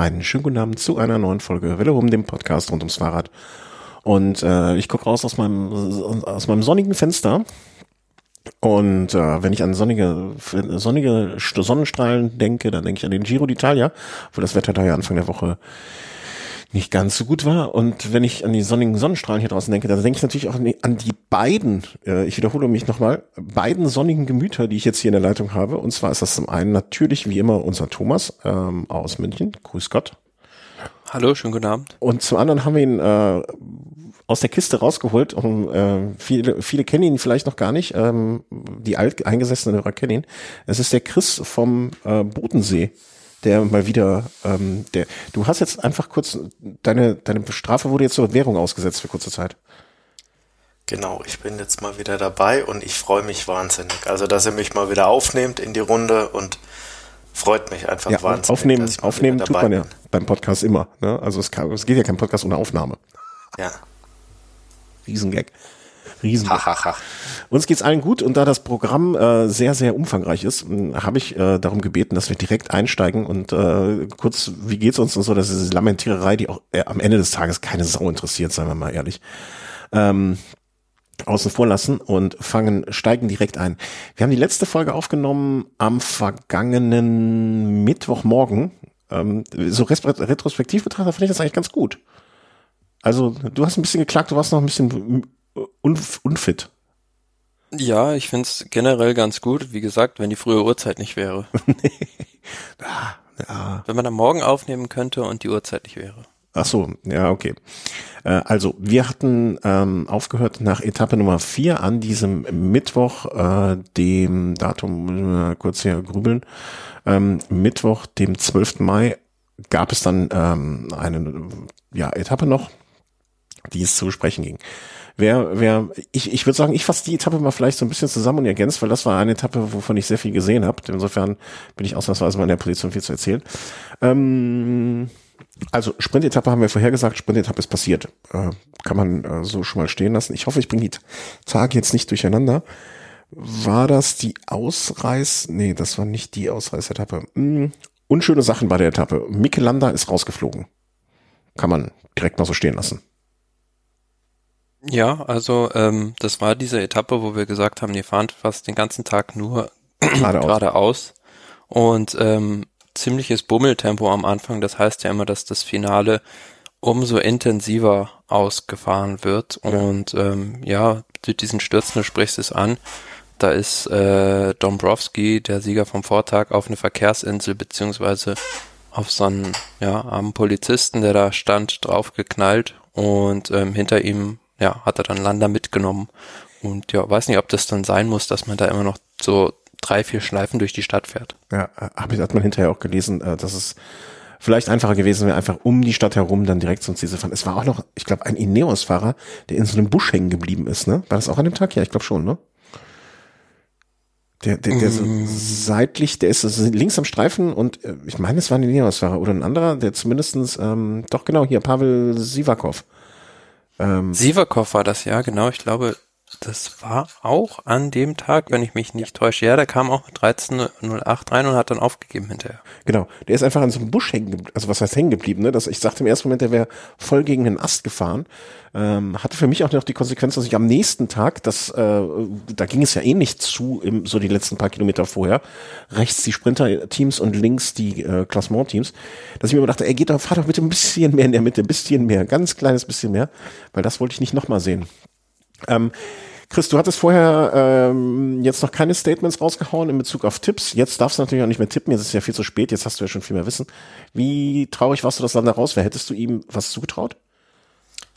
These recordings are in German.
Einen schönen guten Abend zu einer neuen Folge Welle dem Podcast rund ums Fahrrad. Und äh, ich gucke raus aus meinem aus meinem sonnigen Fenster und äh, wenn ich an sonnige sonnige Sonnenstrahlen denke, dann denke ich an den Giro d'Italia, wo das Wetter da ja Anfang der Woche nicht ganz so gut war. Und wenn ich an die sonnigen Sonnenstrahlen hier draußen denke, dann denke ich natürlich auch an die, beiden, äh, ich wiederhole mich nochmal, beiden sonnigen Gemüter, die ich jetzt hier in der Leitung habe. Und zwar ist das zum einen natürlich wie immer unser Thomas ähm, aus München. Grüß Gott. Hallo, schönen guten Abend. Und zum anderen haben wir ihn äh, aus der Kiste rausgeholt. Und, äh, viele, viele kennen ihn vielleicht noch gar nicht. Ähm, die alt eingesessenen Hörer kennen ihn. Es ist der Chris vom äh, Bodensee der mal wieder, ähm, der, du hast jetzt einfach kurz, deine, deine Strafe wurde jetzt zur Währung ausgesetzt für kurze Zeit. Genau, ich bin jetzt mal wieder dabei und ich freue mich wahnsinnig. Also, dass ihr mich mal wieder aufnehmt in die Runde und freut mich einfach ja, wahnsinnig. Aufnehmen, aufnehmen tut man ja beim Podcast immer. Ne? Also es, kann, es geht ja kein Podcast ohne Aufnahme. Ja. Riesengag. Riesen. Uns geht's allen gut und da das Programm äh, sehr, sehr umfangreich ist, habe ich äh, darum gebeten, dass wir direkt einsteigen und äh, kurz, wie geht's uns und so, das ist Lamentiererei, die auch äh, am Ende des Tages keine Sau interessiert, seien wir mal ehrlich. Ähm, außen vor lassen und fangen, steigen direkt ein. Wir haben die letzte Folge aufgenommen am vergangenen Mittwochmorgen. Ähm, so retrospektiv betrachtet finde ich das eigentlich ganz gut. Also, du hast ein bisschen geklagt, du warst noch ein bisschen unf unfit. Ja, ich finde es generell ganz gut. Wie gesagt, wenn die frühe Uhrzeit nicht wäre. ja, ja. Wenn man am Morgen aufnehmen könnte und die Uhrzeit nicht wäre. Ach so, ja, okay. Äh, also, wir hatten ähm, aufgehört nach Etappe Nummer vier an diesem Mittwoch, äh, dem Datum, äh, kurz hier grübeln, ähm, Mittwoch, dem 12. Mai, gab es dann ähm, eine ja, Etappe noch, die es zu besprechen ging. Wer, wer, ich, ich würde sagen, ich fasse die Etappe mal vielleicht so ein bisschen zusammen und ergänzt, weil das war eine Etappe, wovon ich sehr viel gesehen habe. Insofern bin ich ausnahmsweise mal in der Position, viel zu erzählen. Ähm, also Sprintetappe haben wir vorher gesagt, Sprintetappe ist passiert. Äh, kann man äh, so schon mal stehen lassen. Ich hoffe, ich bringe die Tage jetzt nicht durcheinander. War das die Ausreiß? Nee, das war nicht die Ausreißetappe. Hm, unschöne Sachen bei der Etappe. Mikelanda ist rausgeflogen. Kann man direkt mal so stehen lassen. Ja, also ähm, das war diese Etappe, wo wir gesagt haben, die fahren fast den ganzen Tag nur geradeaus. geradeaus. Und ähm, ziemliches Bummeltempo am Anfang. Das heißt ja immer, dass das Finale umso intensiver ausgefahren wird. Ja. Und ähm, ja, mit diesen Stürzen, du sprichst es an, da ist äh, Dombrowski, der Sieger vom Vortag, auf eine Verkehrsinsel beziehungsweise auf so einen ja, armen Polizisten, der da stand, draufgeknallt und ähm, hinter ihm ja, hat er dann Lander mitgenommen. Und ja, weiß nicht, ob das dann sein muss, dass man da immer noch so drei, vier Schleifen durch die Stadt fährt. Ja, hab ich, hat man hinterher auch gelesen, äh, dass es vielleicht einfacher gewesen wäre, einfach um die Stadt herum dann direkt zum Ziel zu fahren. Es war auch noch, ich glaube, ein Ineos-Fahrer, der in so einem Busch hängen geblieben ist, ne? War das auch an dem Tag? Ja, ich glaube schon, ne? Der, der, der so mm. seitlich, der ist so links am Streifen und äh, ich meine, es war ein Ineos-Fahrer oder ein anderer, der zumindestens ähm, doch genau hier, Pavel Sivakov. Ähm, Sivakov war das, ja, genau. Ich glaube, das war auch an dem Tag, wenn ich mich nicht täusche. Ja, der kam auch mit 13.08 rein und hat dann aufgegeben hinterher. Genau, der ist einfach an so einem Busch hängen geblieben, also was heißt hängen geblieben, ne? Das, ich sagte im ersten Moment, der wäre voll gegen den Ast gefahren. Ähm, hatte für mich auch noch die Konsequenz, dass ich am nächsten Tag, das, äh, da ging es ja eh nicht zu, im, so die letzten paar Kilometer vorher, rechts die Sprinter-Teams und links die äh, Klassement-Teams, dass ich mir dachte, ey, geht doch, fahr doch bitte ein bisschen mehr in der Mitte, ein bisschen mehr, ganz kleines bisschen mehr, weil das wollte ich nicht nochmal sehen. Ähm, Chris, du hattest vorher ähm, jetzt noch keine Statements rausgehauen in Bezug auf Tipps. Jetzt darfst du natürlich auch nicht mehr tippen. Jetzt ist ja viel zu spät. Jetzt hast du ja schon viel mehr Wissen. Wie traurig warst du das dann da raus? Wer hättest du ihm was zugetraut?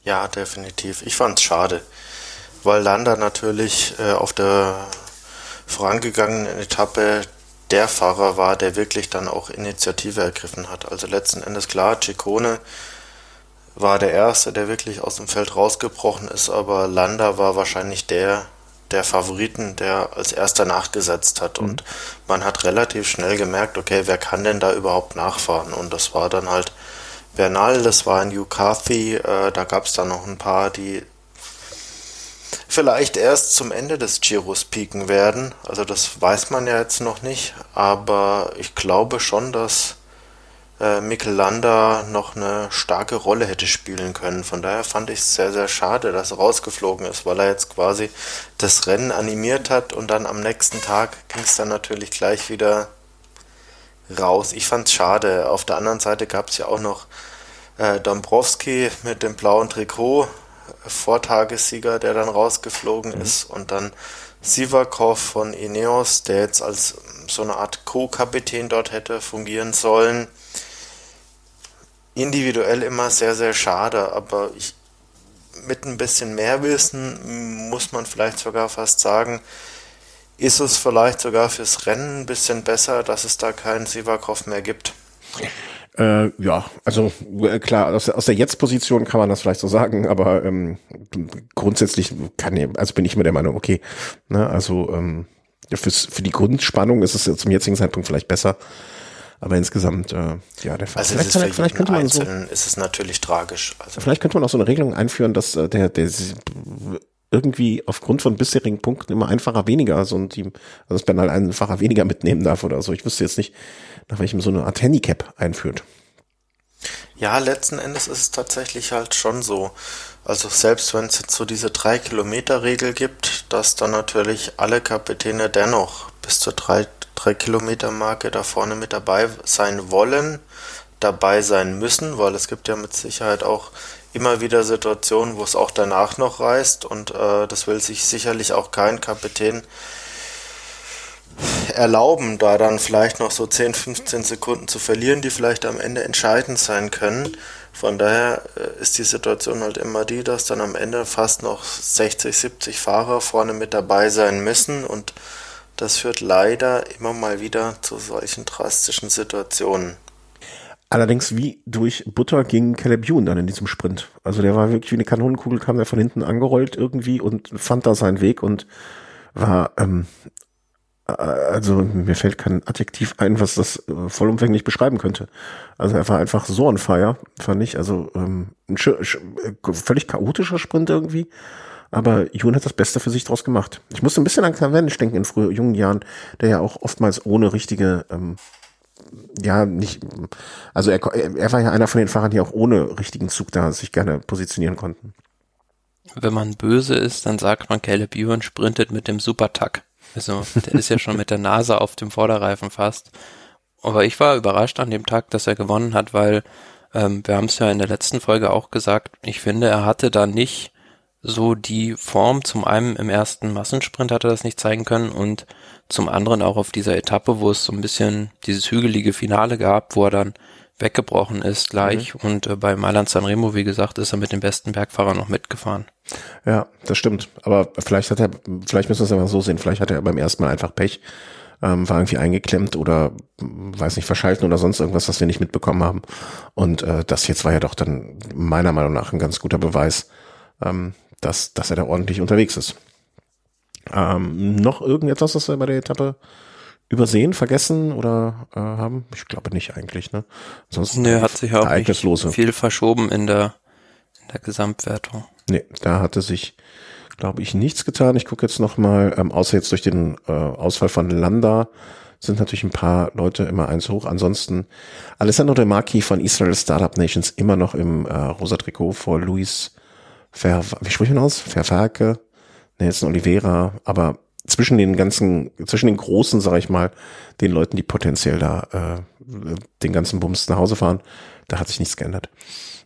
Ja, definitiv. Ich fand's schade, weil Landa natürlich äh, auf der vorangegangenen Etappe der Fahrer war, der wirklich dann auch Initiative ergriffen hat. Also letzten Endes klar, Ciccone war der Erste, der wirklich aus dem Feld rausgebrochen ist, aber Landa war wahrscheinlich der der Favoriten, der als erster nachgesetzt hat. Mhm. Und man hat relativ schnell gemerkt, okay, wer kann denn da überhaupt nachfahren? Und das war dann halt Bernal, das war ein Hugh Carthy, äh, da gab es dann noch ein paar, die vielleicht erst zum Ende des Giros pieken werden. Also das weiß man ja jetzt noch nicht, aber ich glaube schon, dass äh, Mikkel Landa noch eine starke Rolle hätte spielen können. Von daher fand ich es sehr, sehr schade, dass er rausgeflogen ist, weil er jetzt quasi das Rennen animiert hat und dann am nächsten Tag ging es dann natürlich gleich wieder raus. Ich fand es schade. Auf der anderen Seite gab es ja auch noch äh, Dombrowski mit dem blauen Trikot, Vortagessieger, der dann rausgeflogen mhm. ist und dann Sivakov von Ineos, der jetzt als so eine Art Co-Kapitän dort hätte fungieren sollen individuell immer sehr, sehr schade, aber ich, mit ein bisschen mehr Wissen muss man vielleicht sogar fast sagen, ist es vielleicht sogar fürs Rennen ein bisschen besser, dass es da keinen Sivakov mehr gibt. Äh, ja, also äh, klar, aus, aus der Jetzt-Position kann man das vielleicht so sagen, aber ähm, grundsätzlich kann also bin ich immer der Meinung, okay, ne, also ähm, fürs, für die Grundspannung ist es zum jetzigen Zeitpunkt vielleicht besser, aber insgesamt, äh, ja, der Fall. Also vielleicht, vielleicht, vielleicht könnte man so, ist es natürlich tragisch. Also vielleicht könnte man auch so eine Regelung einführen, dass äh, der, der irgendwie aufgrund von bisherigen Punkten immer einfacher weniger so ein Team, also das Bernal einfacher weniger mitnehmen darf oder so. Ich wüsste jetzt nicht, nach welchem so eine Art Handicap einführt. Ja, letzten Endes ist es tatsächlich halt schon so. Also selbst wenn es jetzt so diese drei Kilometer Regel gibt, dass dann natürlich alle Kapitäne dennoch bis zur drei 3 Kilometer Marke da vorne mit dabei sein wollen, dabei sein müssen, weil es gibt ja mit Sicherheit auch immer wieder Situationen, wo es auch danach noch reißt und äh, das will sich sicherlich auch kein Kapitän erlauben, da dann vielleicht noch so 10, 15 Sekunden zu verlieren, die vielleicht am Ende entscheidend sein können. Von daher äh, ist die Situation halt immer die, dass dann am Ende fast noch 60, 70 Fahrer vorne mit dabei sein müssen und das führt leider immer mal wieder zu solchen drastischen Situationen. Allerdings wie durch Butter ging Caleb Ewan dann in diesem Sprint. Also der war wirklich wie eine Kanonenkugel, kam der von hinten angerollt irgendwie und fand da seinen Weg und war, ähm, äh, also mir fällt kein Adjektiv ein, was das äh, vollumfänglich beschreiben könnte. Also er war einfach so on fire, fand ich. Also ähm, ein äh, völlig chaotischer Sprint irgendwie. Aber Jun hat das Beste für sich draus gemacht. Ich musste ein bisschen an Cavendish denken in frühen jungen Jahren, der ja auch oftmals ohne richtige, ähm, ja, nicht, also er, er war ja einer von den Fahrern, die auch ohne richtigen Zug da sich gerne positionieren konnten. Wenn man böse ist, dann sagt man, Caleb Ewan sprintet mit dem Supertack. Also, der ist ja schon mit der Nase auf dem Vorderreifen fast. Aber ich war überrascht an dem Tag, dass er gewonnen hat, weil ähm, wir haben es ja in der letzten Folge auch gesagt, ich finde, er hatte da nicht so die Form. Zum einen im ersten Massensprint hat er das nicht zeigen können und zum anderen auch auf dieser Etappe, wo es so ein bisschen dieses hügelige Finale gab, wo er dann weggebrochen ist gleich. Mhm. Und äh, bei Mailand Sanremo, wie gesagt, ist er mit dem besten Bergfahrer noch mitgefahren. Ja, das stimmt. Aber vielleicht hat er, vielleicht müssen wir es einfach so sehen, vielleicht hat er beim ersten Mal einfach Pech, ähm, war irgendwie eingeklemmt oder weiß nicht, verschalten oder sonst irgendwas, was wir nicht mitbekommen haben. Und äh, das jetzt war ja doch dann meiner Meinung nach ein ganz guter Beweis, ähm, dass, dass er da ordentlich unterwegs ist. Ähm, noch irgendetwas, was wir bei der Etappe übersehen, vergessen oder äh, haben? Ich glaube nicht eigentlich, ne? Sonst nee, hat sich auch nicht viel verschoben in der, in der Gesamtwertung. Nee, da hatte sich, glaube ich, nichts getan. Ich gucke jetzt noch mal, ähm, außer jetzt durch den äh, Ausfall von Landa, sind natürlich ein paar Leute immer eins hoch. Ansonsten Alessandro De Marchi von Israel Startup Nations immer noch im äh, rosa Trikot vor Luis Ver, wie spricht man aus? Verferke, Nelson Oliveira, aber zwischen den ganzen, zwischen den großen, sag ich mal, den Leuten, die potenziell da äh, den ganzen Bums nach Hause fahren, da hat sich nichts geändert.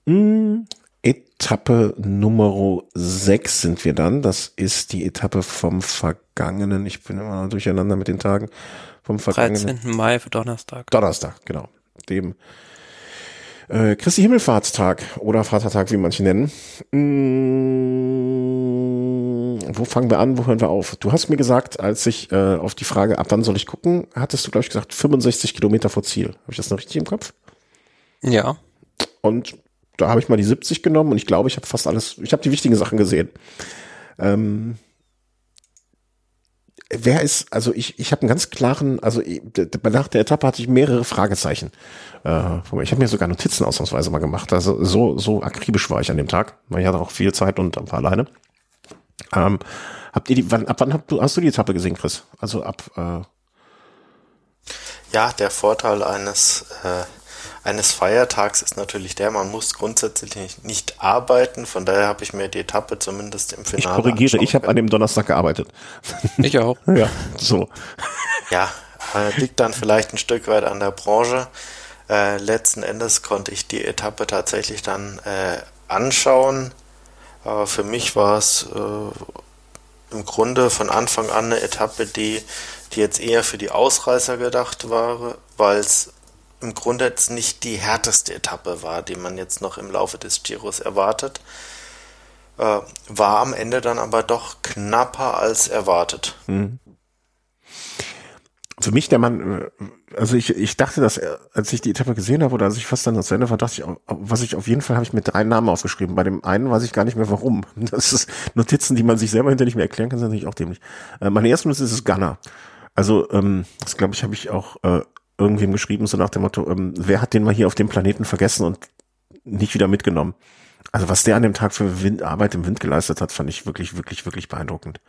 Mm, Etappe Nummer 6 sind wir dann. Das ist die Etappe vom vergangenen, ich bin immer noch durcheinander mit den Tagen, vom vergangenen. 13. Mai für Donnerstag. Donnerstag, genau. Dem äh, Christi Himmelfahrtstag oder Vatertag, wie manche nennen. Mmh, wo fangen wir an, wo hören wir auf? Du hast mir gesagt, als ich äh, auf die Frage, ab wann soll ich gucken, hattest du, glaube ich, gesagt, 65 Kilometer vor Ziel. Habe ich das noch richtig im Kopf? Ja. Und da habe ich mal die 70 genommen und ich glaube, ich habe fast alles, ich habe die wichtigen Sachen gesehen. Ähm, wer ist, also ich, ich habe einen ganz klaren, also nach der Etappe hatte ich mehrere Fragezeichen. Äh, ich habe mir sogar Notizen ausnahmsweise mal gemacht. Also so, so akribisch war ich an dem Tag. Ich hatte auch viel Zeit und war alleine. Ähm, habt ihr die, wann, ab wann habt du, hast du die Etappe gesehen, Chris? Also ab äh Ja, der Vorteil eines äh, eines Feiertags ist natürlich der, man muss grundsätzlich nicht arbeiten. Von daher habe ich mir die Etappe zumindest im Finale. Ich korrigiere, ich habe an dem Donnerstag gearbeitet. Ich auch. ja, so. Ja, äh, liegt dann vielleicht ein Stück weit an der Branche. Äh, letzten Endes konnte ich die Etappe tatsächlich dann äh, anschauen. Aber für mich war es äh, im Grunde von Anfang an eine Etappe, die, die jetzt eher für die Ausreißer gedacht war, weil es im Grunde jetzt nicht die härteste Etappe war, die man jetzt noch im Laufe des Giros erwartet. Äh, war am Ende dann aber doch knapper als erwartet. Mhm für mich der Mann, äh, also ich, ich dachte, dass er, als ich die Etappe gesehen habe oder als ich fast dann das Ende war, dachte ich, was ich auf jeden Fall habe ich mir drei Namen aufgeschrieben. Bei dem einen weiß ich gar nicht mehr warum. Das ist Notizen, die man sich selber hinter nicht mehr erklären kann, sind natürlich auch dämlich. Äh, meine erste Notiz ist Gunner. Also, ähm, das glaube ich, habe ich auch äh, irgendwem geschrieben, so nach dem Motto, ähm, wer hat den mal hier auf dem Planeten vergessen und nicht wieder mitgenommen? Also was der an dem Tag für Wind, Arbeit im Wind geleistet hat, fand ich wirklich, wirklich, wirklich beeindruckend.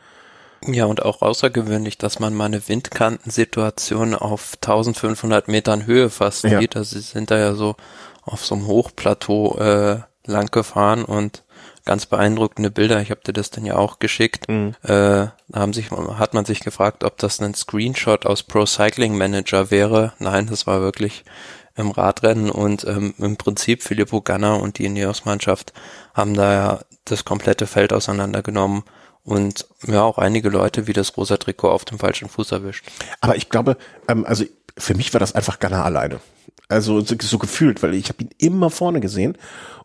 Ja, und auch außergewöhnlich, dass man mal eine Windkantensituation auf 1500 Metern Höhe fast ja. sieht. Also sie sind da ja so auf so einem Hochplateau äh, lang gefahren und ganz beeindruckende Bilder. Ich habe dir das dann ja auch geschickt. Mhm. Äh, da haben sich, hat man sich gefragt, ob das ein Screenshot aus Pro Cycling Manager wäre. Nein, das war wirklich im Radrennen und ähm, im Prinzip Filippo Ganna und die Ineos-Mannschaft haben da ja das komplette Feld auseinandergenommen und ja auch einige Leute wie das rosa Trikot auf dem falschen Fuß erwischt. Aber ich glaube, ähm, also für mich war das einfach Ghana alleine. Also so, so gefühlt, weil ich habe ihn immer vorne gesehen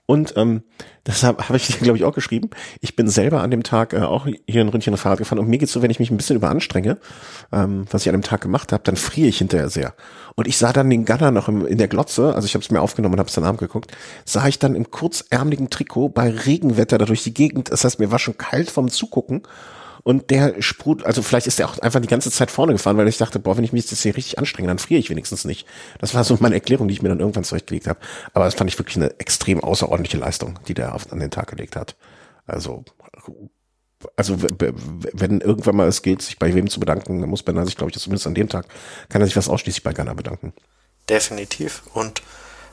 und ähm, deshalb habe ich dir, glaube ich, auch geschrieben. Ich bin selber an dem Tag äh, auch hier ein Ründchen Fahrrad gefahren und mir geht's so, wenn ich mich ein bisschen überanstrenge, ähm, was ich an dem Tag gemacht habe, dann friere ich hinterher sehr. Und ich sah dann den Gunner noch im, in der Glotze, also ich habe es mir aufgenommen und habe es dann abgeguckt, sah ich dann im kurzärmeligen Trikot bei Regenwetter da durch die Gegend. Das heißt, mir war schon kalt vom Zugucken und der sprudelt, also vielleicht ist er auch einfach die ganze Zeit vorne gefahren, weil ich dachte, boah, wenn ich mich jetzt hier richtig anstrenge, dann friere ich wenigstens nicht. Das war so meine Erklärung, die ich mir dann irgendwann zurechtgelegt habe. Aber das fand ich wirklich eine extrem außerordentliche Leistung, die der auf, an den Tag gelegt hat. Also, also wenn irgendwann mal es geht, sich bei wem zu bedanken, dann muss Bernard sich, glaube ich, zumindest an dem Tag, kann er sich was ausschließlich bei Ghana bedanken. Definitiv. Und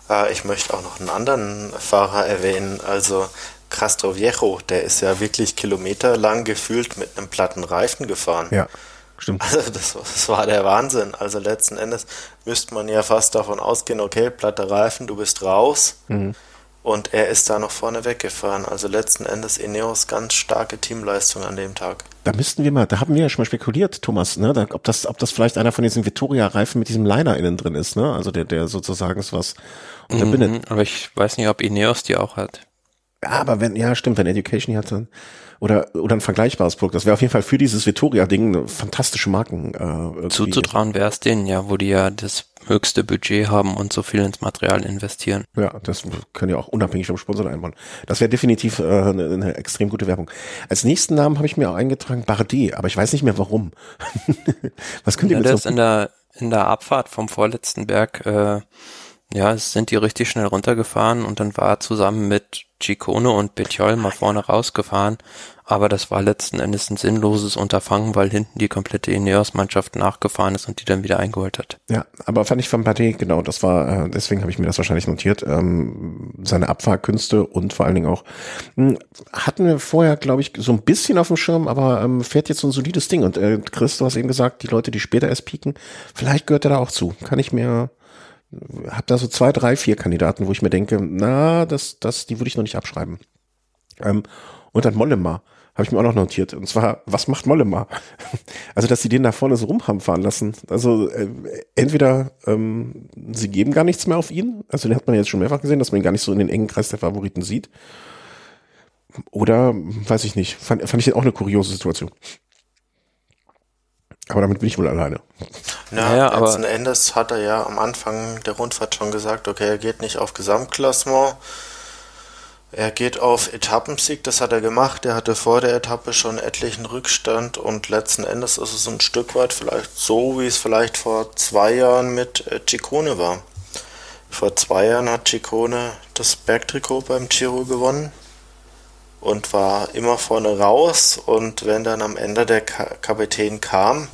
äh, ich möchte auch noch einen anderen Fahrer erwähnen. Also Castro Viejo, der ist ja wirklich kilometerlang gefühlt mit einem platten Reifen gefahren. Ja, stimmt. Also das, das, war der Wahnsinn. Also letzten Endes müsste man ja fast davon ausgehen, okay, platte Reifen, du bist raus. Mhm. Und er ist da noch vorne weggefahren. Also letzten Endes Ineos ganz starke Teamleistung an dem Tag. Da müssten wir mal, da haben wir ja schon mal spekuliert, Thomas, ne, da, ob das, ob das vielleicht einer von diesen Vittoria-Reifen mit diesem Liner innen drin ist, ne? Also der, der sozusagen so was mhm, Aber ich weiß nicht, ob Ineos die auch hat. Ja, aber wenn, ja, stimmt, wenn Education hat dann, oder, oder ein vergleichbares Produkt. Das wäre auf jeden Fall für dieses Vittoria-Ding eine fantastische Marken. Äh, Zuzutrauen wäre es denen, ja, wo die ja das höchste Budget haben und so viel ins Material investieren. Ja, das können ja auch unabhängig vom Sponsor einbauen. Das wäre definitiv äh, eine, eine extrem gute Werbung. Als nächsten Namen habe ich mir auch eingetragen Bardet, aber ich weiß nicht mehr warum. Was könnt ihr ja, mit das so in der in der Abfahrt vom vorletzten Berg äh, ja, es sind die richtig schnell runtergefahren und dann war zusammen mit Ciccone und Betjol mal vorne rausgefahren. Aber das war letzten Endes ein sinnloses Unterfangen, weil hinten die komplette Ineos-Mannschaft nachgefahren ist und die dann wieder eingeholt hat. Ja, aber fand ich von Bardet, genau, das war, äh, deswegen habe ich mir das wahrscheinlich notiert, ähm, seine Abfahrkünste und vor allen Dingen auch, mh, hm, hatten wir vorher, glaube ich, so ein bisschen auf dem Schirm, aber ähm, fährt jetzt so ein solides Ding. Und äh, Chris, du hast eben gesagt, die Leute, die später erst pieken, vielleicht gehört er da auch zu. Kann ich mir habe da so zwei, drei, vier Kandidaten, wo ich mir denke, na, das, das, die würde ich noch nicht abschreiben. Ähm, und dann Mollema habe ich mir auch noch notiert. Und zwar, was macht Mollema? Also, dass sie den da vorne so rumfahren lassen. Also, äh, entweder ähm, sie geben gar nichts mehr auf ihn. Also, den hat man jetzt schon mehrfach gesehen, dass man ihn gar nicht so in den engen Kreis der Favoriten sieht. Oder, weiß ich nicht, fand, fand ich auch eine kuriose Situation. Aber damit bin ich wohl alleine. Na, ja, letzten aber Endes hat er ja am Anfang der Rundfahrt schon gesagt, okay, er geht nicht auf Gesamtklassement, er geht auf Etappensieg, das hat er gemacht. Er hatte vor der Etappe schon etlichen Rückstand und letzten Endes ist es ein Stück weit vielleicht so, wie es vielleicht vor zwei Jahren mit äh, Ciccone war. Vor zwei Jahren hat Ciccone das Bergtrikot beim Giro gewonnen und war immer vorne raus und wenn dann am Ende der Kapitän kam,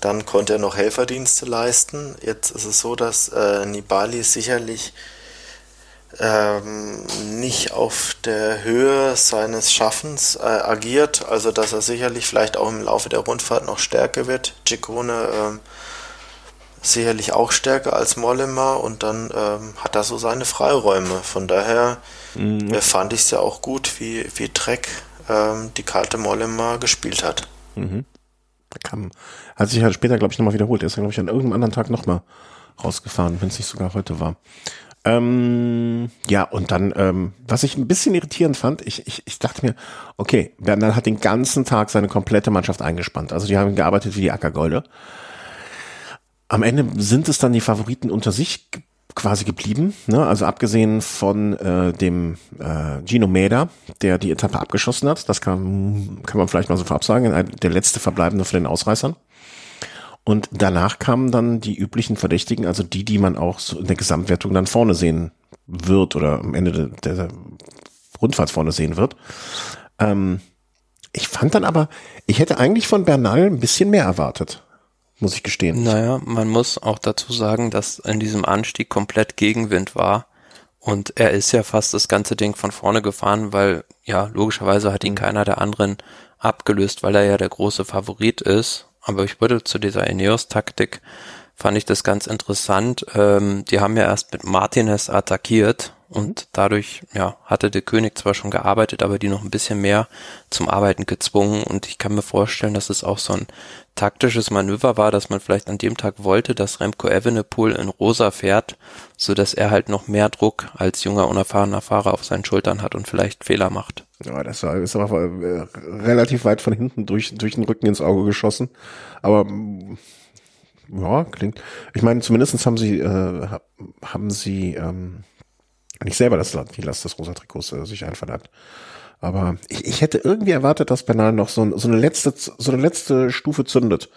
Dann konnte er noch Helferdienste leisten. Jetzt ist es so, dass äh, Nibali sicherlich ähm, nicht auf der Höhe seines Schaffens äh, agiert, also dass er sicherlich vielleicht auch im Laufe der Rundfahrt noch stärker wird. Ciccone ähm, sicherlich auch stärker als Mollema und dann ähm, hat er so seine Freiräume. Von daher mhm. äh, fand ich es ja auch gut, wie, wie Trek ähm, die Karte Mollema gespielt hat. Mhm. Kam, hat sich halt später, glaube ich, nochmal wiederholt. Er ist, glaube ich, an irgendeinem anderen Tag nochmal rausgefahren, wenn es nicht sogar heute war. Ähm, ja, und dann, ähm, was ich ein bisschen irritierend fand, ich, ich, ich dachte mir, okay, Bernal hat den ganzen Tag seine komplette Mannschaft eingespannt. Also die haben gearbeitet wie die Ackergolde. Am Ende sind es dann die Favoriten unter sich quasi geblieben. Ne? Also abgesehen von äh, dem äh, Gino Meda, der die Etappe abgeschossen hat. Das kann, kann man vielleicht mal so vorab sagen. Der letzte Verbleibende von den Ausreißern. Und danach kamen dann die üblichen Verdächtigen, also die, die man auch so in der Gesamtwertung dann vorne sehen wird oder am Ende der, der Rundfahrt vorne sehen wird. Ähm, ich fand dann aber, ich hätte eigentlich von Bernal ein bisschen mehr erwartet, muss ich gestehen. Naja, man muss auch dazu sagen, dass in diesem Anstieg komplett Gegenwind war. Und er ist ja fast das ganze Ding von vorne gefahren, weil ja, logischerweise hat ihn mhm. keiner der anderen abgelöst, weil er ja der große Favorit ist. Aber ich würde zu dieser Ineos-Taktik fand ich das ganz interessant. Ähm, die haben ja erst mit Martinez attackiert und dadurch ja, hatte der König zwar schon gearbeitet, aber die noch ein bisschen mehr zum Arbeiten gezwungen. Und ich kann mir vorstellen, dass es auch so ein taktisches Manöver war, dass man vielleicht an dem Tag wollte, dass Remco Evenepoel in rosa fährt, so dass er halt noch mehr Druck als junger, unerfahrener Fahrer auf seinen Schultern hat und vielleicht Fehler macht. Ja, das war, ist aber äh, relativ weit von hinten durch, durch den Rücken ins Auge geschossen. Aber ja, klingt. Ich meine, zumindestens haben sie, äh, haben sie ähm, nicht selber das, die Last des rosa Trikots äh, sich einverleibt. Aber ich, ich hätte irgendwie erwartet, dass Bernal noch so, so eine letzte, so eine letzte Stufe zündet.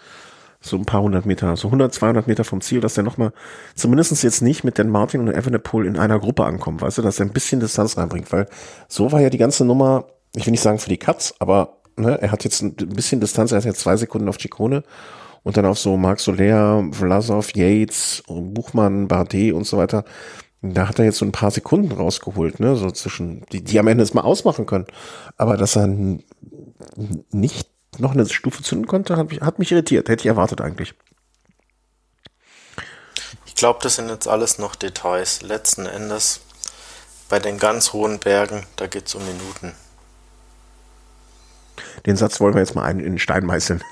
So ein paar hundert Meter, so 100, 200 Meter vom Ziel, dass der nochmal, zumindestens jetzt nicht mit den Martin und Evenepoel in einer Gruppe ankommt, weißt du, dass er ein bisschen Distanz reinbringt, weil so war ja die ganze Nummer, ich will nicht sagen für die Katz, aber ne, er hat jetzt ein bisschen Distanz, er hat jetzt zwei Sekunden auf Chicone und dann auf so Marc Soler, Vlasov, Yates, Buchmann, Bardet und so weiter. Da hat er jetzt so ein paar Sekunden rausgeholt, ne, so zwischen, die, die am Ende es mal ausmachen können. Aber dass er nicht noch eine Stufe zünden konnte, hat mich, hat mich irritiert. Hätte ich erwartet eigentlich. Ich glaube, das sind jetzt alles noch Details. Letzten Endes bei den ganz hohen Bergen, da geht es um Minuten. Den Satz wollen wir jetzt mal in den Stein meißeln.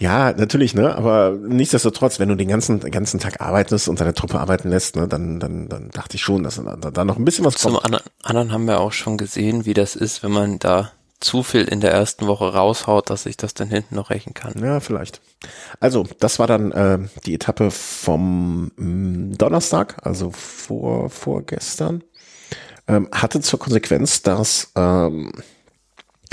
Ja, natürlich, ne? Aber nichtsdestotrotz, wenn du den ganzen, ganzen Tag arbeitest und deine Truppe arbeiten lässt, ne, dann, dann, dann dachte ich schon, dass da, da noch ein bisschen was Zum kommt. Zum anderen haben wir auch schon gesehen, wie das ist, wenn man da zu viel in der ersten Woche raushaut, dass sich das dann hinten noch rächen kann. Ja, vielleicht. Also, das war dann äh, die Etappe vom mh, mm, Donnerstag, also vor vorgestern. Ähm, hatte zur Konsequenz, dass ähm,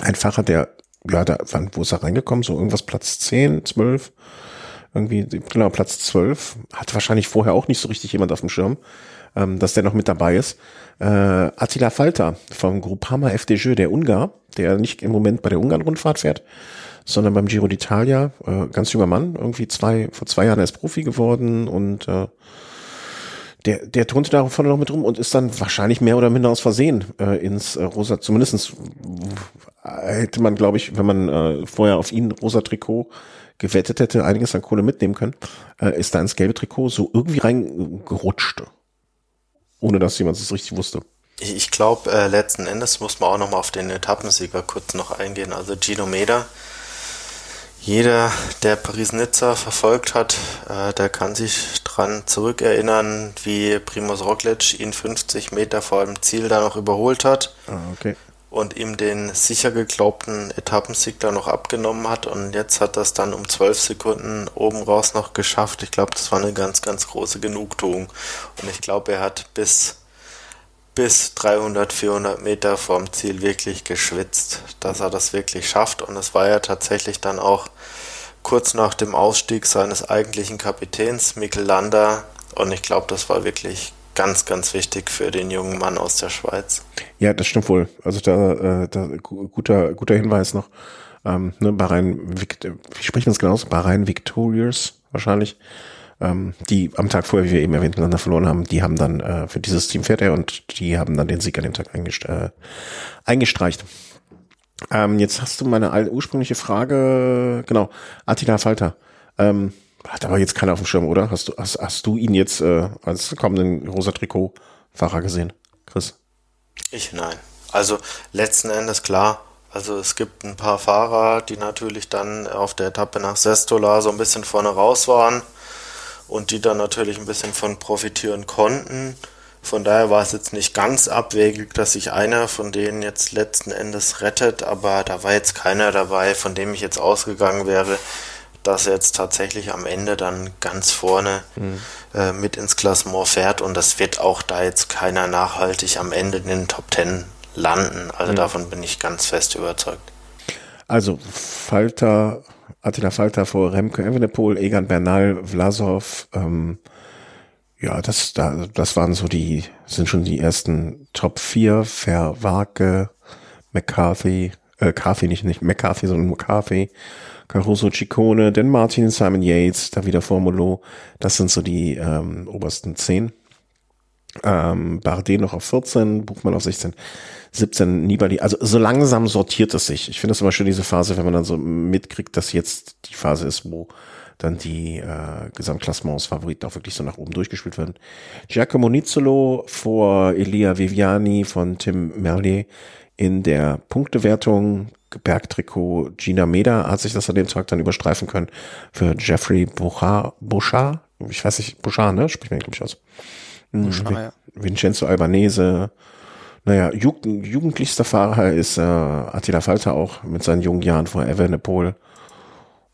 ein Fahrer, der ja, da, wann, wo ist er reingekommen? So irgendwas Platz 10, 12? Irgendwie, genau, Platz 12. Hat wahrscheinlich vorher auch nicht so richtig jemand auf dem Schirm, ähm, dass der noch mit dabei ist. Äh, Attila Falter vom Groupama FDJ, der Ungar, der nicht im Moment bei der Ungarn-Rundfahrt fährt, sondern beim Giro d'Italia, äh, ganz junger Mann, irgendwie zwei, vor zwei Jahren erst Profi geworden und äh, der, der turnte da vorne noch mit rum und ist dann wahrscheinlich mehr oder minder aus Versehen äh, ins äh, rosa, zumindestens hätte man, glaube ich, wenn man äh, vorher auf ihn rosa Trikot gewettet hätte, einiges an Kohle mitnehmen können, äh, ist da ins gelbe Trikot so irgendwie reingerutscht. Ohne dass jemand es richtig wusste. Ich, ich glaube, äh, letzten Endes muss man auch nochmal auf den Etappensieger kurz noch eingehen. Also Gino Meda jeder, der Paris-Nizza verfolgt hat, äh, der kann sich dran zurückerinnern, wie Primoz Roglic ihn 50 Meter vor dem Ziel da noch überholt hat. Ah, okay. Und ihm den sicher geglaubten Etappensieg da noch abgenommen hat. Und jetzt hat das dann um 12 Sekunden oben raus noch geschafft. Ich glaube, das war eine ganz, ganz große Genugtuung. Und ich glaube, er hat bis bis 300, 400 Meter vom Ziel wirklich geschwitzt, dass er das wirklich schafft. Und es war ja tatsächlich dann auch kurz nach dem Ausstieg seines eigentlichen Kapitäns, Mikkel Landa. Und ich glaube, das war wirklich ganz, ganz wichtig für den jungen Mann aus der Schweiz. Ja, das stimmt wohl. Also da, äh, da guter, guter Hinweis noch. Ähm, ne, Bahrain, wie sprechen wir das genau aus? Bahrain Victorious wahrscheinlich. Ähm, die am Tag vorher, wie wir eben erwähnt, miteinander verloren haben, die haben dann äh, für dieses Team fährt er und die haben dann den Sieg an dem Tag eingest äh, eingestreicht. Ähm, jetzt hast du meine ursprüngliche Frage, genau, Attila Falter. Ähm, hat aber jetzt keiner auf dem Schirm, oder? Hast du, hast, hast du ihn jetzt äh, als kommenden rosa Trikot-Fahrer gesehen, Chris? Ich nein. Also letzten Endes klar. Also es gibt ein paar Fahrer, die natürlich dann auf der Etappe nach Sestola so ein bisschen vorne raus waren und die dann natürlich ein bisschen von profitieren konnten. Von daher war es jetzt nicht ganz abwegig, dass sich einer von denen jetzt letzten Endes rettet, aber da war jetzt keiner dabei, von dem ich jetzt ausgegangen wäre, dass er jetzt tatsächlich am Ende dann ganz vorne mhm. äh, mit ins Klassement fährt und das wird auch da jetzt keiner nachhaltig am Ende in den Top Ten landen. Also mhm. davon bin ich ganz fest überzeugt. Also Falter, Attila Falter vor Remke Evenepoel, Egan Bernal, Vlasov, ähm, ja, das, da, das waren so die, sind schon die ersten Top 4, Verwake, McCarthy, äh, Carthy nicht, nicht McCarthy, sondern McCarthy, Caruso Ciccone, Dan Martin, Simon Yates, da wieder Formulo. Das sind so die ähm, obersten zehn. Ähm, Bardet noch auf 14, Buchmann auf 16, 17, Nibali. Also so langsam sortiert es sich. Ich finde es immer schön, diese Phase, wenn man dann so mitkriegt, dass jetzt die Phase ist, wo dann die äh, Gesamtklassements Favoriten auch wirklich so nach oben durchgespielt werden. Giacomo Nizzolo vor Elia Viviani von Tim Merlier in der Punktewertung Bergtrikot Gina Meda hat sich das an dem Tag dann überstreifen können für Jeffrey Bouchard, Bouchard ich weiß nicht, Bouchard, ne? Spricht man, glaube ich, aus. Hm, Bouchard, ja. Vincenzo Albanese. Naja, Jugend, jugendlichster Fahrer ist äh, Attila Falter auch mit seinen jungen Jahren vor Evenepoel.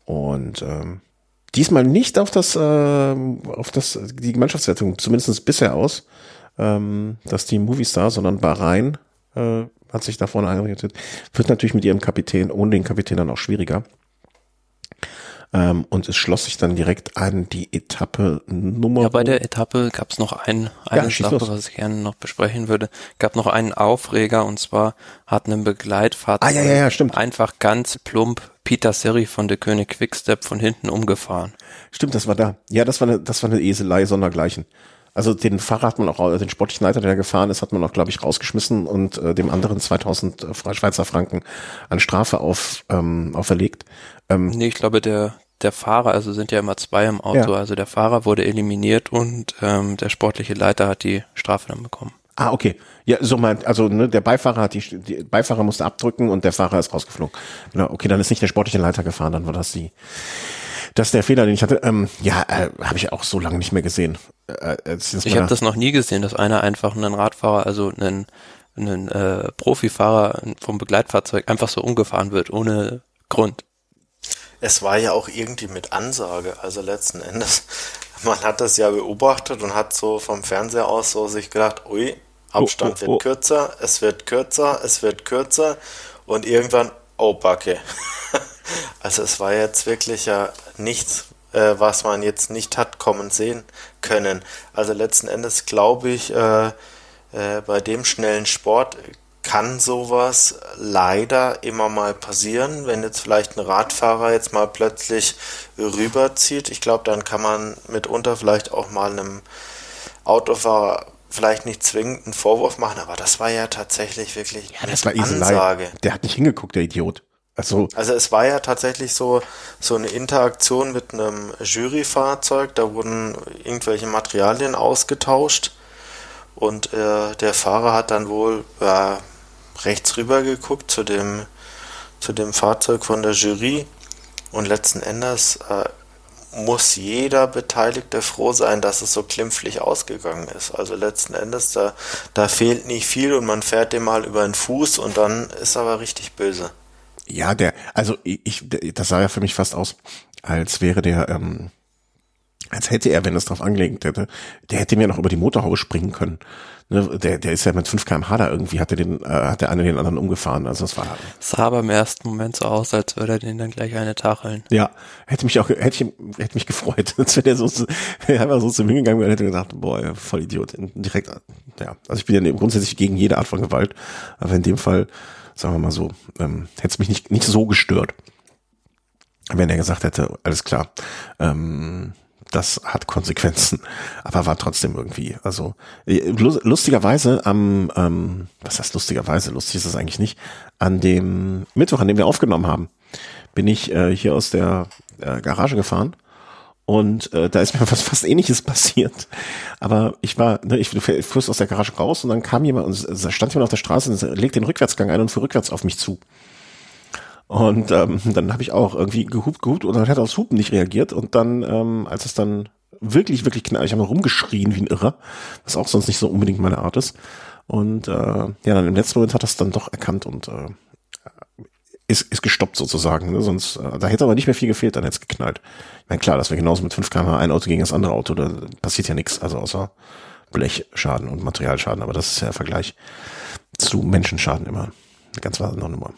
Und ähm, diesmal nicht auf das, äh, auf das, die Mannschaftswertung, zumindest bisher aus, ähm, dass die Movistar, sondern Bahrain äh, hat sich da vorne eingerichtet. Wird natürlich mit ihrem Kapitän, ohne den Kapitän dann auch schwieriger. Ähm, und es schloss sich dann direkt an die Etappe Nummer. Ja, bei der Etappe gab es noch ein, eine ja, Sache, los. was ich gerne noch besprechen würde. Gab noch einen Aufreger und zwar hat ein Begleitfahrzeug ah, ja, ja, ja, einfach ganz plump Peter Seri von der König Quickstep von hinten umgefahren. Stimmt, das war da. Ja, das war eine, das war eine Eselei sondergleichen. Also den Fahrer hat man auch, also den sportlichen Leiter, der gefahren ist, hat man auch, glaube ich, rausgeschmissen und äh, dem anderen 2000 äh, Schweizer Franken an Strafe auf, ähm, auferlegt. Ähm, nee, ich glaube, der, der Fahrer, also sind ja immer zwei im Auto, ja. also der Fahrer wurde eliminiert und ähm, der sportliche Leiter hat die Strafe dann bekommen. Ah, okay. Ja, so meint, also ne, der Beifahrer hat die, die Beifahrer musste abdrücken und der Fahrer ist rausgeflogen. Genau, okay, dann ist nicht der sportliche Leiter gefahren, dann war das die das ist der Fehler, den ich hatte. Ähm, ja, äh, habe ich auch so lange nicht mehr gesehen. Äh, äh ich habe das noch nie gesehen, dass einer einfach einen Radfahrer, also einen, einen äh, Profifahrer vom Begleitfahrzeug einfach so umgefahren wird, ohne Grund. Es war ja auch irgendwie mit Ansage, also letzten Endes. Man hat das ja beobachtet und hat so vom Fernseher aus so sich gedacht, ui, Abstand oh, oh, wird oh. kürzer, es wird kürzer, es wird kürzer und irgendwann, oh Backe. Also es war jetzt wirklich ja nichts, äh, was man jetzt nicht hat kommen sehen können. Also letzten Endes glaube ich, äh, äh, bei dem schnellen Sport kann sowas leider immer mal passieren, wenn jetzt vielleicht ein Radfahrer jetzt mal plötzlich rüberzieht. Ich glaube, dann kann man mitunter vielleicht auch mal einem Autofahrer vielleicht nicht zwingend einen Vorwurf machen, aber das war ja tatsächlich wirklich ja, das war Ansage. Der hat nicht hingeguckt, der Idiot. Also, also es war ja tatsächlich so, so eine Interaktion mit einem Juryfahrzeug, da wurden irgendwelche Materialien ausgetauscht und äh, der Fahrer hat dann wohl äh, rechts rüber geguckt zu dem, zu dem Fahrzeug von der Jury und letzten Endes äh, muss jeder Beteiligte froh sein, dass es so klimpflich ausgegangen ist. Also letzten Endes, da, da fehlt nicht viel und man fährt dem mal über den Fuß und dann ist aber richtig böse. Ja, der, also ich, das sah ja für mich fast aus, als wäre der, ähm, als hätte er, wenn es drauf angelegt hätte, der hätte mir noch über die Motorhaube springen können. Ne, der, der ist ja mit 5 kmh da irgendwie, hat er den, äh, hat der eine den anderen umgefahren. Also das war. Das sah aber im ersten Moment so aus, als würde er den dann gleich eine tacheln. Ja, hätte mich auch, hätte ich, hätte mich gefreut, als wenn er so, einfach so zu mir gegangen wäre, hätte gedacht, boah, voll Idiot. Direkt, ja. Also ich bin ja grundsätzlich gegen jede Art von Gewalt, aber in dem Fall sagen wir mal so, ähm, hätte es mich nicht, nicht so gestört, wenn er gesagt hätte, alles klar, ähm, das hat Konsequenzen, aber war trotzdem irgendwie, also äh, lustigerweise am, ähm, was heißt lustigerweise, lustig ist das eigentlich nicht, an dem Mittwoch, an dem wir aufgenommen haben, bin ich äh, hier aus der äh, Garage gefahren und äh, da ist mir was fast ähnliches passiert. Aber ich war, ne, ich fuhr aus der Garage raus und dann kam jemand und stand jemand auf der Straße und legte den Rückwärtsgang ein und fuhr rückwärts auf mich zu. Und ähm, dann habe ich auch irgendwie gehupt, gehupt und dann hat er aufs Hupen nicht reagiert. Und dann, ähm, als es dann wirklich, wirklich knallt, ich habe rumgeschrien wie ein Irrer, was auch sonst nicht so unbedingt meine Art ist. Und äh, ja, dann im letzten Moment hat er es dann doch erkannt und äh, ist, ist gestoppt sozusagen. Ne? Sonst, äh, da hätte aber nicht mehr viel gefehlt, dann hätte es geknallt. Ich meine, klar, das wäre genauso mit 5 km ein Auto gegen das andere Auto, da passiert ja nichts, also außer Blechschaden und Materialschaden, aber das ist ja der Vergleich zu Menschenschaden immer eine ganz andere Nummer.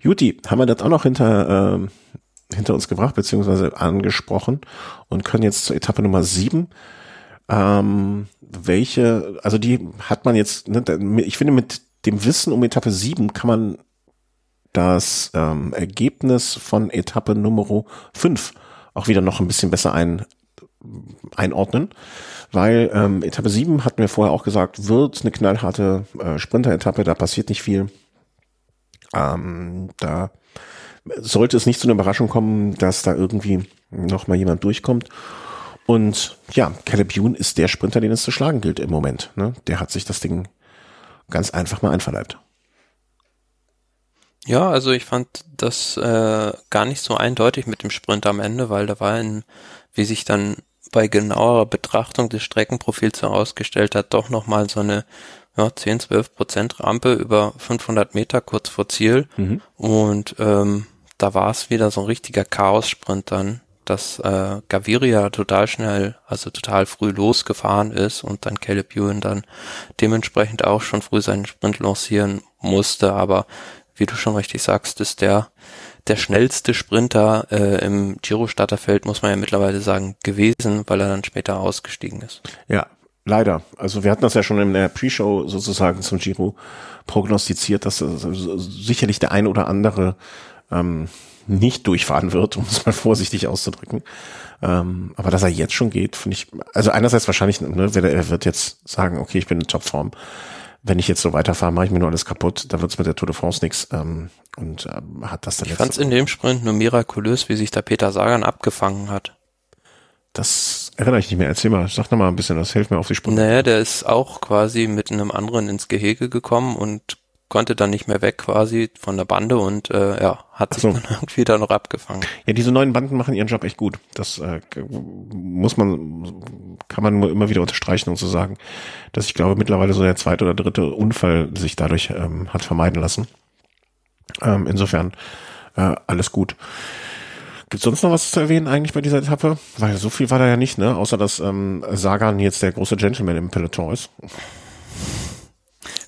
Juti, haben wir das auch noch hinter, äh, hinter uns gebracht, beziehungsweise angesprochen und können jetzt zur Etappe Nummer 7 ähm, welche, also die hat man jetzt, ne, ich finde mit dem Wissen um Etappe 7 kann man das ähm, Ergebnis von Etappe Nummer 5 auch wieder noch ein bisschen besser ein, einordnen, weil ähm, Etappe 7 hatten wir vorher auch gesagt, wird eine knallharte äh, Sprinter-Etappe, da passiert nicht viel. Ähm, da sollte es nicht zu einer Überraschung kommen, dass da irgendwie noch mal jemand durchkommt. Und ja, Caleb Youn ist der Sprinter, den es zu schlagen gilt im Moment. Ne? Der hat sich das Ding ganz einfach mal einverleibt. Ja, also ich fand das äh, gar nicht so eindeutig mit dem Sprint am Ende, weil da war ein, wie sich dann bei genauerer Betrachtung des Streckenprofils herausgestellt hat, doch nochmal so eine ja, 10, 12 Prozent Rampe über 500 Meter kurz vor Ziel. Mhm. Und ähm, da war es wieder so ein richtiger Chaos-Sprint dann, dass äh, Gaviria total schnell, also total früh losgefahren ist und dann Caleb Ewan dann dementsprechend auch schon früh seinen Sprint lancieren musste. Aber wie du schon richtig sagst, ist der der schnellste Sprinter äh, im Giro-Starterfeld, muss man ja mittlerweile sagen, gewesen, weil er dann später ausgestiegen ist. Ja, leider. Also wir hatten das ja schon in der Pre-Show sozusagen zum Giro prognostiziert, dass sicherlich der ein oder andere ähm, nicht durchfahren wird, um es mal vorsichtig auszudrücken. Ähm, aber dass er jetzt schon geht, finde ich, also einerseits wahrscheinlich, ne, er wird jetzt sagen, okay, ich bin in Topform wenn ich jetzt so weiterfahre, mache ich mir nur alles kaputt. Da wird's mit der Tour de France nichts. Ähm, und ähm, hat das dann Ich fand's in dem Sprint nur mirakulös, wie sich da Peter Sagan abgefangen hat. Das erinnere ich nicht mehr. Erzähl mal, sag noch mal ein bisschen, das hilft mir auf die Sprünge. Naja, der ist auch quasi mit einem anderen ins Gehege gekommen und konnte dann nicht mehr weg quasi von der Bande und äh, ja, hat sich so. dann irgendwie da noch abgefangen. Ja, diese neuen Banden machen ihren Job echt gut. Das äh, muss man, kann man nur immer wieder unterstreichen und so sagen, dass ich glaube mittlerweile so der zweite oder dritte Unfall sich dadurch ähm, hat vermeiden lassen. Ähm, insofern äh, alles gut. Gibt sonst noch was zu erwähnen eigentlich bei dieser Etappe? Weil so viel war da ja nicht, ne? Außer dass ähm, Sagan jetzt der große Gentleman im Peloton ist.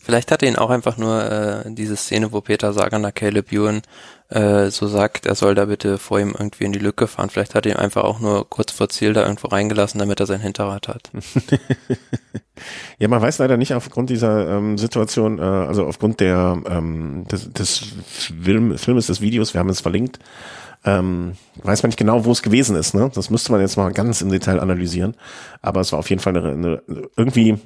Vielleicht hat ihn auch einfach nur äh, diese Szene, wo Peter Sagan nach Caleb Ewan äh, so sagt, er soll da bitte vor ihm irgendwie in die Lücke fahren. Vielleicht hat er ihn einfach auch nur kurz vor Ziel da irgendwo reingelassen, damit er sein Hinterrad hat. ja, man weiß leider nicht aufgrund dieser ähm, Situation, äh, also aufgrund der ähm, des, des Film, Filmes, des Videos, wir haben es verlinkt, ähm, weiß man nicht genau, wo es gewesen ist. Ne? Das müsste man jetzt mal ganz im Detail analysieren. Aber es war auf jeden Fall eine, eine irgendwie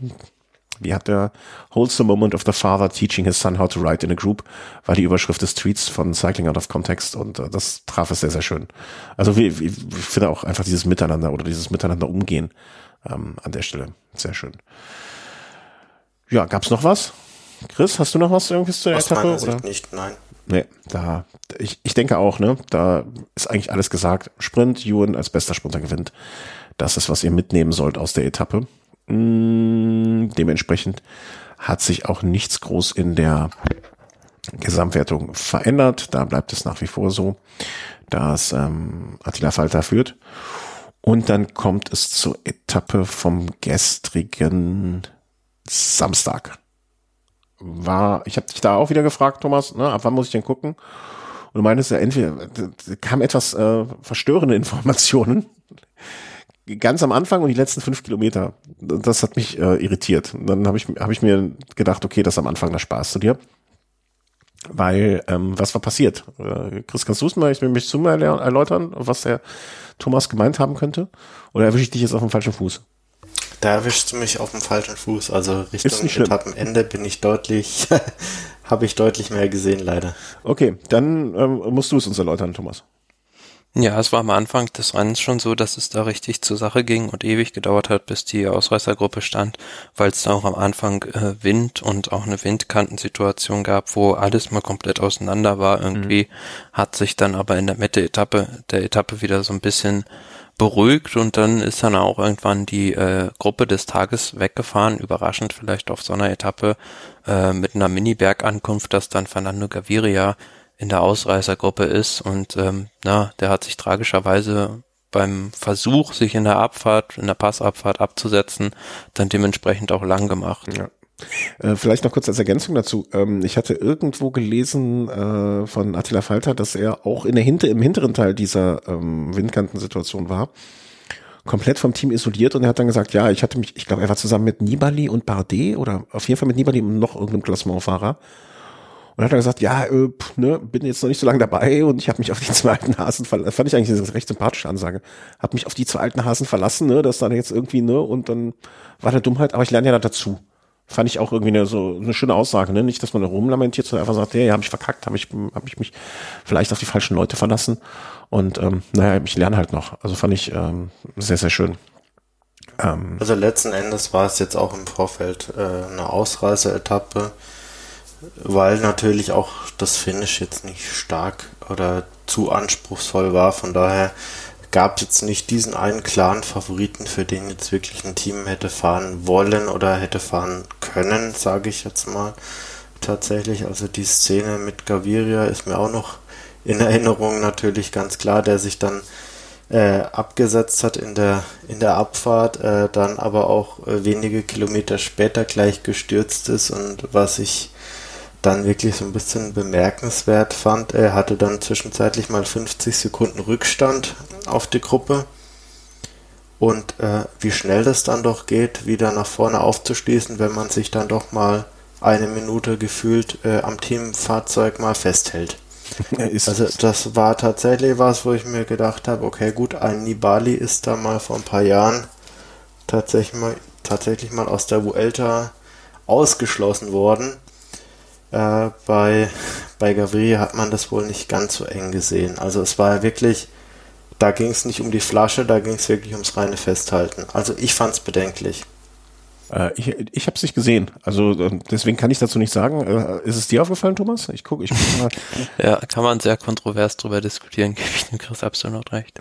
wie hat der Holds the Moment of the Father Teaching His Son How to Write in a Group, war die Überschrift des Tweets von Cycling Out of Context und äh, das traf es sehr, sehr schön. Also wie, wie, ich finde auch einfach dieses Miteinander oder dieses Miteinander umgehen ähm, an der Stelle sehr schön. Ja, gab's noch was? Chris, hast du noch was irgendwie zu der Aus Etappe? Oder? nicht, nein. Nee, da, ich, ich denke auch, ne, da ist eigentlich alles gesagt. Sprint, Ewan als bester Sprinter gewinnt. Das ist, was ihr mitnehmen sollt aus der Etappe. Mm, dementsprechend hat sich auch nichts groß in der Gesamtwertung verändert. Da bleibt es nach wie vor so, dass ähm, Attila Falter führt. Und dann kommt es zur Etappe vom gestrigen Samstag. War, ich habe dich da auch wieder gefragt, Thomas, ne, ab wann muss ich denn gucken? Und du meintest ja entweder, kam etwas äh, verstörende Informationen ganz am Anfang und die letzten fünf Kilometer. Das hat mich äh, irritiert. Und dann habe ich, hab ich mir gedacht, okay, das am Anfang, das sparst du dir. Weil, ähm, was war passiert? Äh, Chris, kannst du es mal ich will mich zu mal erläutern, was der Thomas gemeint haben könnte? Oder erwische ich dich jetzt auf dem falschen Fuß? Da erwischst du mich auf dem falschen Fuß. Also Richtung Etappenende bin ich deutlich, habe ich deutlich mehr gesehen, leider. Okay, dann ähm, musst du es uns erläutern, Thomas. Ja, es war am Anfang des Rennens schon so, dass es da richtig zur Sache ging und ewig gedauert hat, bis die Ausreißergruppe stand, weil es da auch am Anfang äh, Wind und auch eine Windkantensituation gab, wo alles mal komplett auseinander war. Irgendwie mhm. hat sich dann aber in der Mitte Etappe, der Etappe wieder so ein bisschen beruhigt und dann ist dann auch irgendwann die äh, Gruppe des Tages weggefahren, überraschend vielleicht auf so einer Etappe äh, mit einer Mini-Bergankunft, dass dann Fernando Gaviria in der Ausreißergruppe ist und ähm, na, der hat sich tragischerweise beim Versuch, sich in der Abfahrt, in der Passabfahrt abzusetzen, dann dementsprechend auch lang gemacht. Ja. Äh, vielleicht noch kurz als Ergänzung dazu. Ähm, ich hatte irgendwo gelesen äh, von Attila Falter, dass er auch in der Hinter, im hinteren Teil dieser ähm, Windkantensituation war. Komplett vom Team isoliert und er hat dann gesagt, ja, ich hatte mich, ich glaube, er war zusammen mit Nibali und Bardet oder auf jeden Fall mit Nibali und noch irgendeinem Klassementfahrer. Und hat er gesagt, ja, äh, ne, bin jetzt noch nicht so lange dabei und ich habe mich auf die zwei alten Hasen verlassen. Fand ich eigentlich eine recht sympathische Ansage. Hab mich auf die zwei alten Hasen verlassen, ne, das dann jetzt irgendwie, ne, und dann war der Dummheit, aber ich lerne ja dazu. Fand ich auch irgendwie eine, so eine schöne Aussage, ne? Nicht, dass man rumlamentiert, sondern einfach sagt, hey, habe ich verkackt, habe ich, hab ich mich vielleicht auf die falschen Leute verlassen. Und ähm, naja, ich lerne halt noch. Also fand ich ähm, sehr, sehr schön. Ähm, also letzten Endes war es jetzt auch im Vorfeld äh, eine Ausreiseetappe, weil natürlich auch das Finish jetzt nicht stark oder zu anspruchsvoll war. Von daher gab es jetzt nicht diesen einen klaren Favoriten, für den jetzt wirklich ein Team hätte fahren wollen oder hätte fahren können, sage ich jetzt mal. Tatsächlich, also die Szene mit Gaviria ist mir auch noch in Erinnerung natürlich ganz klar, der sich dann äh, abgesetzt hat in der, in der Abfahrt, äh, dann aber auch äh, wenige Kilometer später gleich gestürzt ist und was ich dann wirklich so ein bisschen bemerkenswert fand, er hatte dann zwischenzeitlich mal 50 Sekunden Rückstand auf die Gruppe. Und äh, wie schnell das dann doch geht, wieder nach vorne aufzuschließen, wenn man sich dann doch mal eine Minute gefühlt äh, am Teamfahrzeug mal festhält. also das war tatsächlich was, wo ich mir gedacht habe, okay gut, ein Nibali ist da mal vor ein paar Jahren tatsächlich mal, tatsächlich mal aus der Vuelta ausgeschlossen worden. Äh, bei, bei Gavri hat man das wohl nicht ganz so eng gesehen. Also es war wirklich, da ging es nicht um die Flasche, da ging es wirklich ums reine Festhalten. Also ich fand es bedenklich. Äh, ich ich habe es nicht gesehen, also äh, deswegen kann ich dazu nicht sagen. Äh, ist es dir aufgefallen, Thomas? Ich gucke, ich guck mal. ja, kann man sehr kontrovers drüber diskutieren, gebe ich dem Chris absolut recht.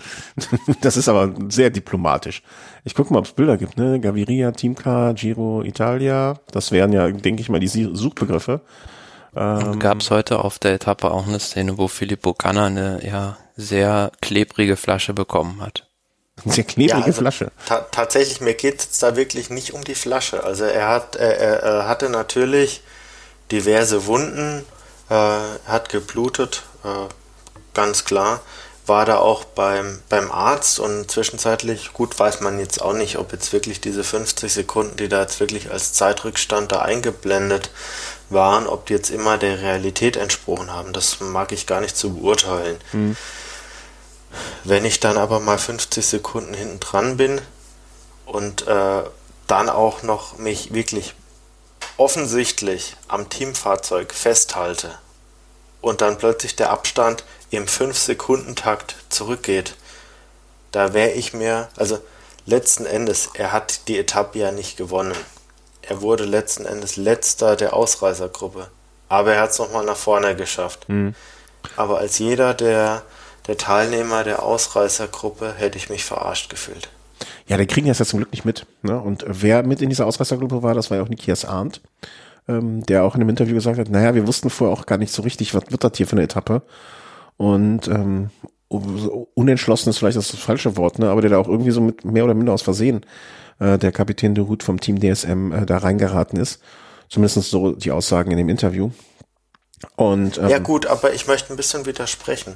das ist aber sehr diplomatisch. Ich gucke mal, ob es Bilder gibt, ne? Gaviria, Teamcar, Giro, Italia. Das wären ja, denke ich mal, die Suchbegriffe. Ähm, Gab es heute auf der Etappe auch eine Szene, wo Filippo Ganna eine ja sehr klebrige Flasche bekommen hat. Eine sehr klebrige ja, also Flasche. Ta tatsächlich, mir geht es da wirklich nicht um die Flasche. Also er hat, er, er hatte natürlich diverse Wunden, äh, hat geblutet, äh, ganz klar. War da auch beim, beim Arzt und zwischenzeitlich, gut, weiß man jetzt auch nicht, ob jetzt wirklich diese 50 Sekunden, die da jetzt wirklich als Zeitrückstand da eingeblendet waren, ob die jetzt immer der Realität entsprochen haben. Das mag ich gar nicht zu beurteilen. Mhm. Wenn ich dann aber mal 50 Sekunden hinten dran bin und äh, dann auch noch mich wirklich offensichtlich am Teamfahrzeug festhalte und dann plötzlich der Abstand im 5-Sekunden-Takt zurückgeht, da wäre ich mir, also letzten Endes, er hat die Etappe ja nicht gewonnen. Er wurde letzten Endes letzter der Ausreißergruppe. Aber er hat es nochmal nach vorne geschafft. Mhm. Aber als jeder der, der Teilnehmer der Ausreißergruppe hätte ich mich verarscht gefühlt. Ja, der kriegen das ja zum Glück nicht mit. Ne? Und wer mit in dieser Ausreißergruppe war, das war ja auch Nikias Arndt, ähm, der auch in einem Interview gesagt hat, naja, wir wussten vorher auch gar nicht so richtig, was wird das hier für eine Etappe. Und ähm, unentschlossen ist vielleicht das falsche Wort, ne? aber der da auch irgendwie so mit mehr oder minder aus Versehen äh, der Kapitän de Route vom Team DSM äh, da reingeraten ist. Zumindest so die Aussagen in dem Interview. Und, ähm, ja gut, aber ich möchte ein bisschen widersprechen.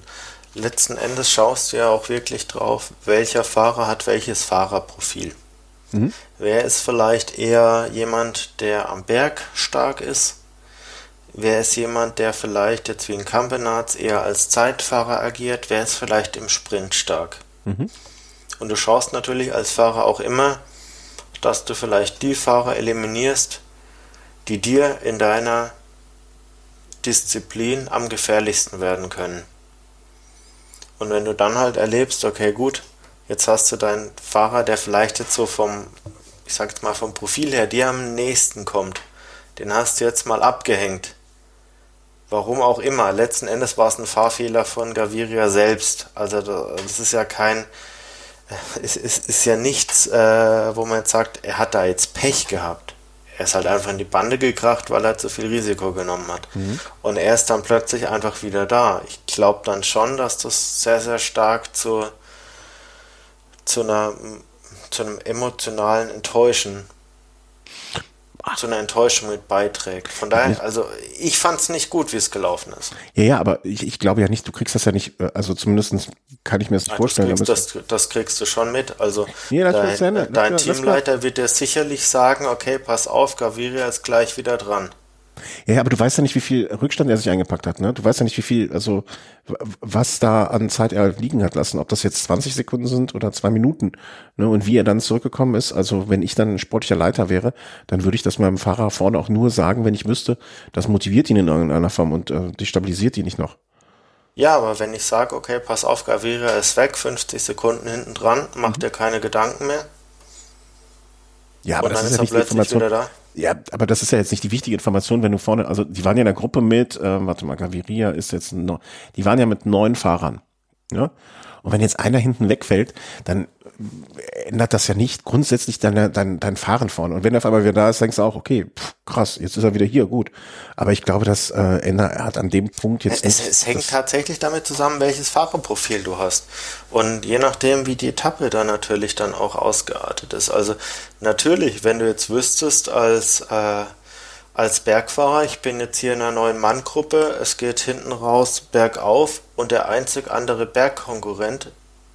Letzten Endes schaust du ja auch wirklich drauf, welcher Fahrer hat welches Fahrerprofil. Mhm. Wer ist vielleicht eher jemand, der am Berg stark ist? Wer ist jemand, der vielleicht jetzt wie ein Campenarz eher als Zeitfahrer agiert? Wer ist vielleicht im Sprint stark? Mhm. Und du schaust natürlich als Fahrer auch immer, dass du vielleicht die Fahrer eliminierst, die dir in deiner Disziplin am gefährlichsten werden können. Und wenn du dann halt erlebst, okay, gut, jetzt hast du deinen Fahrer, der vielleicht jetzt so vom, ich sag jetzt mal vom Profil her dir am nächsten kommt, den hast du jetzt mal abgehängt. Warum auch immer. Letzten Endes war es ein Fahrfehler von Gaviria selbst. Also das ist ja kein, es ist, ist ja nichts, äh, wo man jetzt sagt, er hat da jetzt Pech gehabt. Er ist halt einfach in die Bande gekracht, weil er zu viel Risiko genommen hat. Mhm. Und er ist dann plötzlich einfach wieder da. Ich glaube dann schon, dass das sehr, sehr stark zu, zu, einer, zu einem emotionalen Enttäuschen zu einer Enttäuschung mit beiträgt. Von daher, also ich fand es nicht gut, wie es gelaufen ist. Ja, ja, aber ich, ich glaube ja nicht, du kriegst das ja nicht, äh, also zumindest kann ich mir das Nein, vorstellen. Das kriegst, das, das kriegst, du schon mit. Also nee, dein, Ende, dein Teamleiter wird dir sicherlich sagen, okay, pass auf, Gaviria ist gleich wieder dran. Ja, aber du weißt ja nicht, wie viel Rückstand er sich eingepackt hat, ne? Du weißt ja nicht, wie viel, also was da an Zeit er liegen hat lassen, ob das jetzt 20 Sekunden sind oder zwei Minuten, ne? Und wie er dann zurückgekommen ist. Also wenn ich dann ein sportlicher Leiter wäre, dann würde ich das meinem Fahrer vorne auch nur sagen, wenn ich wüsste, das motiviert ihn in irgendeiner Form und äh, destabilisiert ihn nicht noch. Ja, aber wenn ich sage, okay, pass auf, Gaviria ist weg, 50 Sekunden hinten dran, macht mhm. dir keine Gedanken mehr. Ja, aber das ist, ist ja nicht die Information. Ja, aber das ist ja jetzt nicht die wichtige Information, wenn du vorne, also die waren ja in der Gruppe mit, äh, warte mal, Gaviria ist jetzt noch, die waren ja mit neun Fahrern. Ja? Und wenn jetzt einer hinten wegfällt, dann ändert das ja nicht grundsätzlich dein, dein, dein Fahren vorne. Und wenn er auf einmal wieder da ist, denkst du auch, okay, pff, krass, jetzt ist er wieder hier, gut. Aber ich glaube, das äh, ändert, hat an dem Punkt jetzt. Es, nicht, es hängt tatsächlich damit zusammen, welches Fahrerprofil du hast. Und je nachdem, wie die Etappe dann natürlich dann auch ausgeartet ist. Also natürlich, wenn du jetzt wüsstest, als äh, als Bergfahrer, ich bin jetzt hier in einer neuen Manngruppe, es geht hinten raus bergauf und der einzig andere Bergkonkurrent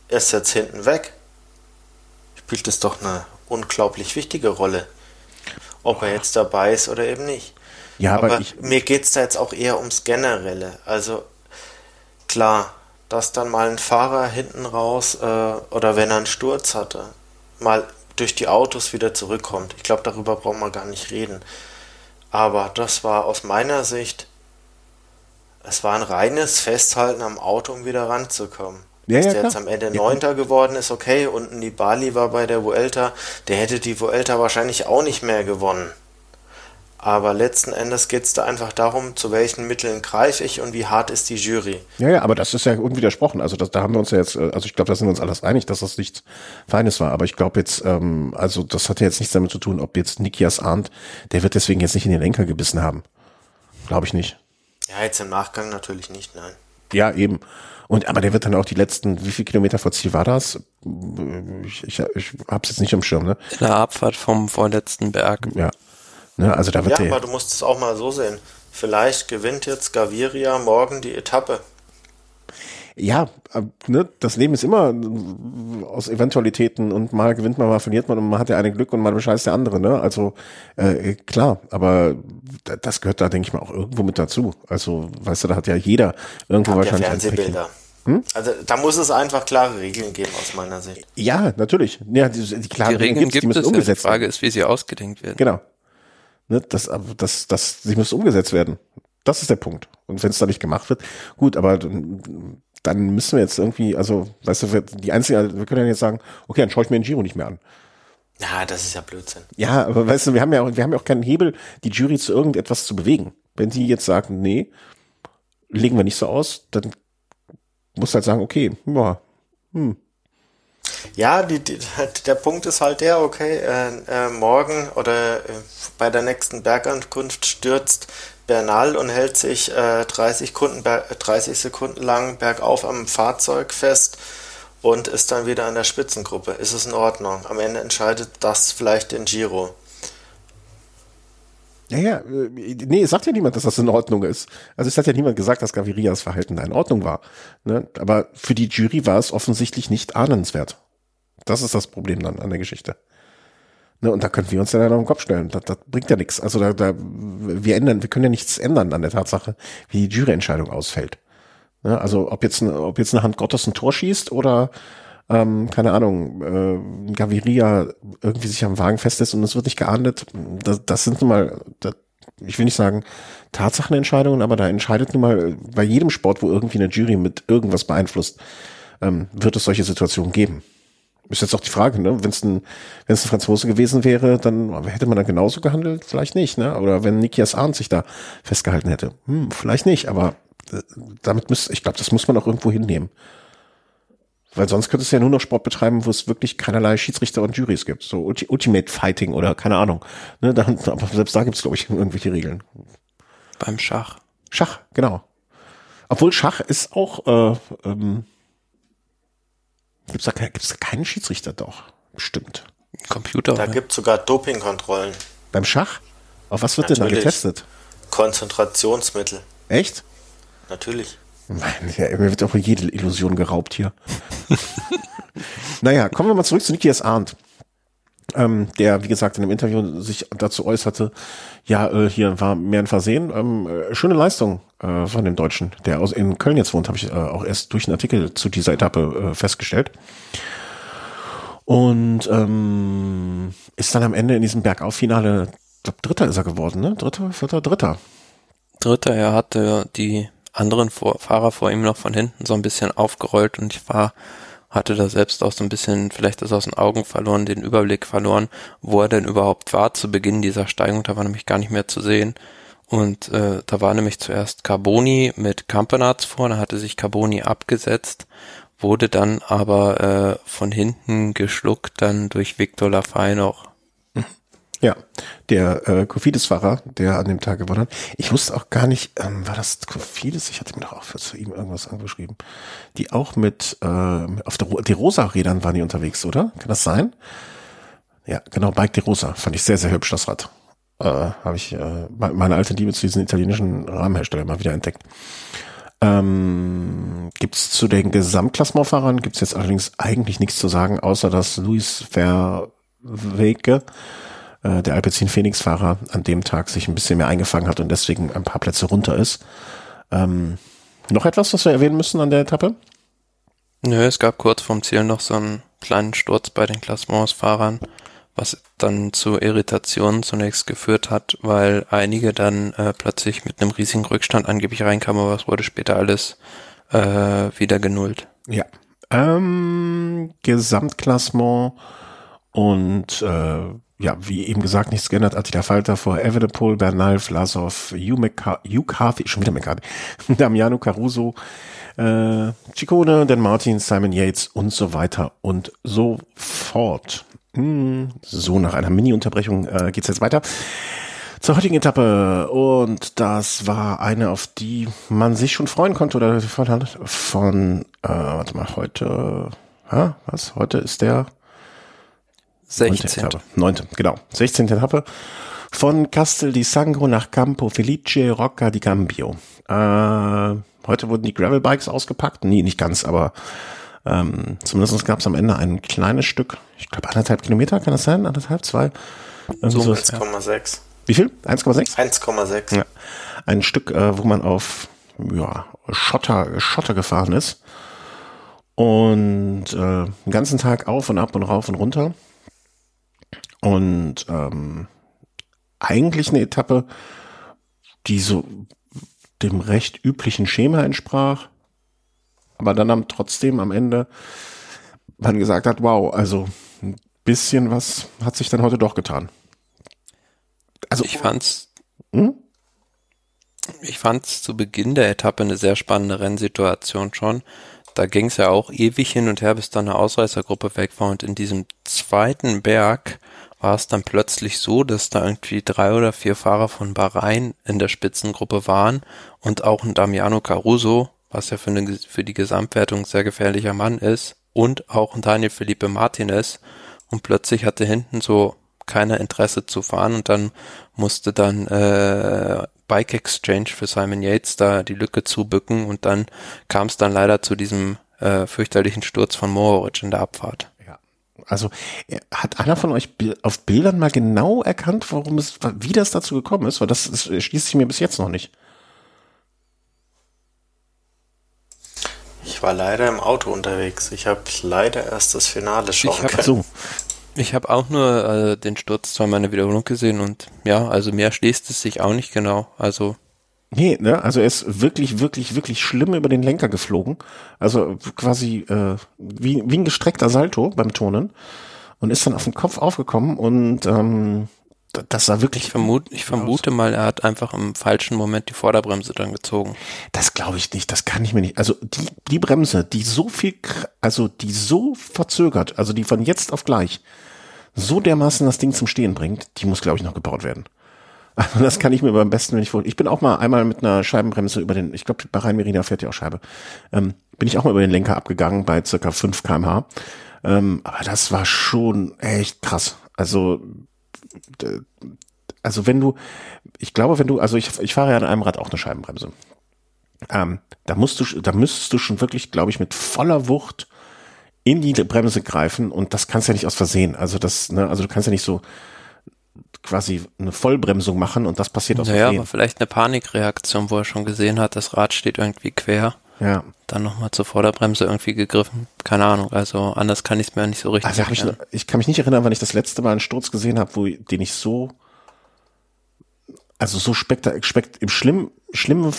ist jetzt hinten weg, spielt es doch eine unglaublich wichtige Rolle. Ob er jetzt dabei ist oder eben nicht. Ja, aber, aber ich, mir geht es da jetzt auch eher ums Generelle. Also klar, dass dann mal ein Fahrer hinten raus äh, oder wenn er einen Sturz hatte, mal durch die Autos wieder zurückkommt. Ich glaube, darüber brauchen wir gar nicht reden. Aber das war aus meiner Sicht, es war ein reines Festhalten am Auto, um wieder ranzukommen. Ja, Dass ja, der klar. jetzt am Ende Neunter ja. geworden ist, okay, unten die Bali war bei der Vuelta, der hätte die Vuelta wahrscheinlich auch nicht mehr gewonnen. Aber letzten Endes geht es da einfach darum, zu welchen Mitteln greife ich und wie hart ist die Jury. Ja, ja, aber das ist ja unwidersprochen. Also das, da haben wir uns ja jetzt, äh, also ich glaube, da sind wir uns alles einig, dass das nichts Feines war. Aber ich glaube jetzt, ähm, also das hat ja jetzt nichts damit zu tun, ob jetzt Nikias ahnt, der wird deswegen jetzt nicht in den Lenker gebissen haben. Glaube ich nicht. Ja, jetzt im Nachgang natürlich nicht, nein. Ja, eben. Und aber der wird dann auch die letzten, wie viele Kilometer vor Ziel war das? Ich, ich, ich hab's jetzt nicht am Schirm, ne? In der Abfahrt vom vorletzten Berg. Ja. Ne, also da wird ja, aber du musst es auch mal so sehen. Vielleicht gewinnt jetzt Gaviria morgen die Etappe. Ja, äh, ne, das Leben ist immer aus Eventualitäten und mal gewinnt man, mal verliert man und man hat der eine Glück und mal bescheißt der andere, ne? Also äh, klar, aber das gehört da, denke ich mal, auch irgendwo mit dazu. Also, weißt du, da hat ja jeder irgendwo hat wahrscheinlich. Ja Fernsehbilder. Hm? Also da muss es einfach klare Regeln geben aus meiner Sicht. Ja, natürlich. Ja, die, die klaren die Regeln gibt es, die umgesetzt. Die Frage ist, wie sie ausgedenkt werden. Genau. Ne, das, das, das, sie muss umgesetzt werden. Das ist der Punkt. Und wenn es da nicht gemacht wird, gut, aber dann müssen wir jetzt irgendwie, also, weißt du, die einzige, wir können ja jetzt sagen, okay, dann schaue ich mir den Giro nicht mehr an. Ja, das ist ja Blödsinn. Ja, aber weißt du, wir haben ja auch, wir haben ja auch keinen Hebel, die Jury zu irgendetwas zu bewegen. Wenn die jetzt sagen, nee, legen wir nicht so aus, dann muss halt sagen, okay, ja, hm, ja, die, die, der Punkt ist halt der, okay, äh, äh, morgen oder äh, bei der nächsten Bergankunft stürzt Bernal und hält sich 30, Sekunden, 30 Sekunden lang bergauf am Fahrzeug fest und ist dann wieder an der Spitzengruppe. Ist es in Ordnung? Am Ende entscheidet das vielleicht den Giro. Ja, ja, nee, es sagt ja niemand, dass das in Ordnung ist. Also es hat ja niemand gesagt, dass Gavirias Verhalten da in Ordnung war. Ne? Aber für die Jury war es offensichtlich nicht ahnenswert. Das ist das Problem dann an der Geschichte. Ne, und da können wir uns ja dann auf den Kopf stellen. Das, das bringt ja nichts. Also da, da, wir ändern, wir können ja nichts ändern an der Tatsache, wie die Juryentscheidung ausfällt. Ne, also ob jetzt, ob jetzt eine Hand Gottes ein Tor schießt oder ähm, keine Ahnung, äh, Gaviria irgendwie sich am Wagen fest ist und es wird nicht geahndet, das, das sind nun mal, das, ich will nicht sagen Tatsachenentscheidungen, aber da entscheidet nun mal bei jedem Sport, wo irgendwie eine Jury mit irgendwas beeinflusst, ähm, wird es solche Situationen geben. Ist jetzt auch die Frage, ne? Wenn es ein, wenn es ein Franzose gewesen wäre, dann hätte man dann genauso gehandelt? Vielleicht nicht, ne? Oder wenn Nikias Arndt sich da festgehalten hätte. Hm, vielleicht nicht, aber äh, damit müsste, ich glaube, das muss man auch irgendwo hinnehmen. Weil sonst könnte es ja nur noch Sport betreiben, wo es wirklich keinerlei Schiedsrichter und Juries gibt. So Ultimate Fighting oder keine Ahnung. Ne, dann, aber selbst da gibt es, glaube ich, irgendwelche Regeln. Beim Schach. Schach, genau. Obwohl Schach ist auch, äh, ähm, gibt's da, gibt's da keinen Schiedsrichter doch. Bestimmt. Computer. Da gibt sogar Dopingkontrollen. Beim Schach? Auf was wird Natürlich. denn da getestet? Konzentrationsmittel. Echt? Natürlich. Nein, ja, mir wird auch jede Illusion geraubt hier. naja, kommen wir mal zurück zu Nikias Arndt. Ähm, der, wie gesagt, in dem Interview sich dazu äußerte, ja, äh, hier war mehr ein Versehen. Ähm, äh, schöne Leistung äh, von dem Deutschen, der aus in Köln jetzt wohnt, habe ich äh, auch erst durch einen Artikel zu dieser Etappe äh, festgestellt. Und ähm, ist dann am Ende in diesem Bergauffinale, ich glaube, Dritter ist er geworden, ne? Dritter, Vierter, Dritter. Dritter, er hatte die anderen vor, Fahrer vor ihm noch von hinten so ein bisschen aufgerollt und ich war, hatte da selbst auch so ein bisschen vielleicht das aus den Augen verloren, den Überblick verloren, wo er denn überhaupt war zu Beginn dieser Steigung. Da war nämlich gar nicht mehr zu sehen. Und äh, da war nämlich zuerst Carboni mit Campenarz vor, da hatte sich Carboni abgesetzt, wurde dann aber äh, von hinten geschluckt dann durch Victor Lafay noch ja, der äh, Kofidis-Fahrer, der an dem Tag gewonnen hat. Ich wusste auch gar nicht, ähm, war das Kofidis? Ich hatte mir doch auch für ihm irgendwas angeschrieben. Die auch mit, äh, auf der die Rosa-Rädern waren die unterwegs, oder? Kann das sein? Ja, genau, Bike de Rosa. Fand ich sehr, sehr hübsch, das Rad. Äh, Habe ich äh, meine alte Liebe zu diesen italienischen Rahmenherstellern mal wieder entdeckt. Ähm, gibt es zu den Gesamtklassementfahrern, gibt es jetzt allerdings eigentlich nichts zu sagen, außer dass Luis Verwege äh, der Alpecin Phoenix-Fahrer an dem Tag sich ein bisschen mehr eingefangen hat und deswegen ein paar Plätze runter ist. Ähm, noch etwas, was wir erwähnen müssen an der Etappe? Nö, es gab kurz vorm Ziel noch so einen kleinen Sturz bei den Klassementsfahrern, was dann zu Irritationen zunächst geführt hat, weil einige dann äh, plötzlich mit einem riesigen Rückstand angeblich reinkamen, aber es wurde später alles äh, wieder genullt. Ja. Ähm, Gesamtklassement und äh, ja, wie eben gesagt, nichts geändert. Attila Falter vor Evenepoel, Bernal, Vlasov, McCarthy, schon wieder McCarthy, Damiano Caruso, äh, Ciccone, Dan Martin, Simon Yates und so weiter und so fort. Hm, so, nach einer Mini-Unterbrechung äh, geht's jetzt weiter. Zur heutigen Etappe. Und das war eine, auf die man sich schon freuen konnte oder? Von, von äh, warte mal, heute, ha, was, heute ist der 16. Neunte, genau. 16. Etappe. Von Castel di Sangro nach Campo Felice Rocca di Cambio. Äh, heute wurden die Gravelbikes ausgepackt. Nee, nicht ganz, aber ähm, zumindest gab es am Ende ein kleines Stück. Ich glaube anderthalb Kilometer, kann das sein? Anderthalb, zwei? So, so 1,6. Wie viel? 1,6? 1,6. Ja. Ein Stück, äh, wo man auf ja, Schotter, Schotter gefahren ist. Und äh, den ganzen Tag auf und ab und rauf und runter. Und ähm, eigentlich eine Etappe, die so dem recht üblichen Schema entsprach, aber dann am trotzdem am Ende man gesagt hat, wow, also ein bisschen was hat sich dann heute doch getan. Also ich fand's, hm? ich fand's zu Beginn der Etappe eine sehr spannende Rennsituation schon. Da ging's ja auch ewig hin und her, bis dann eine Ausreißergruppe weg war und in diesem zweiten Berg war es dann plötzlich so, dass da irgendwie drei oder vier Fahrer von Bahrain in der Spitzengruppe waren und auch ein Damiano Caruso, was ja für, eine, für die Gesamtwertung sehr gefährlicher Mann ist, und auch ein Daniel Felipe Martinez. Und plötzlich hatte hinten so keiner Interesse zu fahren und dann musste dann äh, Bike Exchange für Simon Yates da die Lücke zubücken und dann kam es dann leider zu diesem äh, fürchterlichen Sturz von Mohoric in der Abfahrt. Also hat einer von euch auf Bildern mal genau erkannt, warum es, wie das dazu gekommen ist? Weil das, das schließt sich mir bis jetzt noch nicht. Ich war leider im Auto unterwegs. Ich habe leider erst das Finale schauen ich können. So. Ich habe auch nur äh, den Sturz zweimal in der Wiederholung gesehen und ja, also mehr schließt es sich auch nicht genau. Also Nee, ne, also er ist wirklich, wirklich, wirklich schlimm über den Lenker geflogen. Also quasi äh, wie, wie ein gestreckter Salto beim Turnen und ist dann auf den Kopf aufgekommen und ähm, das sah wirklich. Ich, vermut, ich vermute aus. mal, er hat einfach im falschen Moment die Vorderbremse dann gezogen. Das glaube ich nicht, das kann ich mir nicht. Also die, die Bremse, die so viel, also die so verzögert, also die von jetzt auf gleich so dermaßen das Ding zum Stehen bringt, die muss, glaube ich, noch gebaut werden. Also das kann ich mir beim besten nicht vorstellen. Ich bin auch mal einmal mit einer Scheibenbremse über den, ich glaube, bei Rhein-Merida fährt ja auch Scheibe, ähm, bin ich auch mal über den Lenker abgegangen bei circa 5 kmh. Ähm, aber das war schon echt krass. Also, also wenn du, ich glaube, wenn du, also ich, ich fahre ja an einem Rad auch eine Scheibenbremse. Ähm, da musst du, da müsstest du schon wirklich, glaube ich, mit voller Wucht in die Bremse greifen und das kannst du ja nicht aus Versehen. Also das, ne, also du kannst ja nicht so, quasi eine Vollbremsung machen und das passiert aus Naja, aber vielleicht eine Panikreaktion, wo er schon gesehen hat, das Rad steht irgendwie quer. Ja. Dann nochmal zur Vorderbremse irgendwie gegriffen. Keine Ahnung. Also anders kann ich es mir nicht so richtig also ich, ich kann mich nicht erinnern, wann ich das letzte Mal einen Sturz gesehen habe, wo den ich so also so spektak spekt im schlimm, schlimm,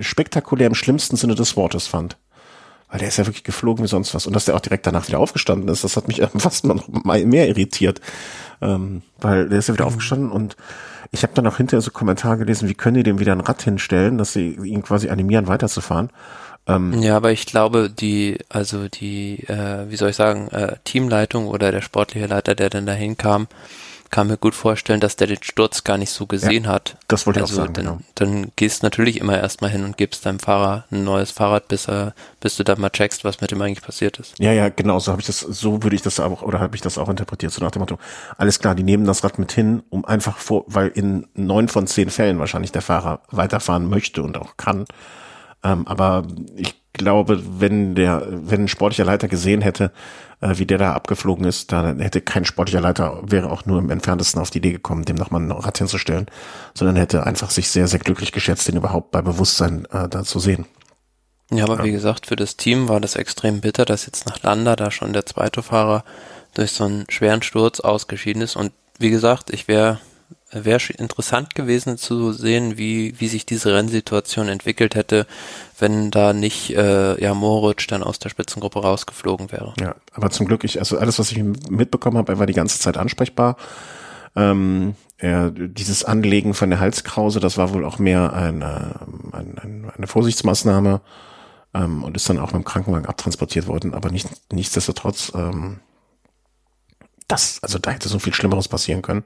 spektakulär im schlimmsten Sinne des Wortes fand. Weil der ist ja wirklich geflogen wie sonst was. Und dass der auch direkt danach wieder aufgestanden ist, das hat mich fast noch mehr irritiert. Ähm, weil der ist ja wieder mhm. aufgestanden und ich habe dann auch hinterher so Kommentare gelesen, wie können die dem wieder ein Rad hinstellen, dass sie ihn quasi animieren, weiterzufahren. Ähm, ja, aber ich glaube, die, also die, äh, wie soll ich sagen, äh, Teamleitung oder der sportliche Leiter, der dann dahin kam, kann mir gut vorstellen, dass der den Sturz gar nicht so gesehen ja, hat. Das wollte also ich auch sagen. Dann, genau. dann gehst natürlich immer erstmal hin und gibst deinem Fahrer ein neues Fahrrad, bis er, bis du dann mal checkst, was mit dem eigentlich passiert ist. Ja, ja, genau, so habe ich das, so würde ich das auch, oder habe ich das auch interpretiert, so nach dem Motto, alles klar, die nehmen das Rad mit hin, um einfach vor, weil in neun von zehn Fällen wahrscheinlich der Fahrer weiterfahren möchte und auch kann. Ähm, aber ich glaube, wenn der, wenn ein sportlicher Leiter gesehen hätte, äh, wie der da abgeflogen ist, dann hätte kein sportlicher Leiter, wäre auch nur im entferntesten auf die Idee gekommen, dem nochmal ein Rad hinzustellen, sondern hätte einfach sich sehr, sehr glücklich geschätzt, den überhaupt bei Bewusstsein äh, da zu sehen. Ja, aber ja. wie gesagt, für das Team war das extrem bitter, dass jetzt nach Landa da schon der zweite Fahrer durch so einen schweren Sturz ausgeschieden ist. Und wie gesagt, ich wäre wäre interessant gewesen zu sehen, wie, wie sich diese Rennsituation entwickelt hätte, wenn da nicht äh, ja Moritz dann aus der Spitzengruppe rausgeflogen wäre. Ja, aber zum Glück, ich, also alles, was ich mitbekommen habe, er war die ganze Zeit ansprechbar. Ähm, er, dieses Anlegen von der Halskrause, das war wohl auch mehr eine, eine, eine Vorsichtsmaßnahme ähm, und ist dann auch mit dem Krankenwagen abtransportiert worden, aber nicht, nichtsdestotrotz, ähm, das, also da hätte so viel Schlimmeres passieren können.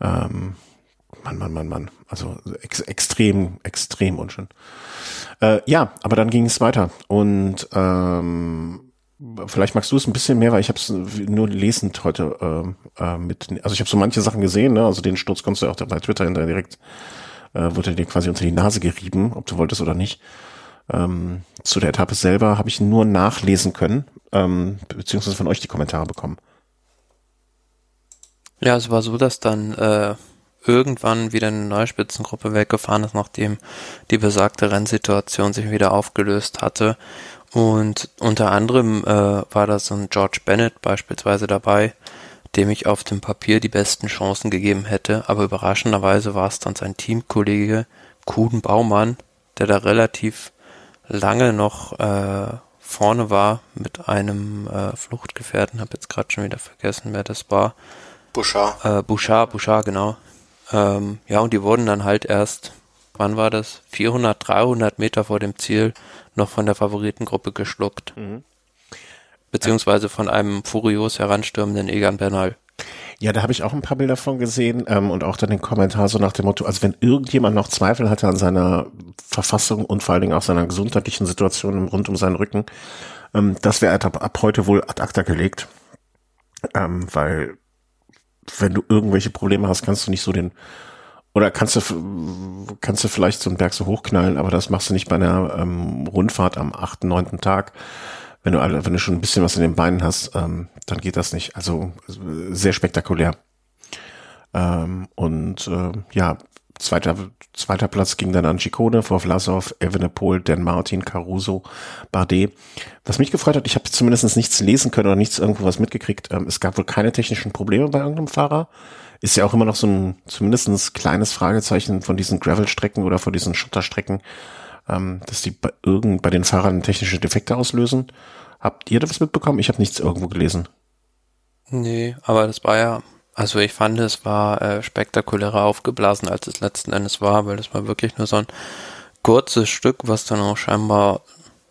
Ähm, Mann, Mann, Mann, Mann. Also ex extrem, extrem unschön. Äh, ja, aber dann ging es weiter. Und ähm, vielleicht magst du es ein bisschen mehr, weil ich habe es nur lesend heute äh, äh, mit. Also ich habe so manche Sachen gesehen, ne? Also den Sturz kommst du auch bei Twitter hinterher direkt, äh, wurde dir quasi unter die Nase gerieben, ob du wolltest oder nicht. Ähm, zu der Etappe selber habe ich nur nachlesen können, ähm, beziehungsweise von euch die Kommentare bekommen. Ja, es war so, dass dann äh, irgendwann wieder eine neue Spitzengruppe weggefahren ist, nachdem die besagte Rennsituation sich wieder aufgelöst hatte. Und unter anderem äh, war da so ein George Bennett beispielsweise dabei, dem ich auf dem Papier die besten Chancen gegeben hätte. Aber überraschenderweise war es dann sein Teamkollege Kuden Baumann, der da relativ lange noch äh, vorne war mit einem äh, Fluchtgefährten. Habe jetzt gerade schon wieder vergessen, wer das war. Bouchard. Äh, Bouchard, Bouchard, genau. Ähm, ja, und die wurden dann halt erst, wann war das? 400, 300 Meter vor dem Ziel noch von der Favoritengruppe geschluckt. Mhm. Beziehungsweise von einem furios heranstürmenden Egan Bernal. Ja, da habe ich auch ein paar Bilder von gesehen ähm, und auch dann den Kommentar so nach dem Motto, also wenn irgendjemand noch Zweifel hatte an seiner Verfassung und vor allen Dingen auch seiner gesundheitlichen Situation rund um seinen Rücken, ähm, das wäre ab, ab heute wohl ad acta gelegt. Ähm, weil wenn du irgendwelche Probleme hast, kannst du nicht so den oder kannst du kannst du vielleicht so einen Berg so hochknallen, aber das machst du nicht bei einer ähm, Rundfahrt am achten, neunten Tag, wenn du wenn du schon ein bisschen was in den Beinen hast, ähm, dann geht das nicht. Also sehr spektakulär. Ähm, und äh, ja, zweiter, zweiter Platz ging dann an Chicone vor Vlasov, Evenepoel, Dan Martin, Caruso, Bardet. Was mich gefreut hat, ich habe zumindest nichts lesen können oder nichts irgendwo was mitgekriegt. Ähm, es gab wohl keine technischen Probleme bei irgendeinem Fahrer. Ist ja auch immer noch so ein zumindest ein kleines Fragezeichen von diesen Gravel-Strecken oder von diesen Schotterstrecken, ähm, dass die bei, irgend, bei den Fahrern technische Defekte auslösen. Habt ihr da was mitbekommen? Ich habe nichts irgendwo gelesen. Nee, aber das war ja also ich fand, es war äh, spektakulärer aufgeblasen, als es letzten Endes war, weil es war wirklich nur so ein kurzes Stück, was dann auch scheinbar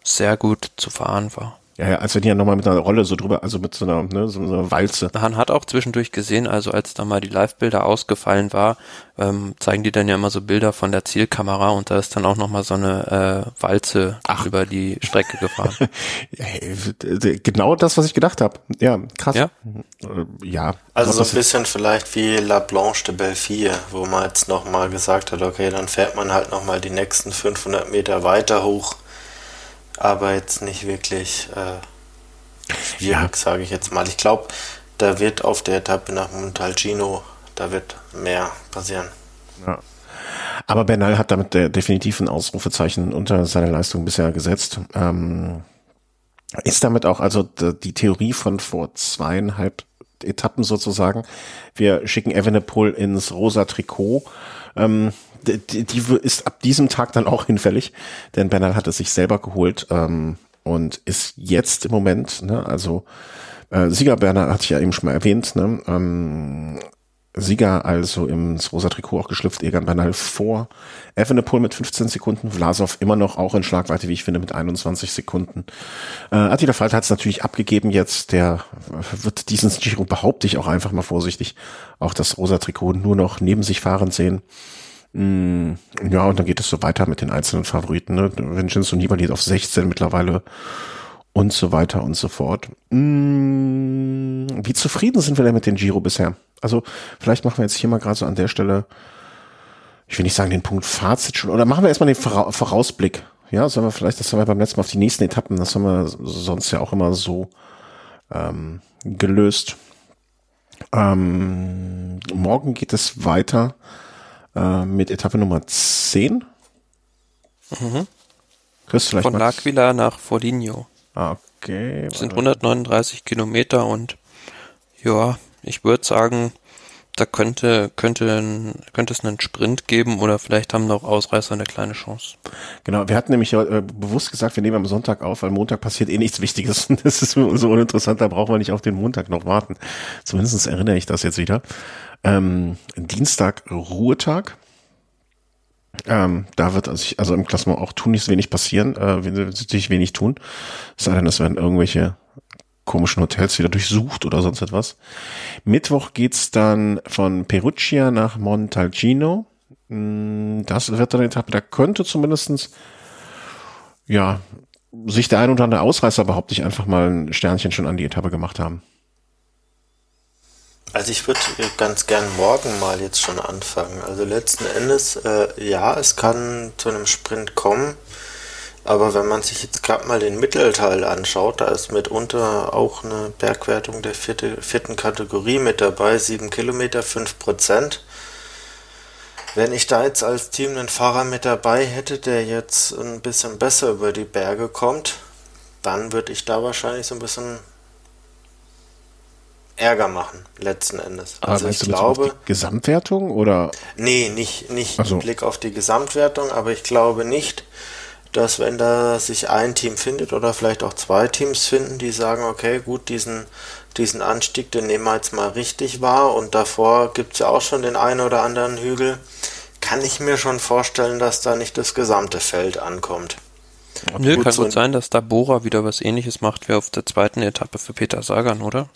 sehr gut zu fahren war. Ja, ja, als wenn die ja nochmal mit einer Rolle so drüber, also mit so einer, ne, so einer Walze. Man hat auch zwischendurch gesehen, also als da mal die Live-Bilder ausgefallen war, ähm, zeigen die dann ja immer so Bilder von der Zielkamera und da ist dann auch nochmal so eine äh, Walze Ach. über die Strecke gefahren. genau das, was ich gedacht habe. Ja, krass. Ja. Äh, ja. Also so ein bisschen vielleicht wie La Blanche de Belleville, wo man jetzt nochmal gesagt hat, okay, dann fährt man halt nochmal die nächsten 500 Meter weiter hoch aber jetzt nicht wirklich äh, schwierig, ja. sage ich jetzt mal. Ich glaube, da wird auf der Etappe nach Montalcino, da wird mehr passieren. Ja. Aber Bernal hat damit definitiv ein Ausrufezeichen unter seine Leistung bisher gesetzt. Ähm, ist damit auch also die Theorie von vor zweieinhalb Etappen sozusagen. Wir schicken Evenepoel ins rosa Trikot. Ähm, die, die ist ab diesem Tag dann auch hinfällig, denn Bernal hat es sich selber geholt ähm, und ist jetzt im Moment, ne, also äh, Sieger Bernal hatte ich ja eben schon mal erwähnt, ne, ähm, Sieger also ins rosa Trikot auch geschlüpft, Egan Bernal vor Evenepoel mit 15 Sekunden, Vlasov immer noch auch in Schlagweite, wie ich finde, mit 21 Sekunden. Äh, Attila Falter hat es natürlich abgegeben jetzt, der wird diesen Giro, behaupte ich auch einfach mal vorsichtig, auch das rosa Trikot nur noch neben sich fahren sehen. Mm, ja, und dann geht es so weiter mit den einzelnen Favoriten. Ne? Vincenzo Nibali auf 16 mittlerweile und so weiter und so fort. Mm, wie zufrieden sind wir denn mit dem Giro bisher? Also vielleicht machen wir jetzt hier mal gerade so an der Stelle, ich will nicht sagen den Punkt Fazit schon, oder machen wir erstmal den Vorausblick. Ja, sollen wir vielleicht, das haben wir beim letzten Mal auf die nächsten Etappen, das haben wir sonst ja auch immer so ähm, gelöst. Ähm, morgen geht es weiter äh, mit Etappe Nummer 10. Mhm. Von L'Aquila nach Foligno. Ah, okay. Das sind 139 Kilometer und ja, ich würde sagen, da könnte, könnte, könnte es einen Sprint geben oder vielleicht haben noch Ausreißer eine kleine Chance. Genau, wir hatten nämlich äh, bewusst gesagt, wir nehmen am Sonntag auf, weil Montag passiert eh nichts Wichtiges. Das ist so uninteressant, da brauchen wir nicht auf den Montag noch warten. Zumindest erinnere ich das jetzt wieder. Ähm, Dienstag Ruhetag. Ähm, da wird also, also im Klassement auch tun nichts wenig passieren, äh, wird sich wenig tun. Es sei denn, es werden irgendwelche komischen Hotels wieder durchsucht oder sonst etwas. Mittwoch geht's dann von Perugia nach Montalcino. Mm, das wird dann eine Etappe, da könnte zumindestens ja, sich der ein oder andere Ausreißer behaupte ich einfach mal ein Sternchen schon an die Etappe gemacht haben. Also ich würde ganz gern morgen mal jetzt schon anfangen. Also letzten Endes, äh, ja, es kann zu einem Sprint kommen, aber wenn man sich jetzt gerade mal den Mittelteil anschaut, da ist mitunter auch eine Bergwertung der vierte, vierten Kategorie mit dabei, 7 Kilometer, 5 Prozent. Wenn ich da jetzt als Team einen Fahrer mit dabei hätte, der jetzt ein bisschen besser über die Berge kommt, dann würde ich da wahrscheinlich so ein bisschen Ärger machen, letzten Endes. Aber also ich glaube. Gesamtwertung oder? Nee, nicht, nicht so. Blick auf die Gesamtwertung, aber ich glaube nicht, dass wenn da sich ein Team findet oder vielleicht auch zwei Teams finden, die sagen, okay, gut, diesen, diesen Anstieg, den nehmen wir jetzt mal richtig wahr und davor gibt es ja auch schon den einen oder anderen Hügel, kann ich mir schon vorstellen, dass da nicht das gesamte Feld ankommt. Nö, gut, kann so gut sein, dass da Bora wieder was ähnliches macht wie auf der zweiten Etappe für Peter Sagan, oder?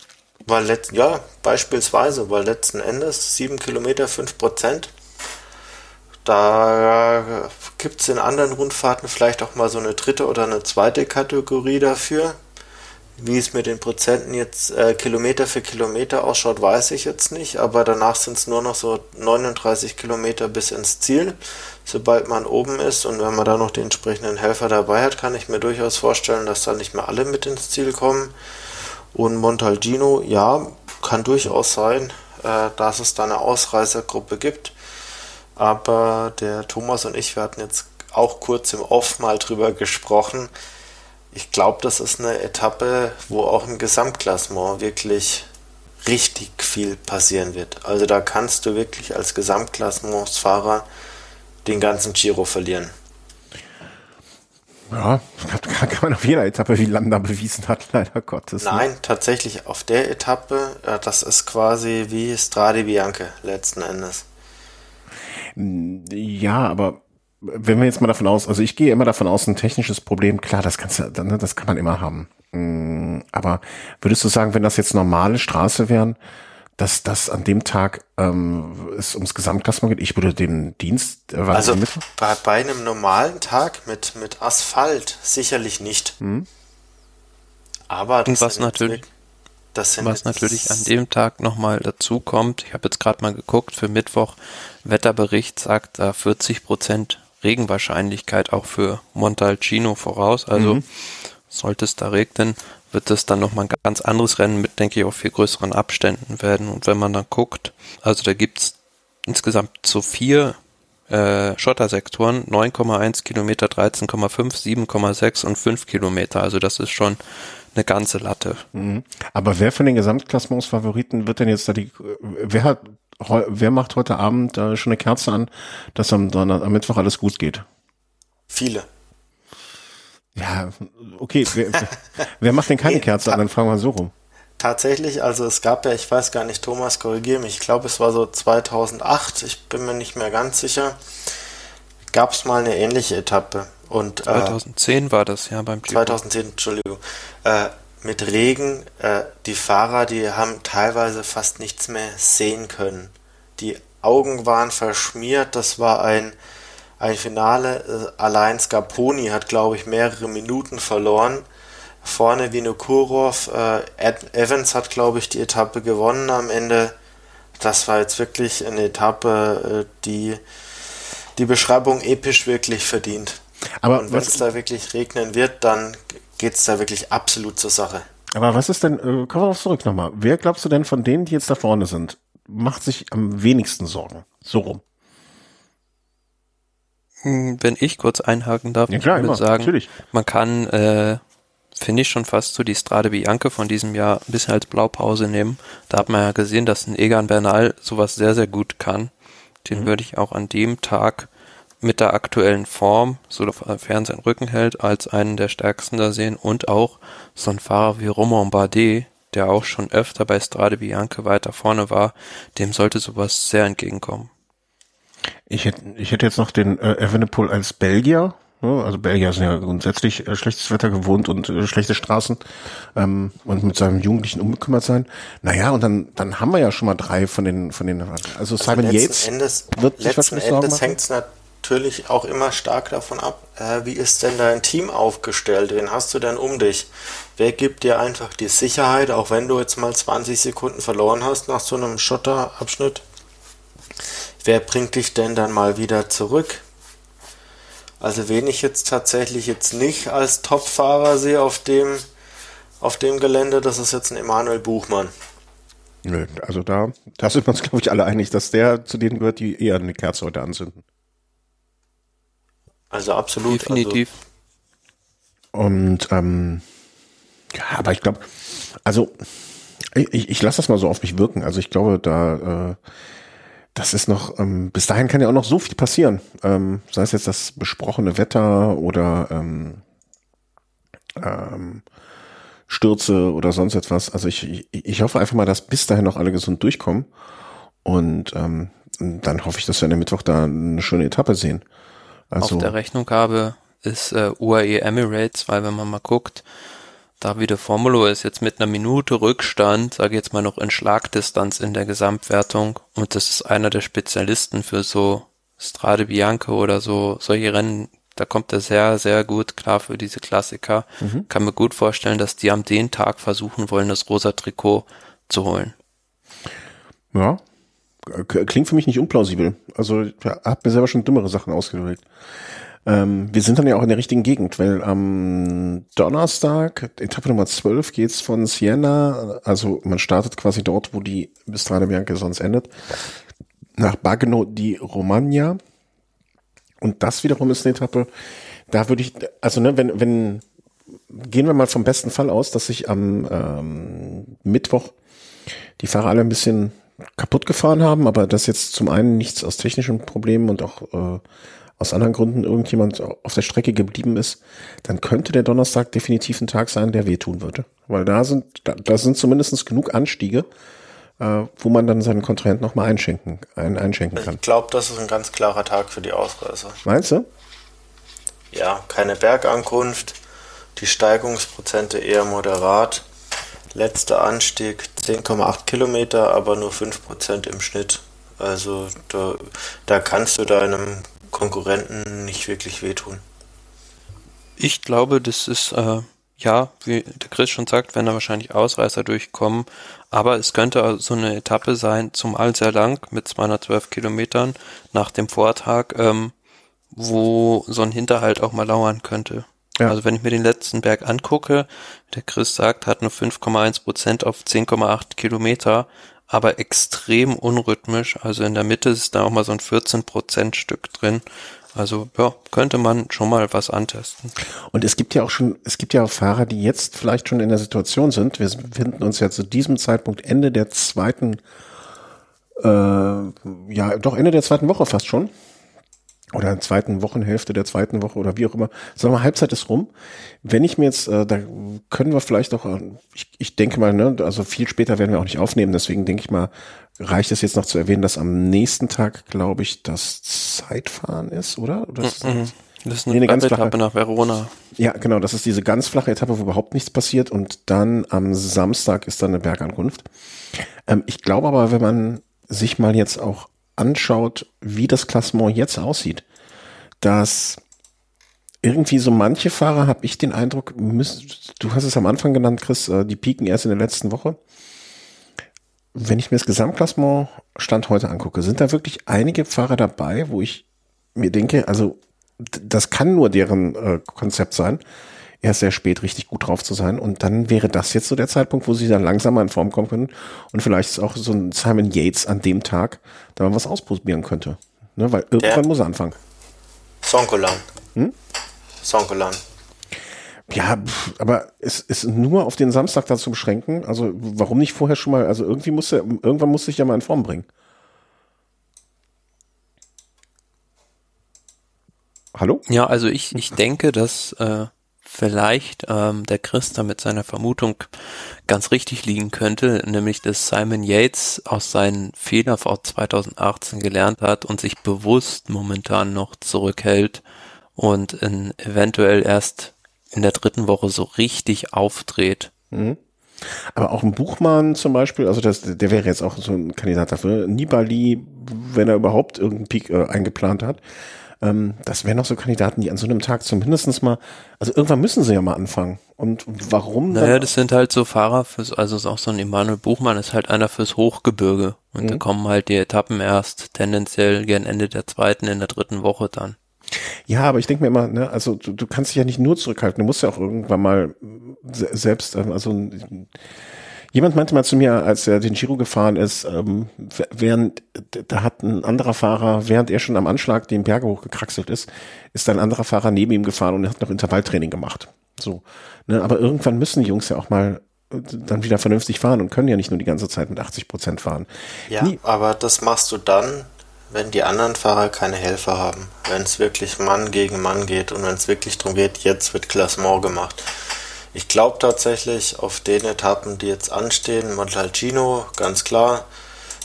Weil letzten, ja, beispielsweise, weil letzten Endes 7 Kilometer 5 Prozent. Da gibt es in anderen Rundfahrten vielleicht auch mal so eine dritte oder eine zweite Kategorie dafür. Wie es mit den Prozenten jetzt äh, Kilometer für Kilometer ausschaut, weiß ich jetzt nicht, aber danach sind es nur noch so 39 Kilometer bis ins Ziel, sobald man oben ist. Und wenn man da noch den entsprechenden Helfer dabei hat, kann ich mir durchaus vorstellen, dass da nicht mehr alle mit ins Ziel kommen. Und Montalgino, ja, kann durchaus sein, äh, dass es da eine Ausreißergruppe gibt. Aber der Thomas und ich, wir hatten jetzt auch kurz im Off mal drüber gesprochen ich glaube, das ist eine Etappe, wo auch im Gesamtklassement wirklich richtig viel passieren wird. Also da kannst du wirklich als Gesamtklassementsfahrer den ganzen Giro verlieren. Ja, kann, kann man auf jeder Etappe, wie Landa bewiesen hat, leider Gottes. Ne? Nein, ne? tatsächlich auf der Etappe, das ist quasi wie Strade Bianche letzten Endes. Ja, aber wenn wir jetzt mal davon aus, also ich gehe immer davon aus, ein technisches Problem, klar, das kannst du, ne, das kann man immer haben. Mm, aber würdest du sagen, wenn das jetzt normale Straße wären, dass das an dem Tag ähm, es ums Gesamtklassement geht? Ich würde den Dienst äh, Also bei, bei einem normalen Tag mit, mit Asphalt sicherlich nicht. Mhm. Aber das was natürlich das was natürlich an dem Tag nochmal dazu kommt, ich habe jetzt gerade mal geguckt, für Mittwoch Wetterbericht sagt da 40 Prozent Regenwahrscheinlichkeit auch für Montalcino voraus. Also mhm. sollte es da regnen, wird es dann nochmal ein ganz anderes Rennen mit, denke ich, auch viel größeren Abständen werden. Und wenn man dann guckt, also da gibt's insgesamt so vier äh, Schottersektoren, 9,1 Kilometer, 13,5, 7,6 und 5 Kilometer. Also das ist schon eine ganze Latte. Mhm. Aber wer von den Gesamtklassements-Favoriten wird denn jetzt da die, wer hat wer macht heute Abend äh, schon eine Kerze an, dass am, am Mittwoch alles gut geht? Viele. Ja, okay. Wer, wer macht denn keine nee, Kerze an? Dann fragen wir so rum. Tatsächlich, also es gab ja, ich weiß gar nicht, Thomas, korrigiere mich, ich glaube es war so 2008, ich bin mir nicht mehr ganz sicher, gab es mal eine ähnliche Etappe. Und, 2010 äh, war das ja beim Giro. 2010, Entschuldigung. Äh, mit Regen, äh, die Fahrer, die haben teilweise fast nichts mehr sehen können. Die Augen waren verschmiert, das war ein, ein Finale. Äh, allein Scarponi hat, glaube ich, mehrere Minuten verloren. Vorne Vinokurov, äh, Evans hat, glaube ich, die Etappe gewonnen am Ende. Das war jetzt wirklich eine Etappe, äh, die die Beschreibung episch wirklich verdient. Aber wenn es da wirklich regnen wird, dann geht es da wirklich absolut zur Sache. Aber was ist denn, äh, kommen wir auf zurück nochmal. Wer glaubst du denn von denen, die jetzt da vorne sind, macht sich am wenigsten Sorgen? So rum. Hm, wenn ich kurz einhaken darf, ja, klar, ich würde sagen, natürlich. man kann, äh, finde ich schon fast so die Strade Bianche von diesem Jahr ein bisschen als Blaupause nehmen. Da hat man ja gesehen, dass ein Egan Bernal sowas sehr, sehr gut kann. Den mhm. würde ich auch an dem Tag mit der aktuellen Form, sofern sein Rücken hält, als einen der stärksten da sehen und auch so ein Fahrer wie Romain Bardet, der auch schon öfter bei Strade Bianche weiter vorne war, dem sollte sowas sehr entgegenkommen. Ich hätte, ich hätte jetzt noch den äh, Evenepoel als Belgier. Ne? Also Belgier sind ja grundsätzlich äh, schlechtes Wetter gewohnt und äh, schlechte Straßen ähm, und mit seinem Jugendlichen unbekümmert sein. Naja, und dann, dann haben wir ja schon mal drei von den, von den, also, also Simon Yates Endes, wird sich letzten Endes hängt es natürlich auch immer stark davon ab, äh, wie ist denn dein Team aufgestellt? Wen hast du denn um dich? Wer gibt dir einfach die Sicherheit, auch wenn du jetzt mal 20 Sekunden verloren hast nach so einem Schotterabschnitt? Wer bringt dich denn dann mal wieder zurück? Also wen ich jetzt tatsächlich jetzt nicht als Topfahrer sehe auf dem, auf dem Gelände, das ist jetzt ein Emanuel Buchmann. Nö, also da, da sind wir uns, glaube ich, alle einig, dass der zu denen gehört, die eher eine Kerze heute anzünden. Also absolut. Definitiv. Also. Und ähm, ja, aber ich glaube, also ich, ich lasse das mal so auf mich wirken. Also ich glaube, da äh, das ist noch, ähm, bis dahin kann ja auch noch so viel passieren. Ähm, sei es jetzt das besprochene Wetter oder ähm, ähm, Stürze oder sonst etwas. Also ich, ich, ich hoffe einfach mal, dass bis dahin noch alle gesund durchkommen. Und ähm, dann hoffe ich, dass wir an der Mittwoch da eine schöne Etappe sehen. Also, auf der Rechnung habe, ist äh, UAE Emirates, weil wenn man mal guckt, Davide Formulo ist jetzt mit einer Minute Rückstand, sage ich jetzt mal noch in Schlagdistanz in der Gesamtwertung und das ist einer der Spezialisten für so Strade Bianca oder so solche Rennen, da kommt er sehr, sehr gut klar für diese Klassiker. Mhm. Kann mir gut vorstellen, dass die am den Tag versuchen wollen, das rosa Trikot zu holen. Ja, klingt für mich nicht unplausibel. Also ich habe mir selber schon dümmere Sachen ausgedrückt. Ähm, wir sind dann ja auch in der richtigen Gegend, weil am Donnerstag, Etappe Nummer 12, geht's von Siena, also man startet quasi dort, wo die Bistrada Bianca sonst endet, nach Bagno di Romagna. Und das wiederum ist eine Etappe, da würde ich, also ne, wenn, wenn, gehen wir mal vom besten Fall aus, dass sich am ähm, Mittwoch die Fahrer alle ein bisschen kaputt gefahren haben, aber dass jetzt zum einen nichts aus technischen Problemen und auch äh, aus anderen Gründen irgendjemand auf der Strecke geblieben ist, dann könnte der Donnerstag definitiv ein Tag sein, der wehtun würde. Weil da sind, da, da sind zumindest genug Anstiege, äh, wo man dann seinen Kontrahent nochmal einschenken, ein, einschenken kann. Ich glaube, das ist ein ganz klarer Tag für die Ausreise. Meinst du? Ja, keine Bergankunft, die Steigungsprozente eher moderat. Letzter Anstieg 10,8 Kilometer, aber nur 5% im Schnitt. Also da, da kannst du deinem Konkurrenten nicht wirklich wehtun. Ich glaube, das ist, äh, ja, wie der Chris schon sagt, wenn da wahrscheinlich Ausreißer durchkommen, aber es könnte so eine Etappe sein, zumal sehr lang, mit 212 Kilometern nach dem Vortag, ähm, wo so ein Hinterhalt auch mal lauern könnte. Ja. Also wenn ich mir den letzten Berg angucke, der Chris sagt, hat nur 5,1 Prozent auf 10,8 Kilometer, aber extrem unrhythmisch. Also in der Mitte ist da auch mal so ein 14% Stück drin. Also ja, könnte man schon mal was antesten. Und es gibt ja auch schon, es gibt ja auch Fahrer, die jetzt vielleicht schon in der Situation sind. Wir befinden uns ja zu diesem Zeitpunkt Ende der zweiten, äh, ja, doch Ende der zweiten Woche fast schon oder in der zweiten Wochenhälfte der zweiten Woche oder wie auch immer. Sagen wir, Halbzeit ist rum. Wenn ich mir jetzt, äh, da können wir vielleicht auch, äh, ich, ich denke mal, ne, also viel später werden wir auch nicht aufnehmen, deswegen denke ich mal, reicht es jetzt noch zu erwähnen, dass am nächsten Tag, glaube ich, das Zeitfahren ist, oder? oder ist mhm. Das ist eine, eine ganz flache Etappe nach Verona. Ja, genau, das ist diese ganz flache Etappe, wo überhaupt nichts passiert und dann am Samstag ist dann eine Bergankunft. Ähm, ich glaube aber, wenn man sich mal jetzt auch anschaut, wie das Klassement jetzt aussieht, dass irgendwie so manche Fahrer, habe ich den Eindruck, müssen, du hast es am Anfang genannt, Chris, äh, die pieken erst in der letzten Woche. Wenn ich mir das Gesamtklassement Stand heute angucke, sind da wirklich einige Fahrer dabei, wo ich mir denke, also das kann nur deren äh, Konzept sein, erst sehr spät richtig gut drauf zu sein. Und dann wäre das jetzt so der Zeitpunkt, wo sie dann langsamer in Form kommen können. Und vielleicht ist auch so ein Simon Yates an dem Tag, da man was ausprobieren könnte. Ne, weil irgendwann der muss er anfangen. Sonkolan. Hm? Sonkolan. Ja, aber es ist nur auf den Samstag dazu beschränken. Also warum nicht vorher schon mal, also irgendwie muss er, irgendwann muss sich ja mal in Form bringen. Hallo? Ja, also ich, ich denke, dass äh, vielleicht ähm, der Chris da mit seiner Vermutung ganz richtig liegen könnte, nämlich dass Simon Yates aus seinen Fehlern vor 2018 gelernt hat und sich bewusst momentan noch zurückhält und in, eventuell erst in der dritten Woche so richtig aufdreht. Mhm. Aber auch ein Buchmann zum Beispiel, also das, der wäre jetzt auch so ein Kandidat dafür. Nibali, wenn er überhaupt irgendeinen Peak äh, eingeplant hat. Ähm, das wären noch so Kandidaten, die an so einem Tag zumindestens mal, also irgendwann müssen sie ja mal anfangen. Und warum? Naja, das sind halt so Fahrer fürs, also ist auch so ein Emanuel Buchmann ist halt einer fürs Hochgebirge. Und mhm. da kommen halt die Etappen erst tendenziell gern Ende der zweiten, in der dritten Woche dann. Ja, aber ich denke mir immer, ne, also du, du kannst dich ja nicht nur zurückhalten, du musst ja auch irgendwann mal selbst, ähm, also Jemand meinte mal zu mir, als er den Giro gefahren ist, ähm, während da hat ein anderer Fahrer, während er schon am Anschlag den Berge hochgekraxelt ist, ist ein anderer Fahrer neben ihm gefahren und er hat noch Intervalltraining gemacht. So, ne, aber irgendwann müssen die Jungs ja auch mal äh, dann wieder vernünftig fahren und können ja nicht nur die ganze Zeit mit 80 Prozent fahren. Ja, Nie. aber das machst du dann, wenn die anderen Fahrer keine Helfer haben. Wenn es wirklich Mann gegen Mann geht und wenn es wirklich darum geht, jetzt wird Klassement gemacht. Ich glaube tatsächlich auf den Etappen, die jetzt anstehen, Montalcino, ganz klar,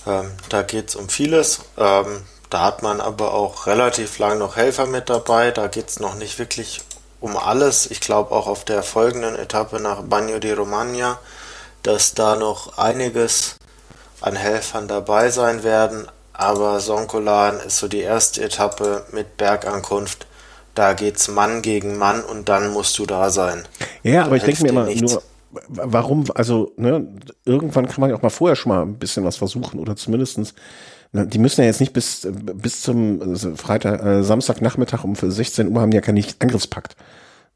ähm, da geht es um vieles. Ähm, da hat man aber auch relativ lang noch Helfer mit dabei. Da geht es noch nicht wirklich um alles. Ich glaube auch auf der folgenden Etappe nach Bagno di Romagna, dass da noch einiges an Helfern dabei sein werden. Aber Sonkolan ist so die erste Etappe mit Bergankunft Da geht's Mann gegen Mann und dann musst du da sein. Ja, aber ich denke mir immer nichts. nur, warum, also, ne, irgendwann kann man ja auch mal vorher schon mal ein bisschen was versuchen oder zumindestens die müssen ja jetzt nicht bis, bis zum also Freitag, äh, Samstagnachmittag um 16 Uhr haben die ja keinen Angriffspakt.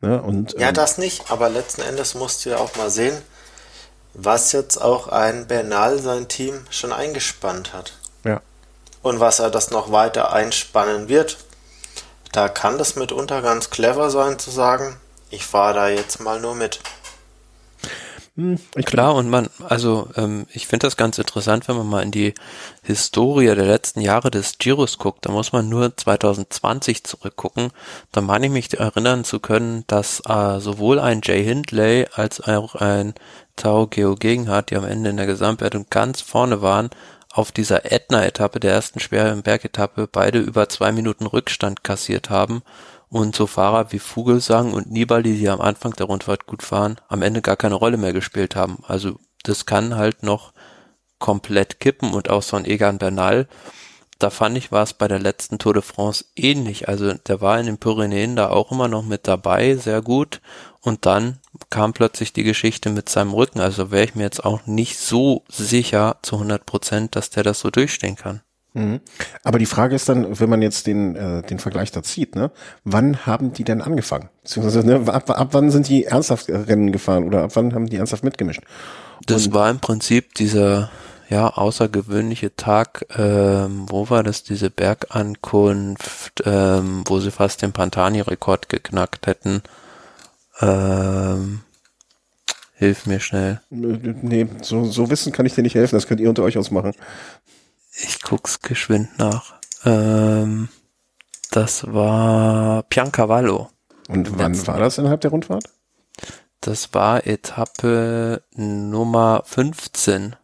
Ne? Und, ja, ähm, das nicht, aber letzten Endes musst du ja auch mal sehen, was jetzt auch ein Bernal sein Team schon eingespannt hat. Ja. Und was er das noch weiter einspannen wird. Da kann das mitunter ganz clever sein zu sagen, ich fahre da jetzt mal nur mit. Hm, Klar, und man, also ähm, ich finde das ganz interessant, wenn man mal in die Historie der letzten Jahre des Giros guckt. Da muss man nur 2020 zurückgucken. Da meine ich mich erinnern zu können, dass äh, sowohl ein Jay Hindley als auch ein Tao Geo Gegenhardt, die am Ende in der Gesamtwertung ganz vorne waren, auf dieser Ätna-Etappe, der ersten schweren Bergetappe, beide über zwei Minuten Rückstand kassiert haben und so Fahrer wie Vogelsang und Nibali, die am Anfang der Rundfahrt gut fahren, am Ende gar keine Rolle mehr gespielt haben. Also das kann halt noch komplett kippen und auch so ein Egan Bernal, da fand ich, war es bei der letzten Tour de France ähnlich. Also der war in den Pyrenäen da auch immer noch mit dabei, sehr gut. Und dann kam plötzlich die Geschichte mit seinem Rücken. Also wäre ich mir jetzt auch nicht so sicher zu 100 Prozent, dass der das so durchstehen kann. Mhm. Aber die Frage ist dann, wenn man jetzt den, äh, den Vergleich da zieht, ne, wann haben die denn angefangen? Beziehungsweise ne, ab, ab wann sind die ernsthaft Rennen gefahren oder ab wann haben die ernsthaft mitgemischt? Das Und war im Prinzip dieser ja außergewöhnliche Tag, ähm, wo war das, diese Bergankunft, ähm, wo sie fast den Pantani-Rekord geknackt hätten. Ähm, hilf mir schnell. Nee, so, so wissen kann ich dir nicht helfen, das könnt ihr unter euch ausmachen. Ich guck's geschwind nach. Ähm, das war Piancavallo. Und wann war das innerhalb der Rundfahrt? Das war Etappe Nummer 15.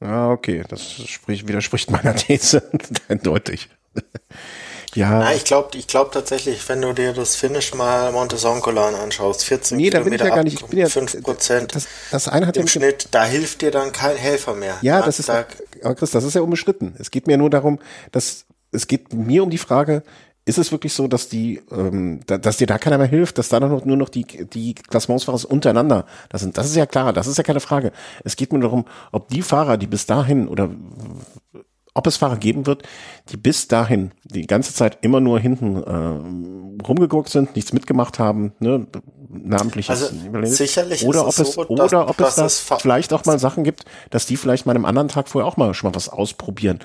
Ah, okay. Das spricht, widerspricht meiner These eindeutig. Ja. Na, ich glaube ich glaub tatsächlich, wenn du dir das Finish mal Montesoncolan anschaust, 14 nee, da bin ich ja gar nicht, ich bin ja, 5 Prozent das, das eine hat im ja Schnitt, da hilft dir dann kein Helfer mehr. Ja, das ist, aber Chris, das ist ja unbestritten. Es geht mir nur darum, dass, es geht mir um die Frage, ist es wirklich so, dass die, ähm, da, dass dir da keiner mehr hilft, dass da noch, nur noch die, die Klassementsfahrer untereinander das sind? Das ist ja klar, das ist ja keine Frage. Es geht mir darum, ob die Fahrer, die bis dahin oder ob es Fahrer geben wird, die bis dahin die ganze Zeit immer nur hinten äh, rumgeguckt sind, nichts mitgemacht haben, ne, namentliches also sicherlich oder ob es, so, oder dass, ob es da vielleicht auch mal Sachen gibt, dass die vielleicht mal einem anderen Tag vorher auch mal schon mal was ausprobieren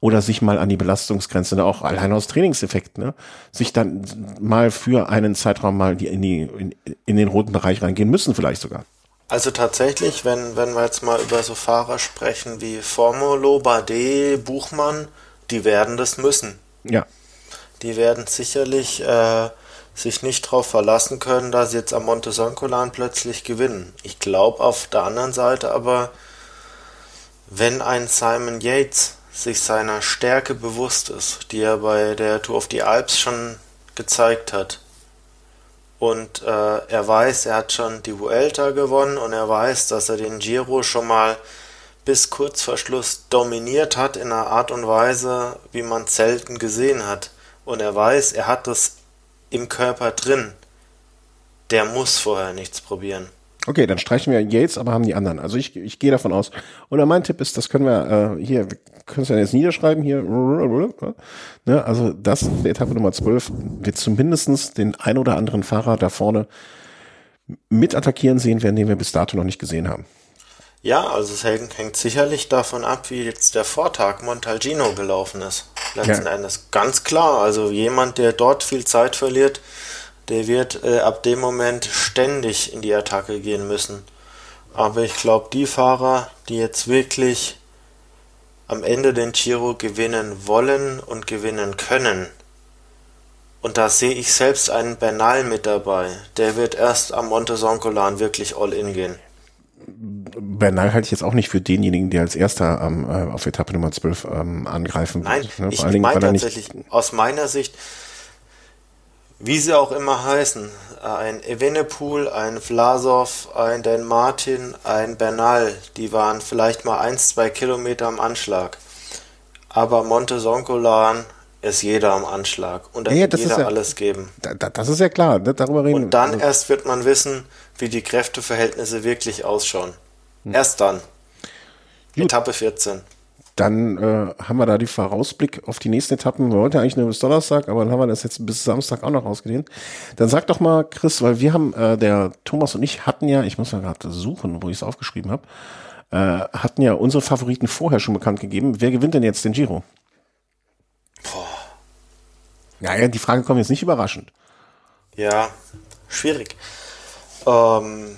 oder sich mal an die Belastungsgrenze, ne, auch allein aus Trainingseffekt, ne, sich dann mal für einen Zeitraum mal die, in, die, in, in den roten Bereich reingehen müssen vielleicht sogar. Also tatsächlich, wenn, wenn wir jetzt mal über so Fahrer sprechen wie Formolo, Bardet, Buchmann, die werden das müssen. Ja. Die werden sicherlich äh, sich nicht darauf verlassen können, dass sie jetzt am Monte Soncolan plötzlich gewinnen. Ich glaube auf der anderen Seite aber, wenn ein Simon Yates sich seiner Stärke bewusst ist, die er bei der Tour of the Alps schon gezeigt hat, und äh, er weiß, er hat schon die Vuelta gewonnen und er weiß, dass er den Giro schon mal bis kurz vor Schluss dominiert hat in einer Art und Weise, wie man selten gesehen hat. Und er weiß, er hat das im Körper drin. Der muss vorher nichts probieren. Okay, dann streichen wir Yates, aber haben die anderen. Also ich, ich gehe davon aus. Oder mein Tipp ist, das können wir äh, hier, wir können es ja jetzt niederschreiben hier. Ne, also das, der Etappe Nummer 12, wird zumindestens den ein oder anderen Fahrer da vorne mit attackieren sehen werden, den wir bis dato noch nicht gesehen haben. Ja, also es hängt sicherlich davon ab, wie jetzt der Vortag Montalgino gelaufen ist. Letzten ja. Endes. Ganz klar. Also jemand, der dort viel Zeit verliert, der wird äh, ab dem Moment ständig in die Attacke gehen müssen. Aber ich glaube, die Fahrer, die jetzt wirklich am Ende den Giro gewinnen wollen und gewinnen können, und da sehe ich selbst einen Bernal mit dabei, der wird erst am Monte Soncolan wirklich all in gehen. Bernal halte ich jetzt auch nicht für denjenigen, der als erster ähm, äh, auf Etappe Nummer 12 ähm, angreifen Nein, wird. Ne? ich meine tatsächlich, aus meiner Sicht, wie sie auch immer heißen, ein Evenepoel, ein Vlasov, ein Dan Martin, ein Bernal, die waren vielleicht mal ein, zwei Kilometer am Anschlag. Aber Monte Soncolan ist jeder am Anschlag und da ja, wird jeder ja, alles geben. Da, das ist ja klar, ne? darüber reden. Und dann also, erst wird man wissen, wie die Kräfteverhältnisse wirklich ausschauen. Hm. Erst dann. Gut. Etappe 14. Dann äh, haben wir da die Vorausblick auf die nächsten Etappen. Wir wollten ja eigentlich nur bis Donnerstag, aber dann haben wir das jetzt bis Samstag auch noch ausgedehnt. Dann sag doch mal, Chris, weil wir haben, äh, der Thomas und ich hatten ja, ich muss mal gerade suchen, wo ich es aufgeschrieben habe, äh, hatten ja unsere Favoriten vorher schon bekannt gegeben. Wer gewinnt denn jetzt den Giro? Boah. Ja, ja, die Frage kommt jetzt nicht überraschend. Ja, schwierig. Ähm,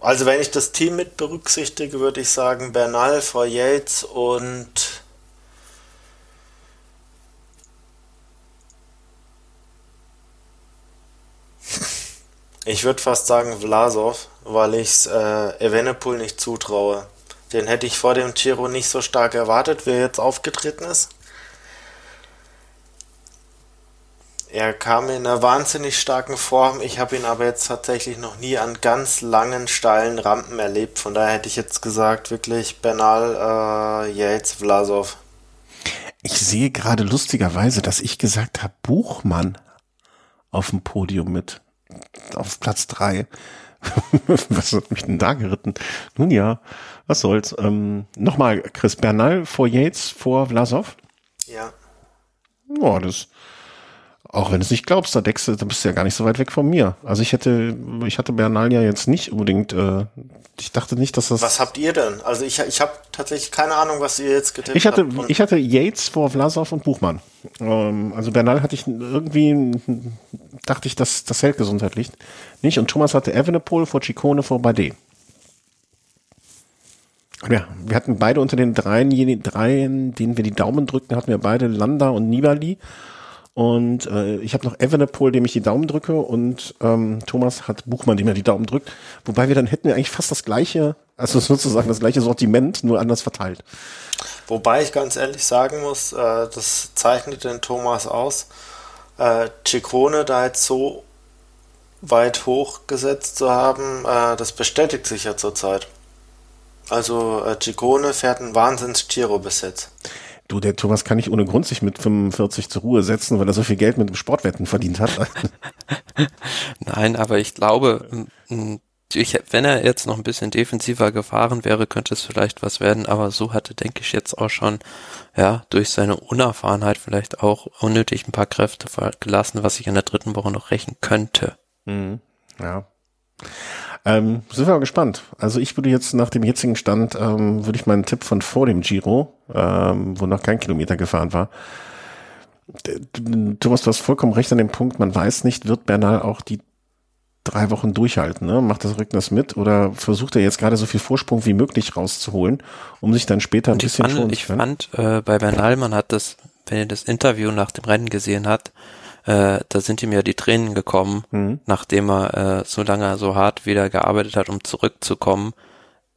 also wenn ich das Team mit berücksichtige, würde ich sagen Bernal vor Yates und ich würde fast sagen Vlasov, weil ich es äh, Evenepoel nicht zutraue. Den hätte ich vor dem Giro nicht so stark erwartet, wie er jetzt aufgetreten ist. Er kam in einer wahnsinnig starken Form. Ich habe ihn aber jetzt tatsächlich noch nie an ganz langen, steilen Rampen erlebt. Von daher hätte ich jetzt gesagt, wirklich Bernal, äh, Yates, Vlasov. Ich sehe gerade lustigerweise, dass ich gesagt habe, Buchmann auf dem Podium mit. Auf Platz drei. Was hat mich denn da geritten? Nun ja, was soll's. Ähm, Nochmal, Chris Bernal vor Yates, vor Vlasov? Ja. Boah, das, auch wenn du es nicht glaubst, da deckst du, da bist du ja gar nicht so weit weg von mir. Also ich hätte, ich hatte Bernal ja jetzt nicht unbedingt, äh, ich dachte nicht, dass das. Was habt ihr denn? Also ich, ich habe tatsächlich keine Ahnung, was ihr jetzt getippt ich hatte, habt. Ich hatte Yates vor Vlasov und Buchmann. Ähm, also Bernal hatte ich irgendwie, dachte ich, dass das hält gesundheitlich nicht. Und Thomas hatte Evenepoel vor Ciccone vor Bade. Ja, wir hatten beide unter den dreien, dreien, denen wir die Daumen drückten, hatten wir beide Landa und Nibali. Und äh, ich habe noch Evenepoel, dem ich die Daumen drücke, und ähm, Thomas hat Buchmann, dem er die Daumen drückt. Wobei wir dann hätten wir eigentlich fast das gleiche, also sozusagen das gleiche Sortiment, nur anders verteilt. Wobei ich ganz ehrlich sagen muss, äh, das zeichnet den Thomas aus. Äh, Ciccone da jetzt so weit hochgesetzt zu haben, äh, das bestätigt sich ja zurzeit. Also äh, Ciccone fährt einen Wahnsinns-Giro bis jetzt. Du, der Thomas kann nicht ohne Grund sich mit 45 zur Ruhe setzen, weil er so viel Geld mit dem Sportwetten verdient hat. Nein, aber ich glaube, ich, wenn er jetzt noch ein bisschen defensiver gefahren wäre, könnte es vielleicht was werden, aber so hatte, denke ich, jetzt auch schon, ja, durch seine Unerfahrenheit vielleicht auch unnötig ein paar Kräfte gelassen, was ich in der dritten Woche noch rächen könnte. Mhm. Ja. Ähm, sind wir mal gespannt. Also ich würde jetzt nach dem jetzigen Stand, ähm, würde ich meinen Tipp von vor dem Giro, ähm, wo noch kein Kilometer gefahren war. Thomas, du hast vollkommen recht an dem Punkt, man weiß nicht, wird Bernal auch die drei Wochen durchhalten, ne? Macht das Rücken das mit oder versucht er jetzt gerade so viel Vorsprung wie möglich rauszuholen, um sich dann später ein bisschen schon. Ich fand äh, bei Bernal, man hat das, wenn ihr das Interview nach dem Rennen gesehen habt, äh, da sind ihm ja die Tränen gekommen, mhm. nachdem er äh, so lange so hart wieder gearbeitet hat, um zurückzukommen.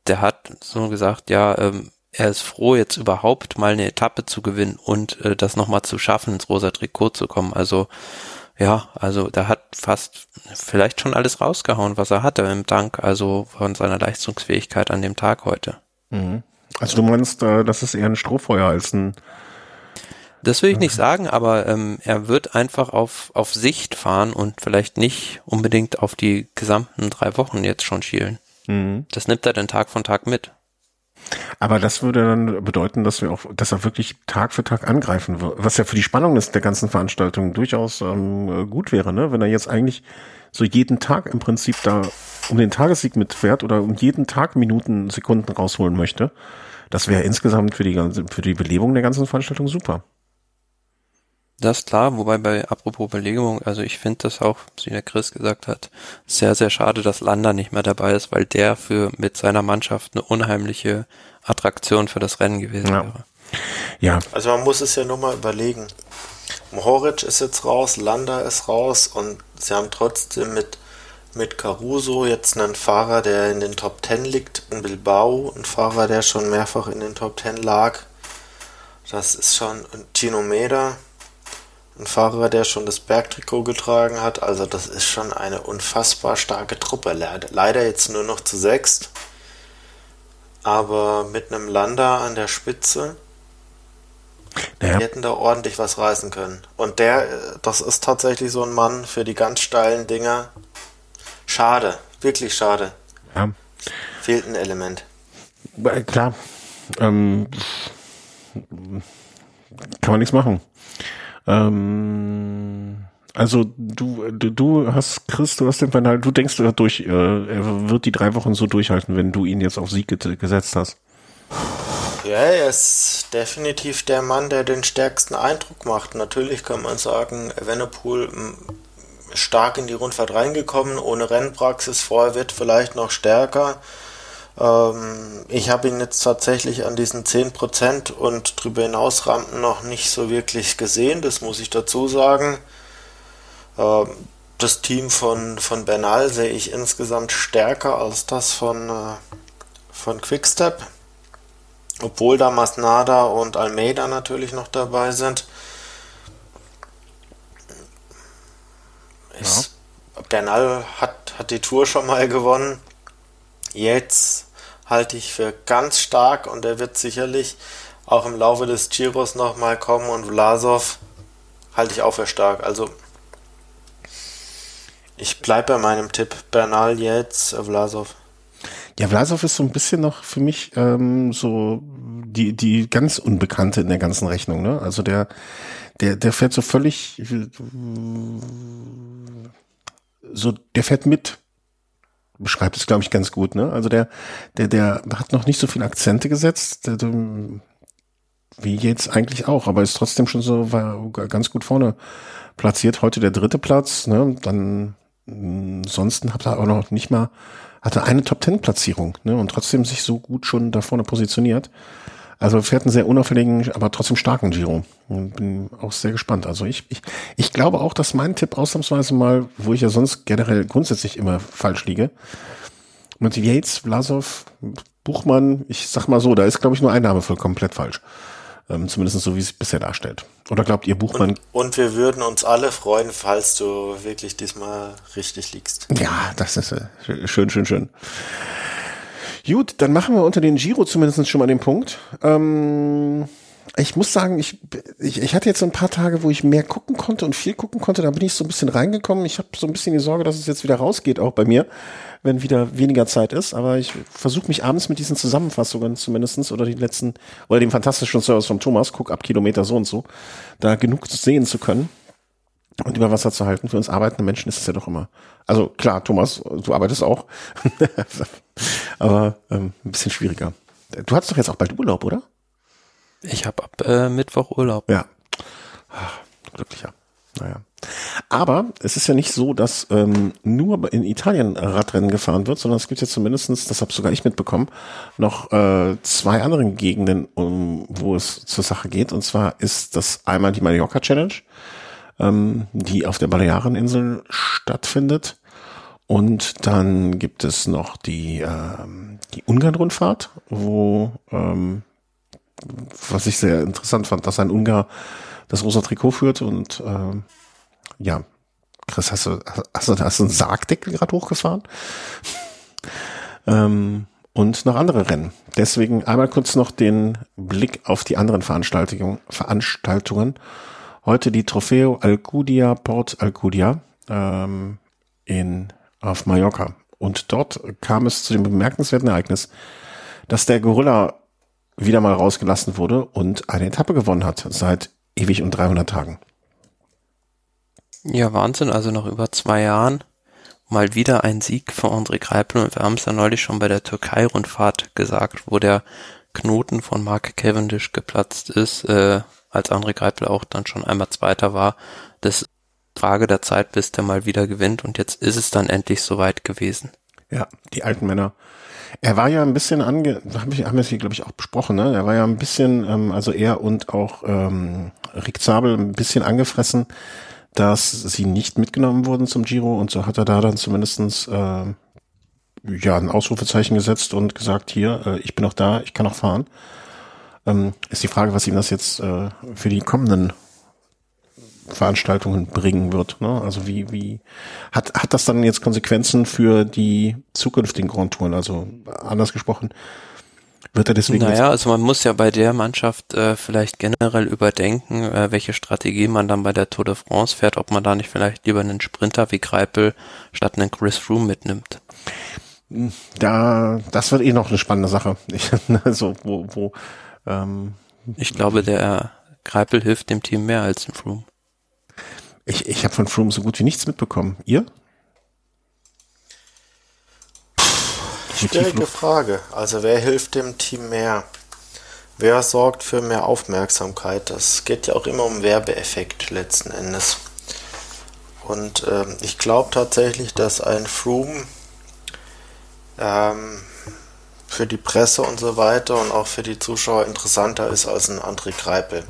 Der hat so gesagt, ja, ähm, er ist froh, jetzt überhaupt mal eine Etappe zu gewinnen und äh, das nochmal zu schaffen, ins rosa Trikot zu kommen. Also ja, also da hat fast vielleicht schon alles rausgehauen, was er hatte im Dank, also von seiner Leistungsfähigkeit an dem Tag heute. Mhm. Also du meinst, äh, das ist eher ein Strohfeuer als ein das will ich nicht sagen, aber ähm, er wird einfach auf, auf Sicht fahren und vielleicht nicht unbedingt auf die gesamten drei Wochen jetzt schon schielen. Mhm. Das nimmt er dann Tag von Tag mit. Aber das würde dann bedeuten, dass wir auch, dass er wirklich Tag für Tag angreifen wird, was ja für die Spannung des, der ganzen Veranstaltung durchaus ähm, gut wäre, ne? Wenn er jetzt eigentlich so jeden Tag im Prinzip da um den Tagessieg mitfährt oder um jeden Tag Minuten, Sekunden rausholen möchte. Das wäre insgesamt für die ganze, für die Belebung der ganzen Veranstaltung super. Das klar, wobei bei apropos Belegung, also ich finde das auch, wie der Chris gesagt hat, sehr, sehr schade, dass Landa nicht mehr dabei ist, weil der für mit seiner Mannschaft eine unheimliche Attraktion für das Rennen gewesen ja. wäre. Ja. Also man muss es ja nur mal überlegen. Mohoric ist jetzt raus, Landa ist raus und sie haben trotzdem mit, mit Caruso jetzt einen Fahrer, der in den Top Ten liegt, in Bilbao, ein Fahrer, der schon mehrfach in den Top Ten lag. Das ist schon Tino Meda, ein Fahrer, der schon das Bergtrikot getragen hat. Also das ist schon eine unfassbar starke Truppe. Leider jetzt nur noch zu sechst. aber mit einem Lander an der Spitze, naja. die hätten da ordentlich was reißen können. Und der, das ist tatsächlich so ein Mann für die ganz steilen Dinger. Schade, wirklich schade. Ja. Fehlt ein Element. Äh, klar. Ähm, kann man nichts machen. Ähm, also du, du, du hast, Chris, du hast den Final, du denkst du durch, äh, er wird die drei Wochen so durchhalten, wenn du ihn jetzt auf Sieg gesetzt hast. Ja, er ist definitiv der Mann, der den stärksten Eindruck macht. Natürlich kann man sagen, Evenepoel stark in die Rundfahrt reingekommen, ohne Rennpraxis, vorher wird vielleicht noch stärker. Ähm, ich habe ihn jetzt tatsächlich an diesen 10% und drüber hinaus Rampen noch nicht so wirklich gesehen, das muss ich dazu sagen. Ähm, das Team von, von Bernal sehe ich insgesamt stärker als das von, äh, von Quickstep. Obwohl da Masnada und Almeida natürlich noch dabei sind. Ja. Bernal hat, hat die Tour schon mal gewonnen. Jetzt halte ich für ganz stark und er wird sicherlich auch im Laufe des Giros nochmal kommen und Vlasov halte ich auch für stark. Also ich bleibe bei meinem Tipp. Bernal jetzt, Vlasov. Ja, Vlasov ist so ein bisschen noch für mich ähm, so die die ganz Unbekannte in der ganzen Rechnung. Ne? Also der der der fährt so völlig so der fährt mit beschreibt es, glaube ich, ganz gut. Ne? Also der, der, der hat noch nicht so viele Akzente gesetzt, der, der, wie jetzt eigentlich auch, aber ist trotzdem schon so war ganz gut vorne platziert. Heute der dritte Platz. Ne? Dann ansonsten hat er auch noch nicht mal hatte eine Top Ten Platzierung ne? und trotzdem sich so gut schon da vorne positioniert. Also fährt einen sehr unauffälligen, aber trotzdem starken Giro. Bin auch sehr gespannt. Also ich, ich, ich glaube auch, dass mein Tipp ausnahmsweise mal, wo ich ja sonst generell grundsätzlich immer falsch liege, mit Yates, Vlasov, Buchmann, ich sag mal so, da ist, glaube ich, nur ein Name voll komplett falsch. Ähm, zumindest so, wie es sich bisher darstellt. Oder glaubt ihr, Buchmann? Und, und, wir würden uns alle freuen, falls du wirklich diesmal richtig liegst. Ja, das ist äh, schön, schön, schön. Gut, dann machen wir unter den Giro zumindest schon mal den Punkt. Ähm, ich muss sagen, ich, ich, ich hatte jetzt so ein paar Tage, wo ich mehr gucken konnte und viel gucken konnte. Da bin ich so ein bisschen reingekommen. Ich habe so ein bisschen die Sorge, dass es jetzt wieder rausgeht, auch bei mir, wenn wieder weniger Zeit ist. Aber ich versuche mich abends mit diesen Zusammenfassungen zumindestens oder die letzten, oder dem fantastischen Service von Thomas, guck ab Kilometer so und so, da genug sehen zu können und über Wasser zu halten. Für uns arbeitende Menschen ist es ja doch immer. Also klar, Thomas, du arbeitest auch. Aber ähm, ein bisschen schwieriger. Du hattest doch jetzt auch bald Urlaub, oder? Ich habe ab äh, Mittwoch Urlaub. Ja. Ach, glücklicher. Naja. Aber es ist ja nicht so, dass ähm, nur in Italien Radrennen gefahren wird, sondern es gibt ja zumindestens, das habe sogar ich mitbekommen, noch äh, zwei anderen Gegenden, um, wo es zur Sache geht. Und zwar ist das einmal die Mallorca Challenge ähm, die auf der Baleareninsel stattfindet. Und dann gibt es noch die, ähm, die Ungarn-Rundfahrt, wo, ähm, was ich sehr interessant fand, dass ein Ungar das rosa Trikot führt und ähm, ja, Chris, hast du, hast du, hast du einen Sargdeckel gerade hochgefahren? ähm, und noch andere Rennen. Deswegen einmal kurz noch den Blick auf die anderen Veranstaltungen. Veranstaltungen. Heute die Trofeo Alcudia Port Alcudia ähm, in, auf Mallorca. Und dort kam es zu dem bemerkenswerten Ereignis, dass der Gorilla wieder mal rausgelassen wurde und eine Etappe gewonnen hat seit ewig und 300 Tagen. Ja, Wahnsinn. Also nach über zwei Jahren mal wieder ein Sieg von André Greipel und wir haben es ja neulich schon bei der Türkei-Rundfahrt gesagt, wo der Knoten von Mark Cavendish geplatzt ist. Äh, als André Greipel auch dann schon einmal Zweiter war. Das Frage der Zeit, bis der mal wieder gewinnt und jetzt ist es dann endlich soweit gewesen. Ja, die alten Männer. Er war ja ein bisschen ange, haben wir es hier glaube ich auch besprochen, ne? Er war ja ein bisschen, ähm, also er und auch ähm, Rick Zabel ein bisschen angefressen, dass sie nicht mitgenommen wurden zum Giro und so hat er da dann zumindestens äh, ja ein Ausrufezeichen gesetzt und gesagt, hier, äh, ich bin noch da, ich kann noch fahren. Ähm, ist die Frage, was ihm das jetzt äh, für die kommenden Veranstaltungen bringen wird. Ne? Also wie, wie hat, hat das dann jetzt Konsequenzen für die zukünftigen Grand Touren? Also anders gesprochen, Wird er deswegen? Naja, also man muss ja bei der Mannschaft äh, vielleicht generell überdenken, äh, welche Strategie man dann bei der Tour de France fährt, ob man da nicht vielleicht lieber einen Sprinter wie Kreipel statt einen Chris Froome mitnimmt. Da, das wird eh noch eine spannende Sache. Ich, also wo, wo ähm, ich glaube, der Kreipel hilft dem Team mehr als ein Froome. Ich, ich habe von Froome so gut wie nichts mitbekommen. Ihr? Schwierige Frage. Also wer hilft dem Team mehr? Wer sorgt für mehr Aufmerksamkeit? Das geht ja auch immer um Werbeeffekt letzten Endes. Und ähm, ich glaube tatsächlich, dass ein Froome ähm, für die Presse und so weiter und auch für die Zuschauer interessanter ist als ein André Greipel.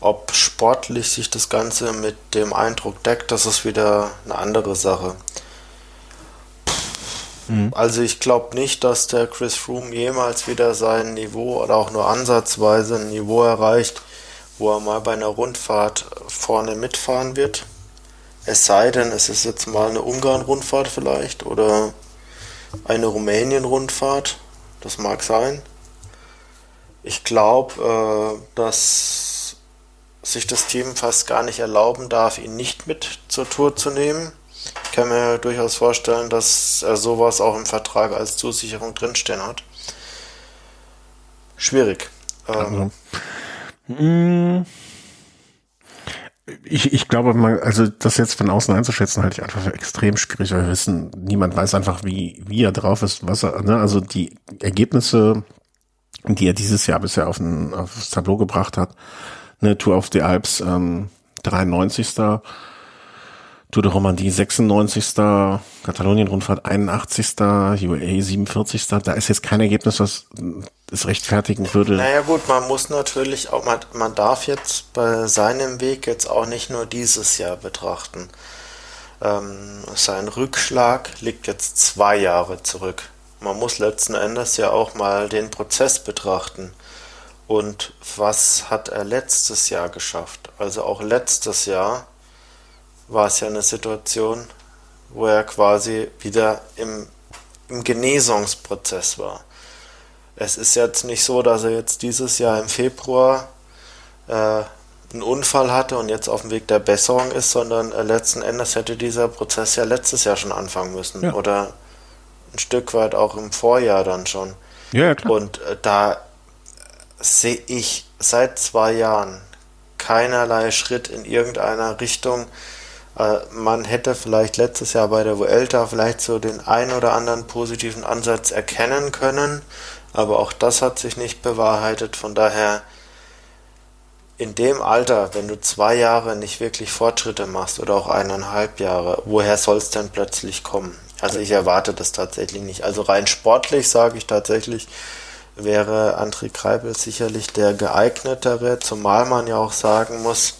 Ob sportlich sich das Ganze mit dem Eindruck deckt, das ist wieder eine andere Sache. Mhm. Also ich glaube nicht, dass der Chris Froome jemals wieder sein Niveau oder auch nur ansatzweise ein Niveau erreicht, wo er mal bei einer Rundfahrt vorne mitfahren wird. Es sei denn, es ist jetzt mal eine Ungarn-Rundfahrt vielleicht oder eine Rumänien-Rundfahrt. Das mag sein. Ich glaube, äh, dass sich das Team fast gar nicht erlauben darf, ihn nicht mit zur Tour zu nehmen. Ich kann mir durchaus vorstellen, dass er sowas auch im Vertrag als Zusicherung drinstehen hat. Schwierig. Ähm, also, ich, ich glaube, man, also das jetzt von außen einzuschätzen, halte ich einfach für extrem schwierig, weil wir wissen, niemand weiß einfach, wie, wie er drauf ist, was er, ne, also die Ergebnisse, die er dieses Jahr bisher auf ein, aufs Tableau gebracht hat, ne, Tour of the Alps, ähm, 93. Tour de Romandie 96. Katalonien-Rundfahrt 81. UAE 47. Da ist jetzt kein Ergebnis, was es rechtfertigen würde. Naja gut, man muss natürlich auch, man, man darf jetzt bei seinem Weg jetzt auch nicht nur dieses Jahr betrachten. Ähm, sein Rückschlag liegt jetzt zwei Jahre zurück. Man muss letzten Endes ja auch mal den Prozess betrachten. Und was hat er letztes Jahr geschafft? Also auch letztes Jahr war es ja eine Situation, wo er quasi wieder im, im Genesungsprozess war. Es ist jetzt nicht so, dass er jetzt dieses Jahr im Februar äh, einen Unfall hatte und jetzt auf dem Weg der Besserung ist, sondern äh, letzten Endes hätte dieser Prozess ja letztes Jahr schon anfangen müssen ja. oder ein Stück weit auch im Vorjahr dann schon. Ja, klar. Und äh, da sehe ich seit zwei Jahren keinerlei Schritt in irgendeiner Richtung, äh, man hätte vielleicht letztes Jahr bei der Vuelta vielleicht so den ein oder anderen positiven Ansatz erkennen können, aber auch das hat sich nicht bewahrheitet. Von daher in dem Alter, wenn du zwei Jahre nicht wirklich Fortschritte machst oder auch eineinhalb Jahre, woher soll es denn plötzlich kommen? Also ich erwarte das tatsächlich nicht. Also rein sportlich sage ich tatsächlich, wäre André Kreibel sicherlich der geeignetere, zumal man ja auch sagen muss,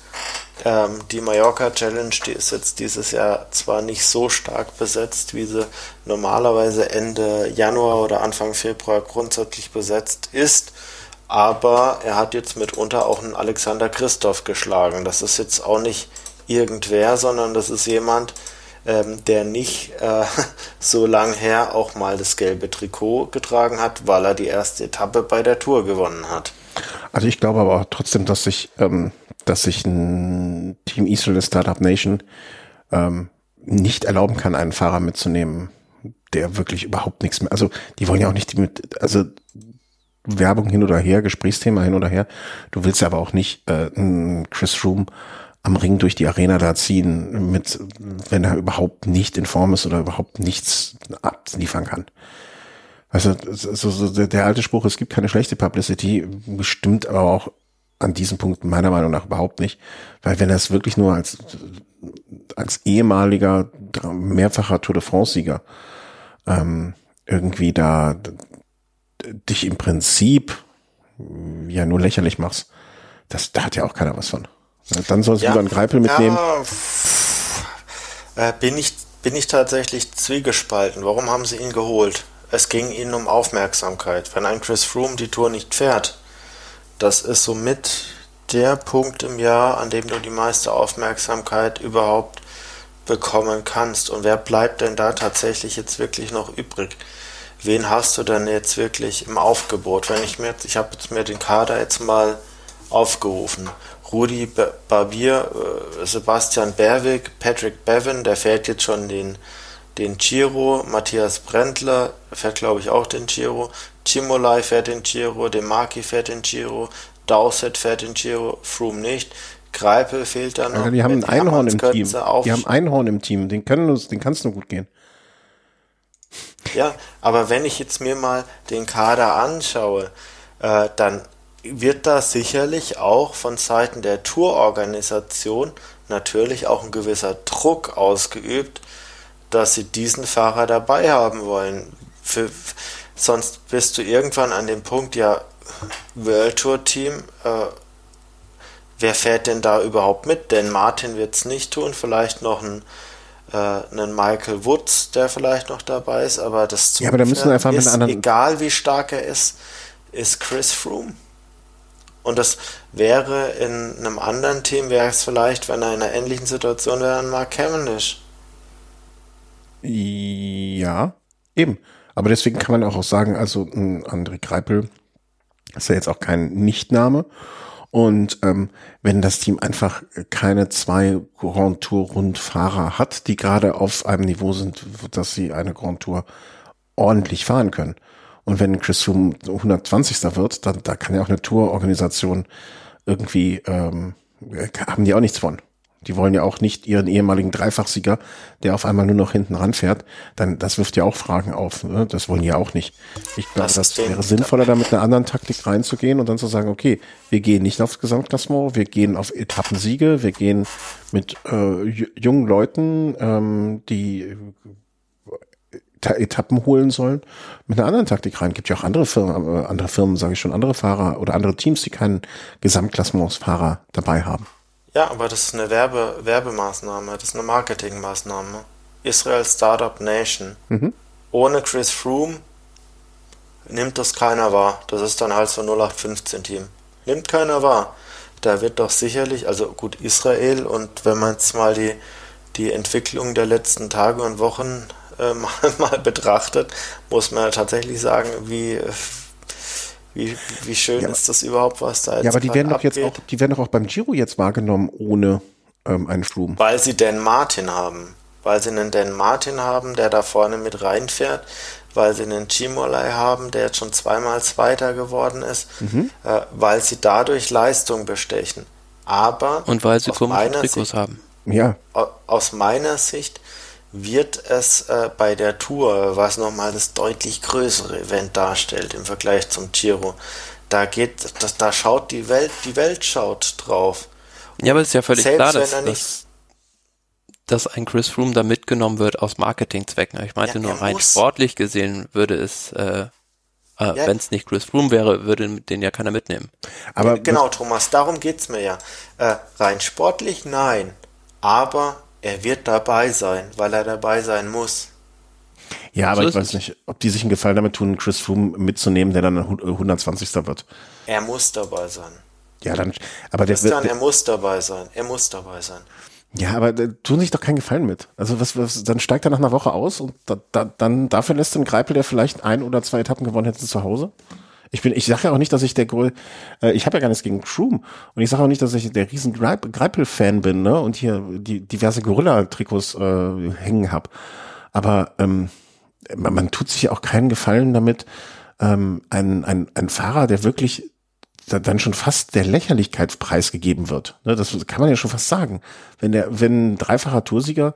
ähm, die Mallorca Challenge, die ist jetzt dieses Jahr zwar nicht so stark besetzt, wie sie normalerweise Ende Januar oder Anfang Februar grundsätzlich besetzt ist, aber er hat jetzt mitunter auch einen Alexander Christoph geschlagen. Das ist jetzt auch nicht irgendwer, sondern das ist jemand, ähm, der nicht äh, so lang her auch mal das gelbe Trikot getragen hat, weil er die erste Etappe bei der Tour gewonnen hat. Also ich glaube aber auch trotzdem, dass sich ähm, dass sich ein Team Israel Startup Nation ähm, nicht erlauben kann, einen Fahrer mitzunehmen, der wirklich überhaupt nichts mehr, also die wollen ja auch nicht mit, also Werbung hin oder her, Gesprächsthema hin oder her. Du willst ja aber auch nicht äh, Chris Room am Ring durch die Arena da ziehen, mit, wenn er überhaupt nicht in Form ist oder überhaupt nichts abliefern kann. Also so, so der alte Spruch, es gibt keine schlechte Publicity, stimmt aber auch an diesem Punkt meiner Meinung nach überhaupt nicht. Weil wenn er es wirklich nur als, als ehemaliger, mehrfacher Tour de France-Sieger ähm, irgendwie da dich im Prinzip ja nur lächerlich machst, das, da hat ja auch keiner was von. Dann sollst ja, du dann Greipel mitnehmen. Ja, äh, bin ich, bin ich tatsächlich zwiegespalten. Warum haben sie ihn geholt? Es ging ihnen um Aufmerksamkeit. Wenn ein Chris Froome die Tour nicht fährt, das ist somit der Punkt im Jahr, an dem du die meiste Aufmerksamkeit überhaupt bekommen kannst. Und wer bleibt denn da tatsächlich jetzt wirklich noch übrig? wen hast du denn jetzt wirklich im Aufgebot? Wenn ich mir jetzt, ich habe jetzt mir den Kader jetzt mal aufgerufen. Rudi Barbier, äh, Sebastian Berwick, Patrick Bevan, der fährt jetzt schon den, den Giro, Matthias Brendler fährt glaube ich auch den Giro, Chimolai fährt den Giro, Demarki fährt den Giro, Dowsett fährt den Giro, Froome nicht. Greipel fehlt da noch. Ja, die haben ein Einhorn im Team. Die haben Einhorn im Team. Den können, den kannst du gut gehen. Ja, aber wenn ich jetzt mir mal den Kader anschaue, äh, dann wird da sicherlich auch von Seiten der Tourorganisation natürlich auch ein gewisser Druck ausgeübt, dass sie diesen Fahrer dabei haben wollen. Für, sonst bist du irgendwann an dem Punkt, ja, World Tour Team, äh, wer fährt denn da überhaupt mit? Denn Martin wird es nicht tun, vielleicht noch ein äh, einen Michael Woods, der vielleicht noch dabei ist, aber das ja, aber da müssen wir einfach ist, mit anderen egal wie stark er ist, ist Chris Froome. Und das wäre in einem anderen Team, wäre es vielleicht, wenn er in einer ähnlichen Situation wäre, ein Mark Cavendish. Ja, eben. Aber deswegen kann man auch sagen, also André Greipel ist ja jetzt auch kein Nichtname. Und ähm, wenn das Team einfach keine zwei Grand Tour Rundfahrer hat, die gerade auf einem Niveau sind, dass sie eine Grand Tour ordentlich fahren können. Und wenn Chris Froome 120. wird, dann da kann ja auch eine Tourorganisation irgendwie ähm, haben die auch nichts von. Die wollen ja auch nicht ihren ehemaligen Dreifachsieger, der auf einmal nur noch hinten ranfährt. Dann, das wirft ja auch Fragen auf. Ne? Das wollen die ja auch nicht. Ich glaube, das, das wäre sinnvoller, da mit einer anderen Taktik reinzugehen und dann zu sagen, okay, wir gehen nicht aufs Gesamtklassement, wir gehen auf Etappensiege, wir gehen mit äh, jungen Leuten, ähm, die äh, Etappen holen sollen, mit einer anderen Taktik rein. Gibt ja auch andere Firmen, andere Firmen, sage ich schon, andere Fahrer oder andere Teams, die keinen Gesamtklassementsfahrer dabei haben. Ja, aber das ist eine Werbe Werbemaßnahme, das ist eine Marketingmaßnahme. Israel Startup Nation. Mhm. Ohne Chris Froome nimmt das keiner wahr. Das ist dann halt so 0815-Team. Nimmt keiner wahr. Da wird doch sicherlich, also gut, Israel und wenn man jetzt mal die, die Entwicklung der letzten Tage und Wochen äh, mal, mal betrachtet, muss man tatsächlich sagen, wie wie, wie schön ja, ist das überhaupt, was da jetzt Ja, aber die werden doch jetzt auch, die werden doch auch beim Giro jetzt wahrgenommen ohne ähm, einen Froome. Weil sie Dan Martin haben. Weil sie einen Dan Martin haben, der da vorne mit reinfährt. Weil sie einen Chimolai haben, der jetzt schon zweimal Zweiter geworden ist. Mhm. Äh, weil sie dadurch Leistung bestechen. Aber und weil sie komische Trikots haben. Ja. Aus meiner Sicht wird es äh, bei der Tour, was nochmal das deutlich größere Event darstellt im Vergleich zum Giro, da geht, das, da schaut die Welt, die Welt schaut drauf. Ja, aber es ist ja völlig klar, dass, dass, dass ein Chris Froome da mitgenommen wird aus Marketingzwecken. Ich meinte ja, nur rein muss. sportlich gesehen würde es, äh, äh, ja. wenn es nicht Chris Froome wäre, würde den ja keiner mitnehmen. Aber genau, Thomas, darum geht's mir ja. Äh, rein sportlich nein, aber er wird dabei sein, weil er dabei sein muss. Ja, aber so ich weiß nicht, ob die sich einen Gefallen damit tun, Chris Froome mitzunehmen, der dann 120. wird. Er muss dabei sein. Ja, dann, aber der Christian, er muss dabei sein. Er muss dabei sein. Ja, aber tun sich doch keinen Gefallen mit. Also was, was dann steigt er nach einer Woche aus und da, da, dann dafür lässt ein Greipel, der vielleicht ein oder zwei Etappen gewonnen hätte, zu Hause? Ich bin, ich sage ja auch nicht, dass ich der äh, ich habe ja gar nichts gegen Shroom und ich sage auch nicht, dass ich der riesen Greipel-Fan bin, ne? Und hier die diverse Gorilla-Trikots äh, hängen hab. Aber ähm, man, man tut sich ja auch keinen Gefallen damit, ähm, ein, ein, ein Fahrer, der wirklich dann schon fast der Lächerlichkeit preisgegeben wird. Ne, das kann man ja schon fast sagen. Wenn der, wenn ein dreifacher Toursieger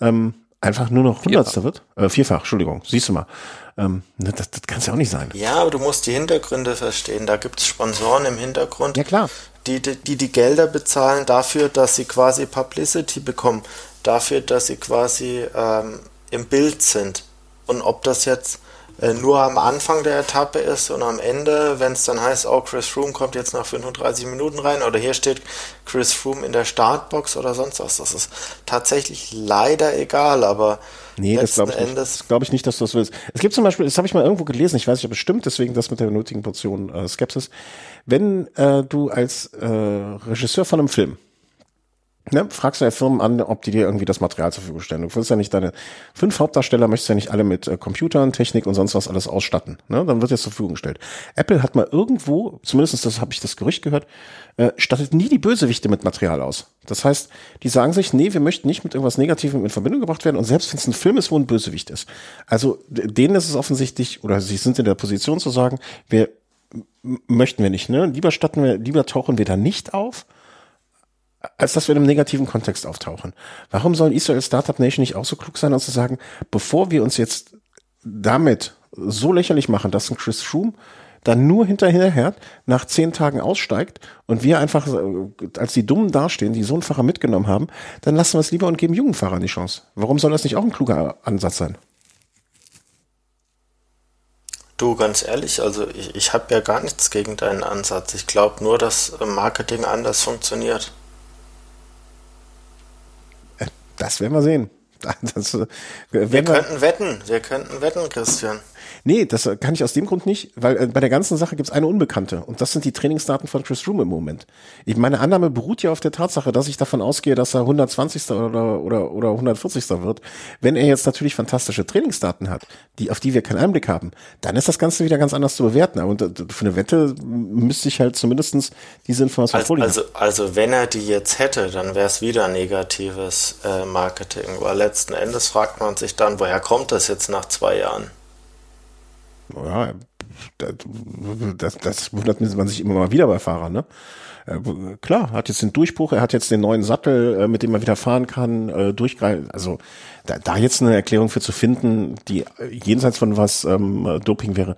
ähm, einfach nur noch Hundertster wird, äh, vierfach, Entschuldigung, siehst du mal, ähm, ne, das, das kann es ja auch nicht sein. Ja, aber du musst die Hintergründe verstehen. Da gibt es Sponsoren im Hintergrund, ja, klar. Die, die, die die Gelder bezahlen dafür, dass sie quasi Publicity bekommen, dafür, dass sie quasi ähm, im Bild sind. Und ob das jetzt nur am Anfang der Etappe ist und am Ende, wenn es dann heißt, oh, Chris Froome kommt jetzt nach 35 Minuten rein oder hier steht Chris Froome in der Startbox oder sonst was. Das ist tatsächlich leider egal, aber Nee, das glaube ich, nicht. glaub ich nicht, dass du das willst. Es gibt zum Beispiel, das habe ich mal irgendwo gelesen, ich weiß nicht, ob es stimmt, deswegen das mit der nötigen Portion äh, Skepsis. Wenn äh, du als äh, Regisseur von einem Film Ne, fragst du ja Firmen an, ob die dir irgendwie das Material zur Verfügung stellen. Du willst ja nicht deine fünf Hauptdarsteller, möchtest ja nicht alle mit äh, Computern, Technik und sonst was alles ausstatten. Ne? Dann wird jetzt zur Verfügung gestellt. Apple hat mal irgendwo, zumindest das habe ich das Gerücht gehört, äh, stattet nie die Bösewichte mit Material aus. Das heißt, die sagen sich, nee, wir möchten nicht mit irgendwas Negativem in Verbindung gebracht werden und selbst wenn es ein Film ist, wo ein Bösewicht ist. Also denen ist es offensichtlich, oder sie sind in der Position zu sagen, wir möchten wir nicht, ne? Lieber statten wir, lieber tauchen wir da nicht auf als dass wir in einem negativen Kontext auftauchen. Warum soll Israel Startup Nation nicht auch so klug sein und zu sagen, bevor wir uns jetzt damit so lächerlich machen, dass ein Chris Froome dann nur hinterher nach zehn Tagen aussteigt und wir einfach äh, als die Dummen dastehen, die so einen Fahrer mitgenommen haben, dann lassen wir es lieber und geben jungen Fahrern die Chance. Warum soll das nicht auch ein kluger Ansatz sein? Du, ganz ehrlich, also ich, ich habe ja gar nichts gegen deinen Ansatz. Ich glaube nur, dass Marketing anders funktioniert. Das werden wir sehen. Das, wir könnten wetten, wir könnten wetten, Christian. Nee, das kann ich aus dem Grund nicht, weil äh, bei der ganzen Sache gibt es eine Unbekannte und das sind die Trainingsdaten von Chris Room im Moment. Ich, meine Annahme beruht ja auf der Tatsache, dass ich davon ausgehe, dass er 120. oder, oder, oder 140. wird. Wenn er jetzt natürlich fantastische Trainingsdaten hat, die, auf die wir keinen Einblick haben, dann ist das Ganze wieder ganz anders zu bewerten. Und äh, für eine Wette müsste ich halt zumindestens diese Information also, vorliegen. Also, also wenn er die jetzt hätte, dann wäre es wieder negatives äh, Marketing, weil letzten Endes fragt man sich dann, woher kommt das jetzt nach zwei Jahren? Ja, das, das wundert man sich immer mal wieder bei Fahrern, ne? Äh, klar, hat jetzt den Durchbruch, er hat jetzt den neuen Sattel, äh, mit dem er wieder fahren kann, äh, durchgreifen. Also da, da jetzt eine Erklärung für zu finden, die jenseits von was ähm, Doping wäre.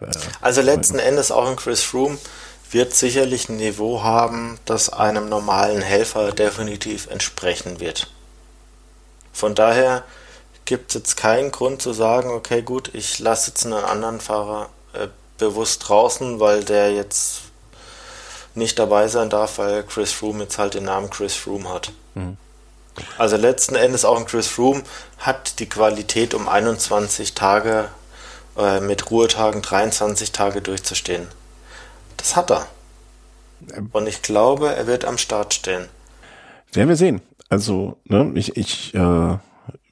Äh, also letzten Endes auch ein Chris Froome wird sicherlich ein Niveau haben, das einem normalen Helfer definitiv entsprechen wird. Von daher gibt es jetzt keinen Grund zu sagen, okay, gut, ich lasse jetzt einen anderen Fahrer äh, bewusst draußen, weil der jetzt nicht dabei sein darf, weil Chris Froome jetzt halt den Namen Chris Froome hat. Mhm. Also letzten Endes auch ein Chris Froome hat die Qualität, um 21 Tage äh, mit Ruhetagen 23 Tage durchzustehen. Das hat er. Und ich glaube, er wird am Start stehen. Werden wir sehen. Also, ne, ich, ich äh,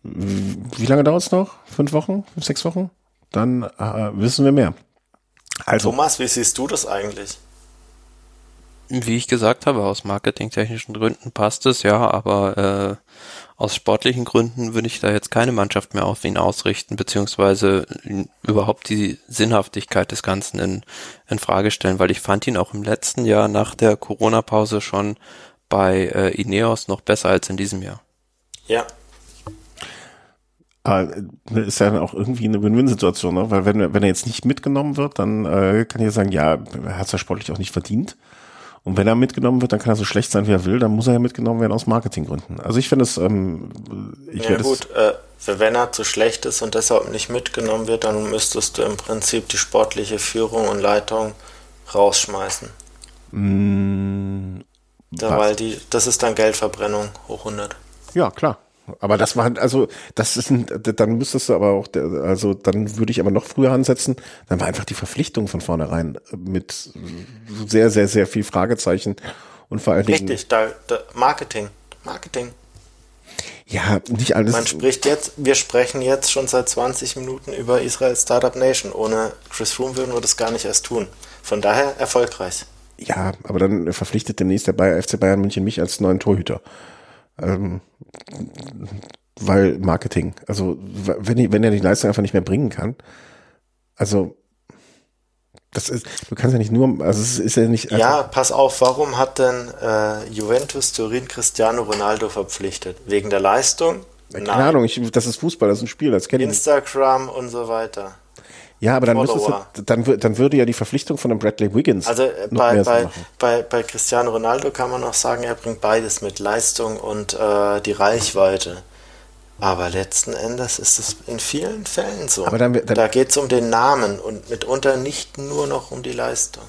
wie lange dauert es noch? Fünf Wochen? Sechs Wochen? Dann äh, wissen wir mehr. Also, Thomas, wie siehst du das eigentlich? Wie ich gesagt habe, aus marketingtechnischen Gründen passt es, ja, aber äh, aus sportlichen Gründen würde ich da jetzt keine Mannschaft mehr auf ihn ausrichten, beziehungsweise überhaupt die Sinnhaftigkeit des Ganzen in, in Frage stellen, weil ich fand ihn auch im letzten Jahr nach der Corona-Pause schon bei äh, Ineos noch besser als in diesem Jahr. Ja, aber äh, ist ja auch irgendwie eine Win-Win-Situation, ne? weil wenn, wenn er jetzt nicht mitgenommen wird, dann äh, kann ich ja sagen, ja, er hat es ja sportlich auch nicht verdient. Und wenn er mitgenommen wird, dann kann er so schlecht sein, wie er will, dann muss er ja mitgenommen werden aus Marketinggründen. Also ich finde es, ähm, ich Ja gut, äh, wenn er zu schlecht ist und deshalb nicht mitgenommen wird, dann müsstest du im Prinzip die sportliche Führung und Leitung rausschmeißen. Mm, da, weil die, das ist dann Geldverbrennung hoch 100. Ja, klar. Aber das war, also, das ist ein, dann müsstest du aber auch, also, dann würde ich aber noch früher ansetzen. Dann war einfach die Verpflichtung von vornherein mit sehr, sehr, sehr viel Fragezeichen und vor allen Dingen. Richtig, da, da Marketing, Marketing. Ja, nicht alles. Man spricht jetzt, wir sprechen jetzt schon seit 20 Minuten über Israel Startup Nation. Ohne Chris Froome würden wir das gar nicht erst tun. Von daher erfolgreich. Ja, aber dann verpflichtet demnächst der Bayer, FC Bayern München mich als neuen Torhüter. Ähm, weil Marketing, also wenn, wenn er die Leistung einfach nicht mehr bringen kann, also das ist, du kannst ja nicht nur, also es ist ja nicht. Ja, pass auf, warum hat denn äh, Juventus Turin Cristiano Ronaldo verpflichtet? Wegen der Leistung? Keine Nein. Ahnung, ich, das ist Fußball, das ist ein Spiel, das kenne ich. Instagram und so weiter. Ja, aber dann, müsstest du, dann, dann würde ja die Verpflichtung von einem Bradley Wiggins. Also äh, bei, bei, bei, bei Cristiano Ronaldo kann man auch sagen, er bringt beides mit Leistung und äh, die Reichweite. Aber letzten Endes ist es in vielen Fällen so. Aber dann, dann, da geht es um den Namen und mitunter nicht nur noch um die Leistung.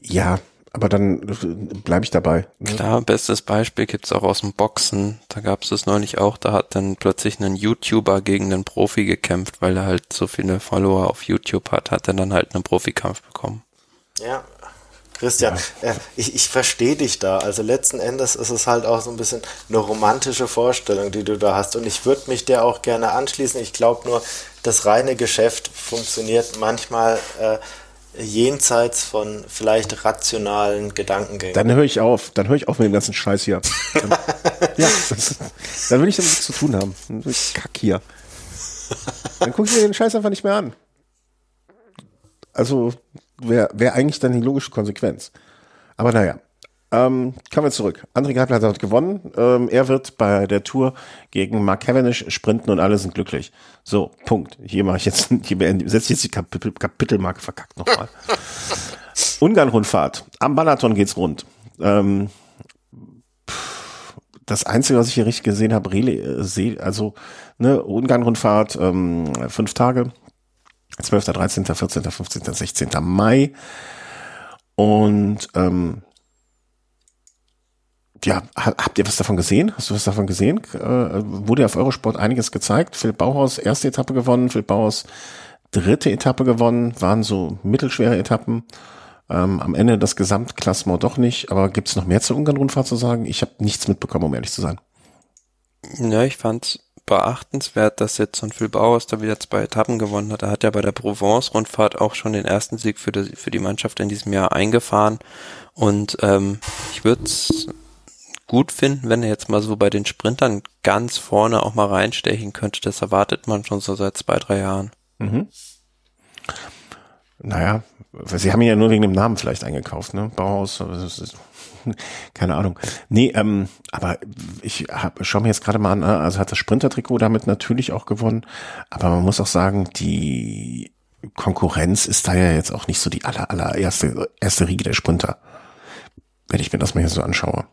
Ja, aber dann bleibe ich dabei. Ne? Klar, bestes Beispiel gibt's auch aus dem Boxen. Da gab's es neulich auch, da hat dann plötzlich ein YouTuber gegen einen Profi gekämpft, weil er halt so viele Follower auf YouTube hat, hat er dann halt einen Profikampf bekommen. Ja, Christian, ja. äh, ich, ich verstehe dich da. Also letzten Endes ist es halt auch so ein bisschen eine romantische Vorstellung, die du da hast. Und ich würde mich dir auch gerne anschließen. Ich glaube nur, das reine Geschäft funktioniert manchmal äh, jenseits von vielleicht rationalen Gedankengängen. Dann höre ich auf. Dann höre ich auf mit dem ganzen Scheiß hier. Dann, ja, das, dann will ich damit nichts zu tun haben. Kack hier. Dann gucke ich mir den Scheiß einfach nicht mehr an. Also wäre wär eigentlich dann die logische Konsequenz. Aber naja, ähm, kommen wir zurück. André Geipel hat gewonnen. Ähm, er wird bei der Tour gegen Mark Cavendish sprinten und alle sind glücklich. So, Punkt. Hier mache ich jetzt, hier setze ich jetzt die Kapitel, Kapitelmarke verkackt nochmal. Ungarn-Rundfahrt. Am Balaton geht's rund. Ähm, das Einzige, was ich hier richtig gesehen habe, äh, also ne, Ungarn-Rundfahrt, ähm, fünf Tage, 12., 13., 14., 15., 16. Mai. Und ähm, ja, habt ihr was davon gesehen? Hast du was davon gesehen? Äh, wurde auf Eurosport einiges gezeigt. Philipp Bauhaus erste Etappe gewonnen, Philipp Bauhaus dritte Etappe gewonnen, waren so mittelschwere Etappen. Ähm, am Ende das Gesamtklassement doch nicht, aber gibt es noch mehr zur Ungarn-Rundfahrt zu sagen? Ich habe nichts mitbekommen, um ehrlich zu sein. Ja, ich fand's beachtenswert, dass jetzt so ein Phil Bauers da wieder zwei Etappen gewonnen hat. Er hat ja bei der Provence-Rundfahrt auch schon den ersten Sieg für die, für die Mannschaft in diesem Jahr eingefahren. Und ähm, ich würde gut finden, wenn er jetzt mal so bei den Sprintern ganz vorne auch mal reinstechen könnte. Das erwartet man schon so seit zwei, drei Jahren. Mhm. Naja, sie haben ihn ja nur wegen dem Namen vielleicht eingekauft, ne? Bauhaus, keine Ahnung. Nee, ähm, aber ich hab, schau mir jetzt gerade mal an, ne? also hat das Sprinter-Trikot damit natürlich auch gewonnen, aber man muss auch sagen, die Konkurrenz ist da ja jetzt auch nicht so die aller, aller erste, erste Riege der Sprinter, wenn ich mir das mal hier so anschaue.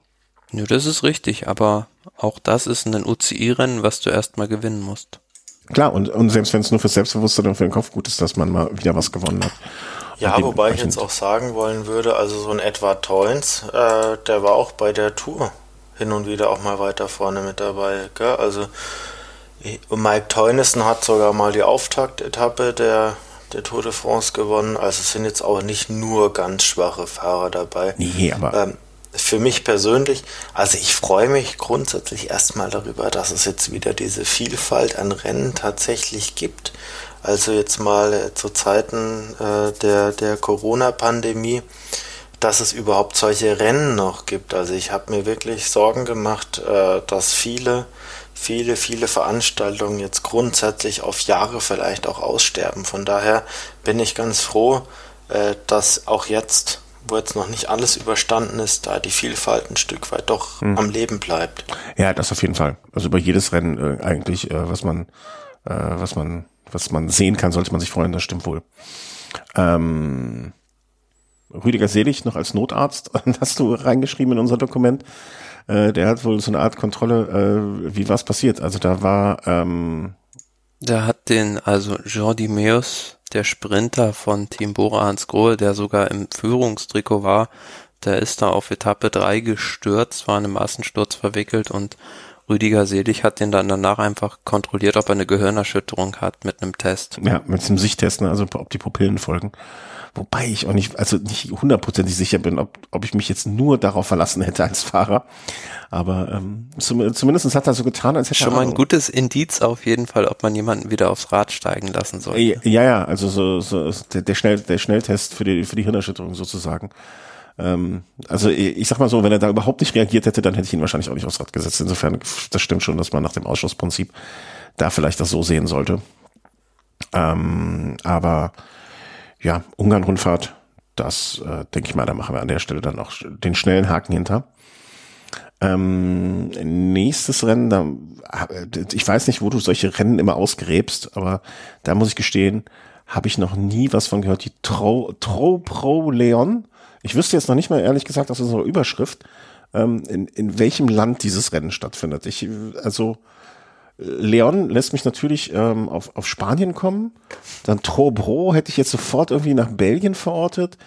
Ja, das ist richtig, aber auch das ist ein UCI-Rennen, was du erstmal gewinnen musst. Klar, und, und selbst wenn es nur fürs Selbstbewusstsein und für den Kopf gut ist, dass man mal wieder was gewonnen hat. Ja, wobei ich jetzt auch sagen wollen würde, also so ein Edward Toynes, äh, der war auch bei der Tour hin und wieder auch mal weiter vorne mit dabei. Gell? Also Mike Teunissen hat sogar mal die Auftaktetappe der, der Tour de France gewonnen. Also es sind jetzt auch nicht nur ganz schwache Fahrer dabei. Nee, aber ähm, für mich persönlich, also ich freue mich grundsätzlich erstmal darüber, dass es jetzt wieder diese Vielfalt an Rennen tatsächlich gibt. Also jetzt mal äh, zu Zeiten äh, der, der Corona-Pandemie, dass es überhaupt solche Rennen noch gibt. Also ich habe mir wirklich Sorgen gemacht, äh, dass viele, viele, viele Veranstaltungen jetzt grundsätzlich auf Jahre vielleicht auch aussterben. Von daher bin ich ganz froh, äh, dass auch jetzt, wo jetzt noch nicht alles überstanden ist, da die Vielfalt ein Stück weit doch hm. am Leben bleibt. Ja, das auf jeden Fall. Also über jedes Rennen äh, eigentlich, äh, was man, äh, was man was man sehen kann, sollte man sich freuen, das stimmt wohl. Ähm, Rüdiger Selig noch als Notarzt, hast du reingeschrieben in unser Dokument. Äh, der hat wohl so eine Art Kontrolle, äh, wie was passiert. Also da war ähm, der hat den, also Jordi Meus, der Sprinter von Team Bora Hans Grohe, der sogar im Führungstrikot war, der ist da auf Etappe drei gestürzt, war in einem Massensturz verwickelt und Rüdiger Selig hat den dann danach einfach kontrolliert, ob er eine Gehirnerschütterung hat mit einem Test. Ja, mit einem Sichttest, ne? also ob die Pupillen folgen. Wobei ich auch nicht, also nicht hundertprozentig sicher bin, ob, ob ich mich jetzt nur darauf verlassen hätte als Fahrer. Aber ähm, zum, zumindest hat er so getan, als hätte Schon mal ein gutes Indiz auf jeden Fall, ob man jemanden wieder aufs Rad steigen lassen soll. Ja, ja, also so, so der, der, Schnell, der Schnelltest für die, für die Hirnerschütterung sozusagen. Ähm, also ich sag mal so, wenn er da überhaupt nicht reagiert hätte, dann hätte ich ihn wahrscheinlich auch nicht aufs Rad gesetzt. Insofern, das stimmt schon, dass man nach dem Ausschlussprinzip da vielleicht das so sehen sollte. Ähm, aber ja, Ungarn-Rundfahrt, das äh, denke ich mal, da machen wir an der Stelle dann auch den schnellen Haken hinter. Ähm, nächstes Rennen, da, ich weiß nicht, wo du solche Rennen immer ausgräbst, aber da muss ich gestehen, habe ich noch nie was von gehört. Die Tro, Tro Pro Leon ich wüsste jetzt noch nicht mal ehrlich gesagt aus unserer Überschrift, ähm, in, in welchem Land dieses Rennen stattfindet. Ich, also Leon lässt mich natürlich ähm, auf, auf Spanien kommen. Dann Trobro hätte ich jetzt sofort irgendwie nach Belgien verortet.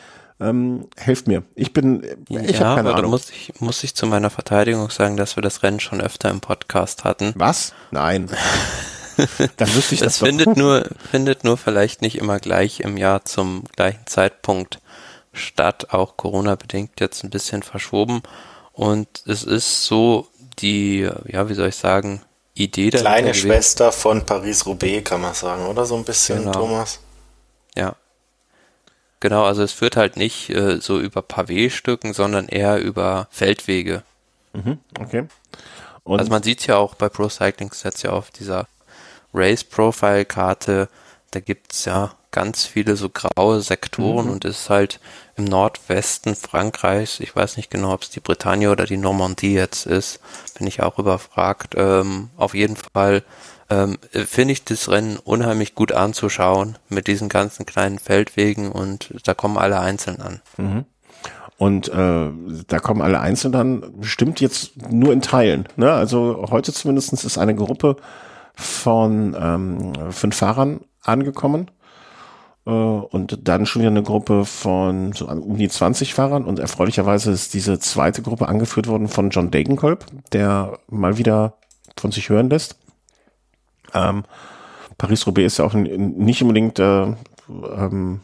Ähm, helft mir. Ich bin, ich ja, habe keine aber Ahnung. Muss ich, muss ich zu meiner Verteidigung sagen, dass wir das Rennen schon öfter im Podcast hatten. Was? Nein. Dann wüsste ich das, das findet nur, findet nur vielleicht nicht immer gleich im Jahr zum gleichen Zeitpunkt statt, auch Corona-bedingt jetzt ein bisschen verschoben. Und es ist so die, ja, wie soll ich sagen, Idee der Kleine Schwester von Paris-Roubaix, kann man sagen, oder? So ein bisschen, genau. Thomas. Ja. Genau, also es führt halt nicht äh, so über Pavé-Stücken, sondern eher über Feldwege. Mhm, okay. Und also man sieht ja auch bei Pro Cycling Sets ja auf dieser Race Profile Karte, da gibt's ja ganz viele so graue Sektoren mhm. und ist halt im Nordwesten Frankreichs, ich weiß nicht genau, ob es die Bretagne oder die Normandie jetzt ist, bin ich auch überfragt. Ähm, auf jeden Fall ähm, finde ich das Rennen unheimlich gut anzuschauen mit diesen ganzen kleinen Feldwegen und da kommen alle einzeln an. Mhm. Und äh, da kommen alle einzeln dann bestimmt jetzt nur in Teilen. Ne? Also heute zumindest ist eine Gruppe von ähm, fünf Fahrern angekommen und dann schon wieder eine Gruppe von so um die 20 Fahrern und erfreulicherweise ist diese zweite Gruppe angeführt worden von John Degenkolb, der mal wieder von sich hören lässt. Ähm, Paris-Roubaix ist ja auch nicht unbedingt, äh, ähm,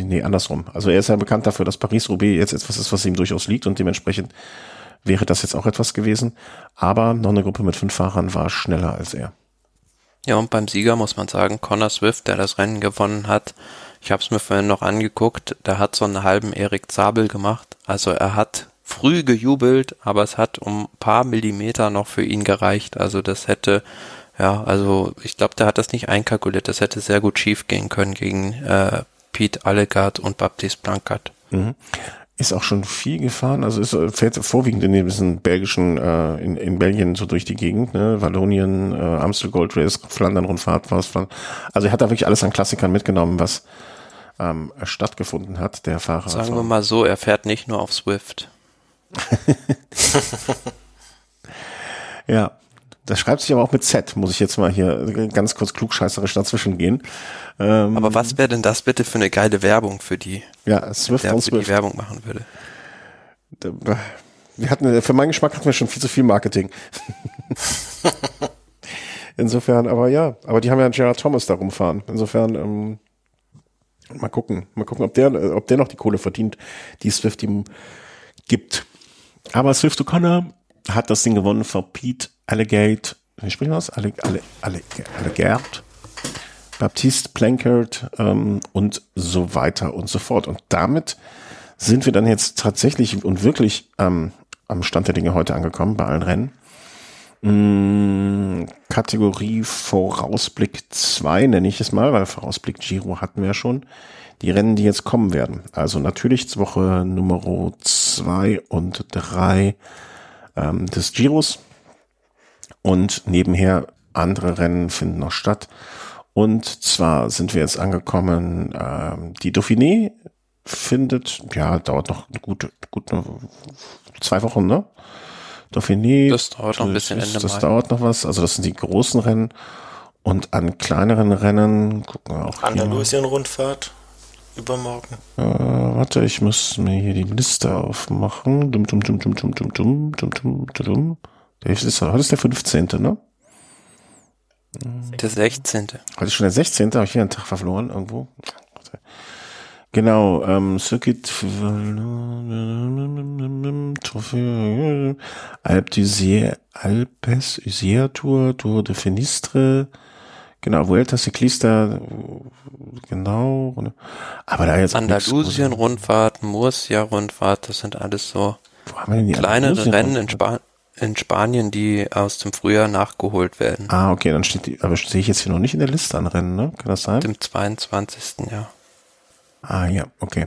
nee, andersrum. Also er ist ja bekannt dafür, dass Paris-Roubaix jetzt etwas ist, was ihm durchaus liegt und dementsprechend wäre das jetzt auch etwas gewesen. Aber noch eine Gruppe mit fünf Fahrern war schneller als er. Ja, und beim Sieger muss man sagen, Connor Swift, der das Rennen gewonnen hat, ich habe es mir vorhin noch angeguckt, der hat so einen halben Erik Zabel gemacht. Also er hat früh gejubelt, aber es hat um paar Millimeter noch für ihn gereicht. Also das hätte, ja, also ich glaube, der hat das nicht einkalkuliert. Das hätte sehr gut schief gehen können gegen äh, Pete Allegard und Baptiste Blancard. Mhm ist auch schon viel gefahren, also ist, fährt vorwiegend in diesem belgischen, äh, in, in Belgien so durch die Gegend, ne? Wallonien, äh, Amstel Gold Race, Flandern Rundfahrt, was Also er hat da wirklich alles an Klassikern mitgenommen, was ähm, stattgefunden hat, der Fahrer. Sagen wir mal so, er fährt nicht nur auf Swift. ja, das schreibt sich aber auch mit Z, muss ich jetzt mal hier ganz kurz klugscheißerisch dazwischen gehen. Ähm, aber was wäre denn das bitte für eine geile Werbung für die? Ja, Swift der und Swift. die Werbung machen würde. Wir hatten, für meinen Geschmack hatten wir schon viel zu viel Marketing. Insofern, aber ja, aber die haben ja Gerard Thomas da rumfahren. Insofern, ähm, mal gucken, mal gucken, ob der, ob der noch die Kohle verdient, die Swift ihm gibt. Aber Swift O'Connor hat das Ding gewonnen vor Pete Allegate, wie spricht man das? Allegate, Allegate, Baptiste Plankert ähm, und so weiter und so fort. Und damit sind wir dann jetzt tatsächlich und wirklich ähm, am Stand der Dinge heute angekommen bei allen Rennen. Hm, Kategorie Vorausblick 2 nenne ich es mal, weil Vorausblick Giro hatten wir ja schon. Die Rennen, die jetzt kommen werden. Also natürlich Woche Nummer 2 und 3 ähm, des Giros. Und nebenher andere Rennen finden noch statt. Und zwar sind wir jetzt angekommen, ähm, die Dauphiné findet, ja, dauert noch gut, gut eine, zwei Wochen, ne? Dauphiné. Das dauert noch ein bisschen Ende Das Mai. dauert noch was. Also das sind die großen Rennen. Und an kleineren Rennen gucken wir auch Andalusien-Rundfahrt übermorgen. Äh, warte, ich muss mir hier die Liste aufmachen. Dum, dum, dum, dum, dum, dum, dum, dum, dum, dum. Ist, heute ist der 15., ne? Der 16. Heute ist schon der 16. Habe ich hier einen Tag verloren irgendwo? Genau, ähm, Circuit Alp du Alpes Isère Tour, Tour de Finistre, genau, Vuelta Ciclista, genau, aber da jetzt Andalusien Rundfahrt, Murcia Rundfahrt, das sind alles so kleinere Rennen in Spanien in Spanien, die aus dem Frühjahr nachgeholt werden. Ah, okay, dann steht die, aber sehe ich jetzt hier noch nicht in der Liste an Rennen, ne? Kann das sein? Dem 22. Ja. Ah, ja, okay.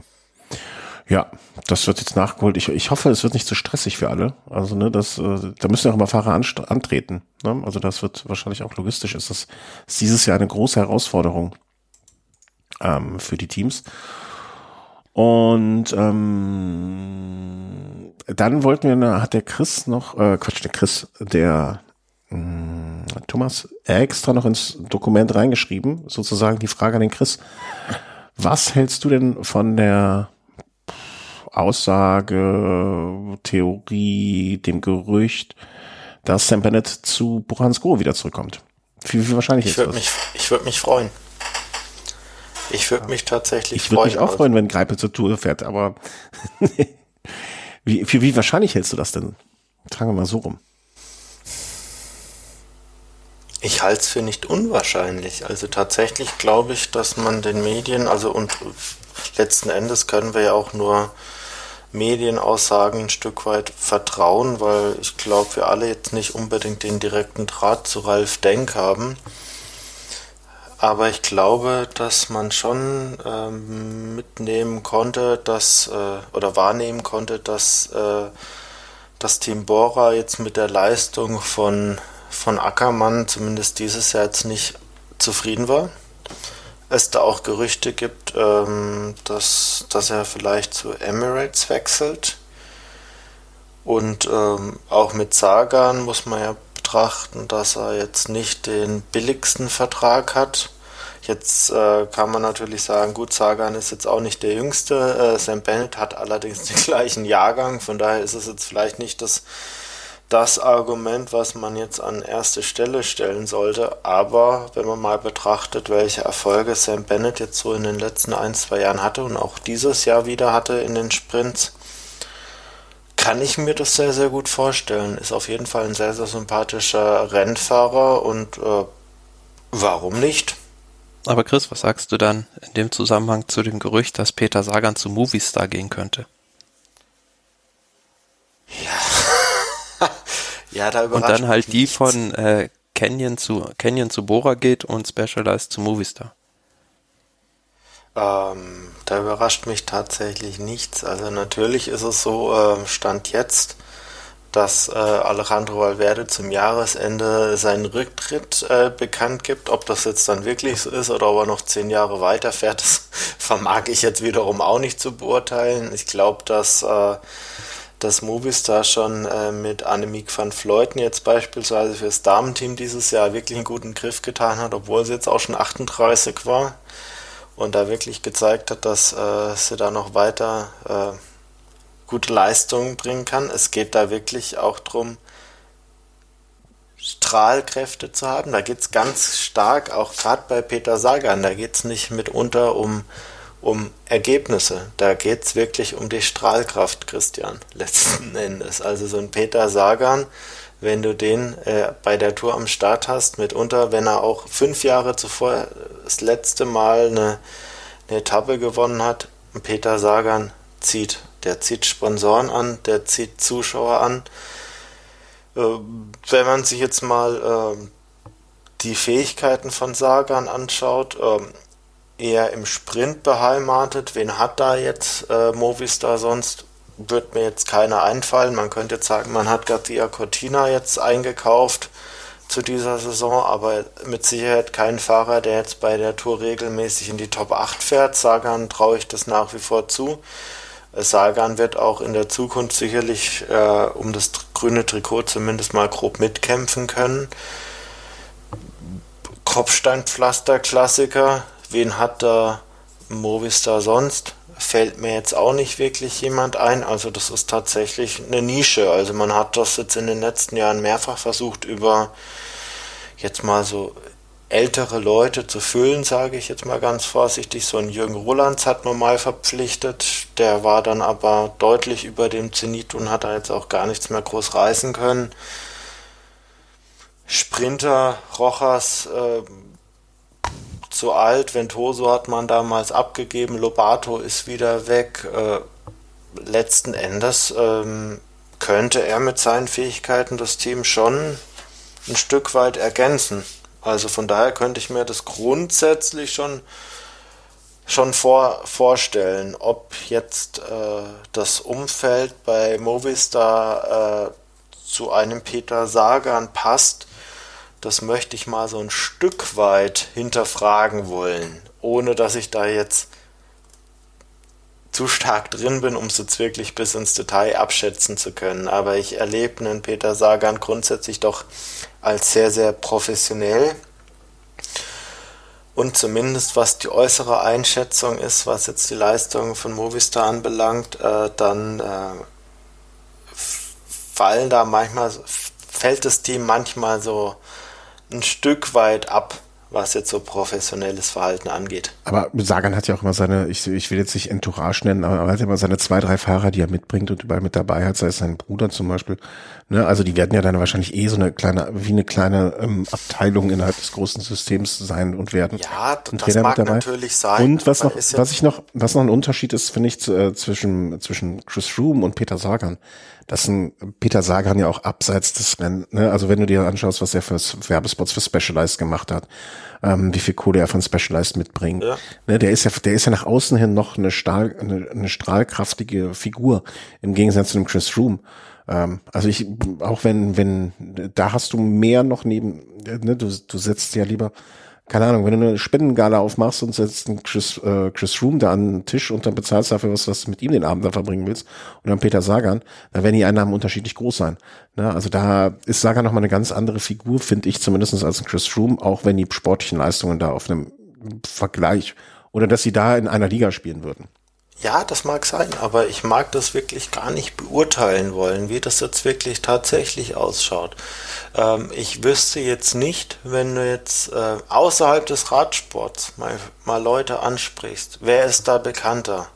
Ja, das wird jetzt nachgeholt. Ich, ich hoffe, es wird nicht zu stressig für alle. Also, ne, das, äh, da müssen ja auch immer Fahrer antreten. Ne? Also, das wird wahrscheinlich auch logistisch. Ist das ist dieses Jahr eine große Herausforderung ähm, für die Teams. Und ähm, dann wollten wir, hat der Chris noch, äh, Quatsch, der Chris, der mh, mm, Thomas extra noch ins Dokument reingeschrieben, sozusagen die Frage an den Chris. Was hältst du denn von der Aussage, Theorie, dem Gerücht, dass Sam Bennett zu Buransko wieder zurückkommt? Wie, wie wahrscheinlich ich ist das? Mich, ich würde mich freuen. Ich würde mich tatsächlich ich freuen. Ich würde mich auch freuen, wenn Greipe zur Tour fährt, aber wie, wie, wie wahrscheinlich hältst du das denn? Tragen wir mal so rum. Ich halte es für nicht unwahrscheinlich. Also tatsächlich glaube ich, dass man den Medien, also und letzten Endes können wir ja auch nur Medienaussagen ein Stück weit vertrauen, weil ich glaube, wir alle jetzt nicht unbedingt den direkten Draht zu Ralf Denk haben. Aber ich glaube, dass man schon ähm, mitnehmen konnte, dass äh, oder wahrnehmen konnte, dass äh, das Team Bora jetzt mit der Leistung von, von Ackermann zumindest dieses Jahr jetzt nicht zufrieden war. Es da auch Gerüchte gibt, ähm, dass, dass er vielleicht zu Emirates wechselt. Und ähm, auch mit Sagan muss man ja betrachten, dass er jetzt nicht den billigsten Vertrag hat. Jetzt äh, kann man natürlich sagen, gut, Sagan ist jetzt auch nicht der Jüngste. Äh, Sam Bennett hat allerdings den gleichen Jahrgang, von daher ist es jetzt vielleicht nicht das, das Argument, was man jetzt an erste Stelle stellen sollte. Aber wenn man mal betrachtet, welche Erfolge Sam Bennett jetzt so in den letzten ein, zwei Jahren hatte und auch dieses Jahr wieder hatte in den Sprints, kann ich mir das sehr, sehr gut vorstellen. Ist auf jeden Fall ein sehr, sehr sympathischer Rennfahrer und äh, warum nicht? Aber Chris, was sagst du dann in dem Zusammenhang zu dem Gerücht, dass Peter Sagan zu Movistar gehen könnte? Ja. ja, da überrascht Und dann halt die nichts. von äh, Canyon zu Canyon zu Bora geht und Specialized zu Movistar. Ähm, da überrascht mich tatsächlich nichts. Also natürlich ist es so, äh, Stand jetzt, dass äh, Alejandro Valverde zum Jahresende seinen Rücktritt äh, bekannt gibt. Ob das jetzt dann wirklich so ist oder ob er noch zehn Jahre weiterfährt, das vermag ich jetzt wiederum auch nicht zu beurteilen. Ich glaube, dass äh, das Movistar schon äh, mit Annemiek van Fleuten jetzt beispielsweise fürs Damenteam dieses Jahr wirklich einen guten Griff getan hat, obwohl sie jetzt auch schon 38 war und da wirklich gezeigt hat, dass äh, sie da noch weiter äh, gute Leistungen bringen kann. Es geht da wirklich auch darum, Strahlkräfte zu haben. Da geht es ganz stark, auch gerade bei Peter Sagan, da geht es nicht mitunter um, um Ergebnisse. Da geht es wirklich um die Strahlkraft, Christian, letzten Endes. Also so ein Peter Sagan, wenn du den äh, bei der Tour am Start hast, mitunter, wenn er auch fünf Jahre zuvor das letzte Mal eine, eine Etappe gewonnen hat, Peter Sagan zieht der zieht Sponsoren an, der zieht Zuschauer an. Äh, wenn man sich jetzt mal äh, die Fähigkeiten von Sagan anschaut, äh, eher im Sprint beheimatet, wen hat da jetzt äh, Movistar sonst? Wird mir jetzt keiner einfallen. Man könnte jetzt sagen, man hat Garcia Cortina jetzt eingekauft zu dieser Saison, aber mit Sicherheit kein Fahrer, der jetzt bei der Tour regelmäßig in die Top 8 fährt. Sagan traue ich das nach wie vor zu. Sagan wird auch in der Zukunft sicherlich äh, um das grüne Trikot zumindest mal grob mitkämpfen können. Kopfsteinpflaster-Klassiker, wen hat da Movistar sonst? Fällt mir jetzt auch nicht wirklich jemand ein. Also das ist tatsächlich eine Nische. Also man hat das jetzt in den letzten Jahren mehrfach versucht über jetzt mal so ältere Leute zu füllen, sage ich jetzt mal ganz vorsichtig. So ein Jürgen Rolands hat man mal verpflichtet, der war dann aber deutlich über dem Zenit und hat da jetzt auch gar nichts mehr groß reißen können. Sprinter, Rochas, äh, zu alt, Ventoso hat man damals abgegeben, Lobato ist wieder weg. Äh, letzten Endes ähm, könnte er mit seinen Fähigkeiten das Team schon ein Stück weit ergänzen. Also von daher könnte ich mir das grundsätzlich schon, schon vor, vorstellen, ob jetzt äh, das Umfeld bei Movistar äh, zu einem Peter Sagan passt. Das möchte ich mal so ein Stück weit hinterfragen wollen, ohne dass ich da jetzt zu stark drin bin, um es jetzt wirklich bis ins Detail abschätzen zu können. Aber ich erlebe einen Peter Sagan grundsätzlich doch als sehr, sehr professionell. Und zumindest was die äußere Einschätzung ist, was jetzt die Leistung von Movistar anbelangt, äh, dann äh, fallen da manchmal, fällt das Team manchmal so ein Stück weit ab, was jetzt so professionelles Verhalten angeht. Aber Sagan hat ja auch immer seine, ich, ich will jetzt nicht Entourage nennen, aber er hat ja immer seine zwei, drei Fahrer, die er mitbringt und überall mit dabei hat, sei es sein Bruder zum Beispiel. Ne? Also die werden ja dann wahrscheinlich eh so eine kleine, wie eine kleine ähm, Abteilung innerhalb des großen Systems sein und werden. Ja, das Trainer mag natürlich sein. Und was noch, was ich noch, was noch ein Unterschied ist, finde ich, äh, zwischen, zwischen Chris Froome und Peter Sagan dass ein Peter Sagan ja auch abseits des Rennen, ne? also wenn du dir anschaust, was er für Werbespots für Specialized gemacht hat, ähm, wie viel Kohle er von Specialized mitbringt, ja. ne? der ist ja, der ist ja nach außen hin noch eine, Stahl, eine, eine strahlkraftige Figur im Gegensatz zu dem Chris Room. Ähm, also ich, auch wenn, wenn, da hast du mehr noch neben, ne? du, du setzt ja lieber keine Ahnung, wenn du eine Spendengala aufmachst und setzt einen Chris, äh, Chris Room da an den Tisch und dann bezahlst dafür was, was du mit ihm den Abend da verbringen willst und dann Peter Sagan, dann werden die Einnahmen unterschiedlich groß sein. Ne? Also da ist Sagan nochmal eine ganz andere Figur, finde ich zumindest als ein Chris Room, auch wenn die sportlichen Leistungen da auf einem Vergleich oder dass sie da in einer Liga spielen würden. Ja, das mag sein, aber ich mag das wirklich gar nicht beurteilen wollen, wie das jetzt wirklich tatsächlich ausschaut. Ähm, ich wüsste jetzt nicht, wenn du jetzt äh, außerhalb des Radsports mal, mal Leute ansprichst, wer ist da bekannter?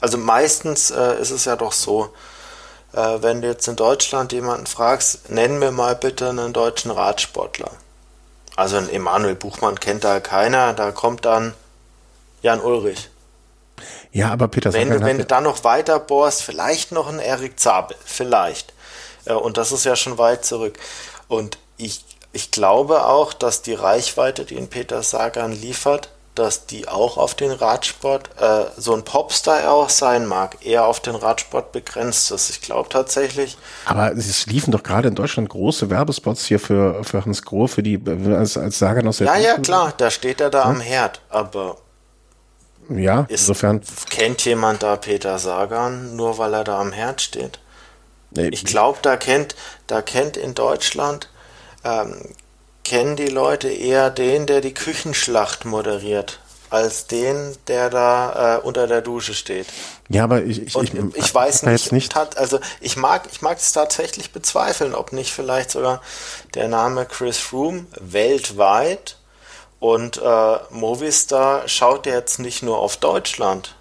Also meistens äh, ist es ja doch so, äh, wenn du jetzt in Deutschland jemanden fragst, nenn mir mal bitte einen deutschen Radsportler. Also ein Emanuel Buchmann kennt da keiner, da kommt dann Jan Ulrich. Ja, aber Peter Wenn, du, wenn du da noch weiter bohrst, vielleicht noch ein Erik Zabel, vielleicht. Äh, und das ist ja schon weit zurück. Und ich, ich glaube auch, dass die Reichweite, die in Peter Sagan liefert, dass die auch auf den Radsport, äh, so ein Popstar auch sein mag, eher auf den Radsport begrenzt ist. Ich glaube tatsächlich. Aber es liefen doch gerade in Deutschland große Werbespots hier für, für Hans Groh, für die, als, als Sagan aus der Ja, ja, klar, da steht er da ja? am Herd, aber ja, ist, insofern. Kennt jemand da Peter Sagan, nur weil er da am Herd steht? Nee, ich glaube, da kennt, da kennt in Deutschland, ähm, kennen die Leute eher den, der die Küchenschlacht moderiert, als den, der da äh, unter der Dusche steht. Ja, aber ich, ich, ich, ich weiß nicht, nicht. Hat, also ich mag, ich mag es tatsächlich bezweifeln, ob nicht vielleicht sogar der Name Chris Froome weltweit und äh, Movistar schaut jetzt nicht nur auf Deutschland,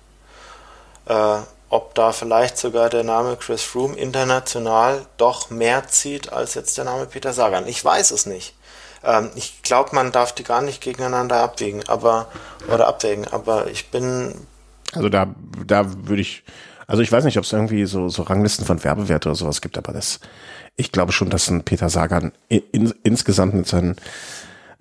äh, ob da vielleicht sogar der Name Chris Froome international doch mehr zieht als jetzt der Name Peter Sagan. Ich weiß es nicht. Ähm, ich glaube, man darf die gar nicht gegeneinander abwägen, aber oder abwägen. Aber ich bin also da da würde ich also ich weiß nicht, ob es irgendwie so so Ranglisten von Werbewerte oder sowas gibt, aber das ich glaube schon, dass ein Peter Sagan in, in, insgesamt mit seinen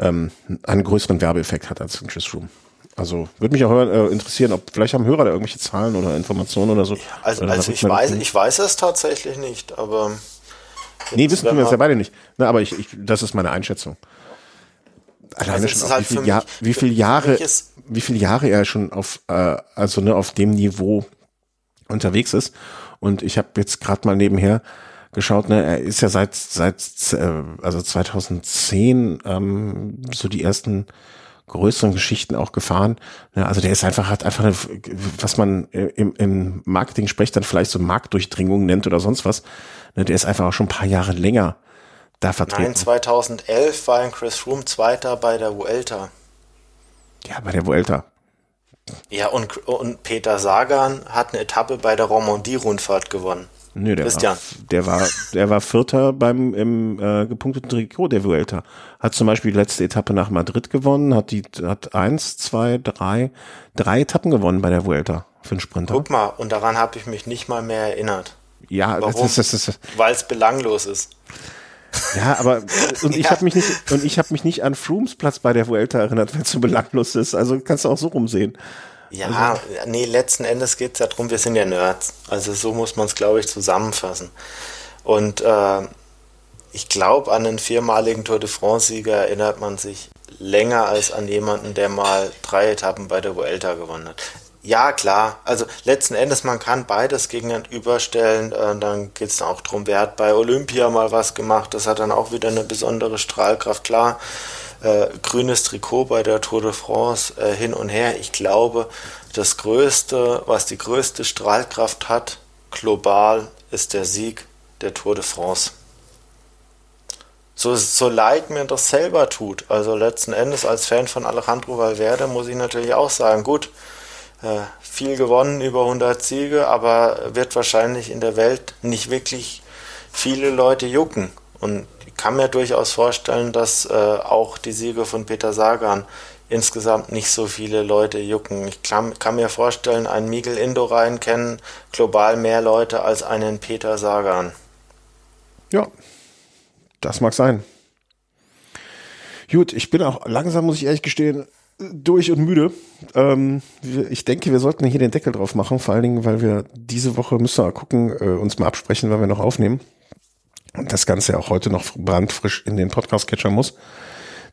ähm, einen größeren Werbeeffekt hat als ein Chris Room. Also würde mich auch äh, interessieren, ob vielleicht haben Hörer da irgendwelche Zahlen oder Informationen oder so. Also, oder also ich weiß, ich weiß es tatsächlich nicht, aber nee, wissen wir es ja beide nicht. Na, aber ich, ich, das ist meine Einschätzung. Alleine also schon, halt wie, viel Jahr, wie viele Jahre, wie viele Jahre er schon auf, äh, also ne, auf dem Niveau unterwegs ist. Und ich habe jetzt gerade mal nebenher geschaut, ne, er ist ja seit seit äh, also 2010 ähm, so die ersten größeren Geschichten auch gefahren. Ne, also der ist einfach hat einfach eine, was man im, im Marketing spricht dann vielleicht so Marktdurchdringung nennt oder sonst was. Ne, der ist einfach auch schon ein paar Jahre länger da vertreten. Nein, 2011 war ein Chris Froome Zweiter bei der Vuelta. Ja, bei der Vuelta. Ja, und, und Peter Sagan hat eine Etappe bei der Romandie-Rundfahrt gewonnen. Nö, der Christian. War, der war, der war Vierter beim im äh, gepunkteten Trikot der Vuelta. Hat zum Beispiel die letzte Etappe nach Madrid gewonnen, hat die hat eins, zwei, drei, drei Etappen gewonnen bei der Vuelta für einen Sprinter. Guck mal, und daran habe ich mich nicht mal mehr erinnert. Ja, Warum? Das, das, das, weil es belanglos ist. Ja, aber und ich ja. habe mich nicht und ich habe mich nicht an Frooms Platz bei der Vuelta erinnert, wenn es so belanglos ist. Also kannst du auch so rumsehen. Ja, also, nee, letzten Endes geht es ja darum, wir sind ja Nerds. Also so muss man es, glaube ich, zusammenfassen. Und äh, ich glaube, an einen viermaligen Tour de France-Sieger erinnert man sich länger als an jemanden, der mal drei Etappen bei der Vuelta gewonnen hat. Ja, klar. Also letzten Endes, man kann beides gegenüberstellen. Äh, dann geht es auch darum, wer hat bei Olympia mal was gemacht. Das hat dann auch wieder eine besondere Strahlkraft. Klar, äh, grünes Trikot bei der Tour de France äh, hin und her. Ich glaube, das Größte, was die größte Strahlkraft hat, global, ist der Sieg der Tour de France. so, so leid mir das selber tut. Also letzten Endes als Fan von Alejandro Valverde muss ich natürlich auch sagen, gut, äh, viel gewonnen, über 100 Siege, aber wird wahrscheinlich in der Welt nicht wirklich viele Leute jucken. Und kann mir durchaus vorstellen, dass äh, auch die Siege von Peter Sagan insgesamt nicht so viele Leute jucken. Ich kann, kann mir vorstellen, einen Miguel Indurain kennen global mehr Leute als einen Peter Sagan. Ja, das mag sein. Gut, ich bin auch langsam, muss ich ehrlich gestehen, durch und müde. Ähm, ich denke, wir sollten hier den Deckel drauf machen, vor allen Dingen, weil wir diese Woche müssen wir gucken, äh, uns mal absprechen, weil wir noch aufnehmen. Und das Ganze auch heute noch brandfrisch in den Podcast-Catcher muss,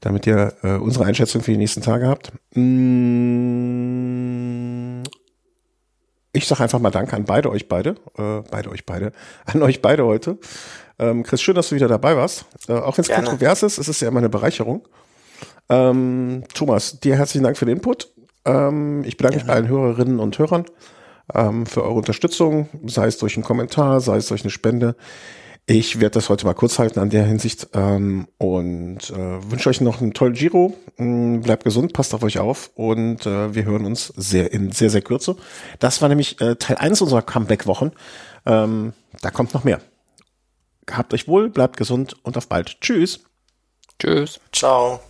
damit ihr äh, unsere Einschätzung für die nächsten Tage habt. Mm, ich sage einfach mal Danke an beide euch beide, äh, beide euch beide, an euch beide heute. Ähm, Chris, schön, dass du wieder dabei warst. Äh, auch wenn es kontrovers ist, ist es ja immer eine Bereicherung. Ähm, Thomas, dir herzlichen Dank für den Input. Ähm, ich bedanke Gerne. mich bei allen Hörerinnen und Hörern ähm, für eure Unterstützung, sei es durch einen Kommentar, sei es durch eine Spende. Ich werde das heute mal kurz halten an der Hinsicht ähm, und äh, wünsche euch noch einen tollen Giro. Ähm, bleibt gesund, passt auf euch auf und äh, wir hören uns sehr in sehr, sehr Kürze. Das war nämlich äh, Teil 1 unserer Comeback-Wochen. Ähm, da kommt noch mehr. Habt euch wohl, bleibt gesund und auf bald. Tschüss. Tschüss. Ciao.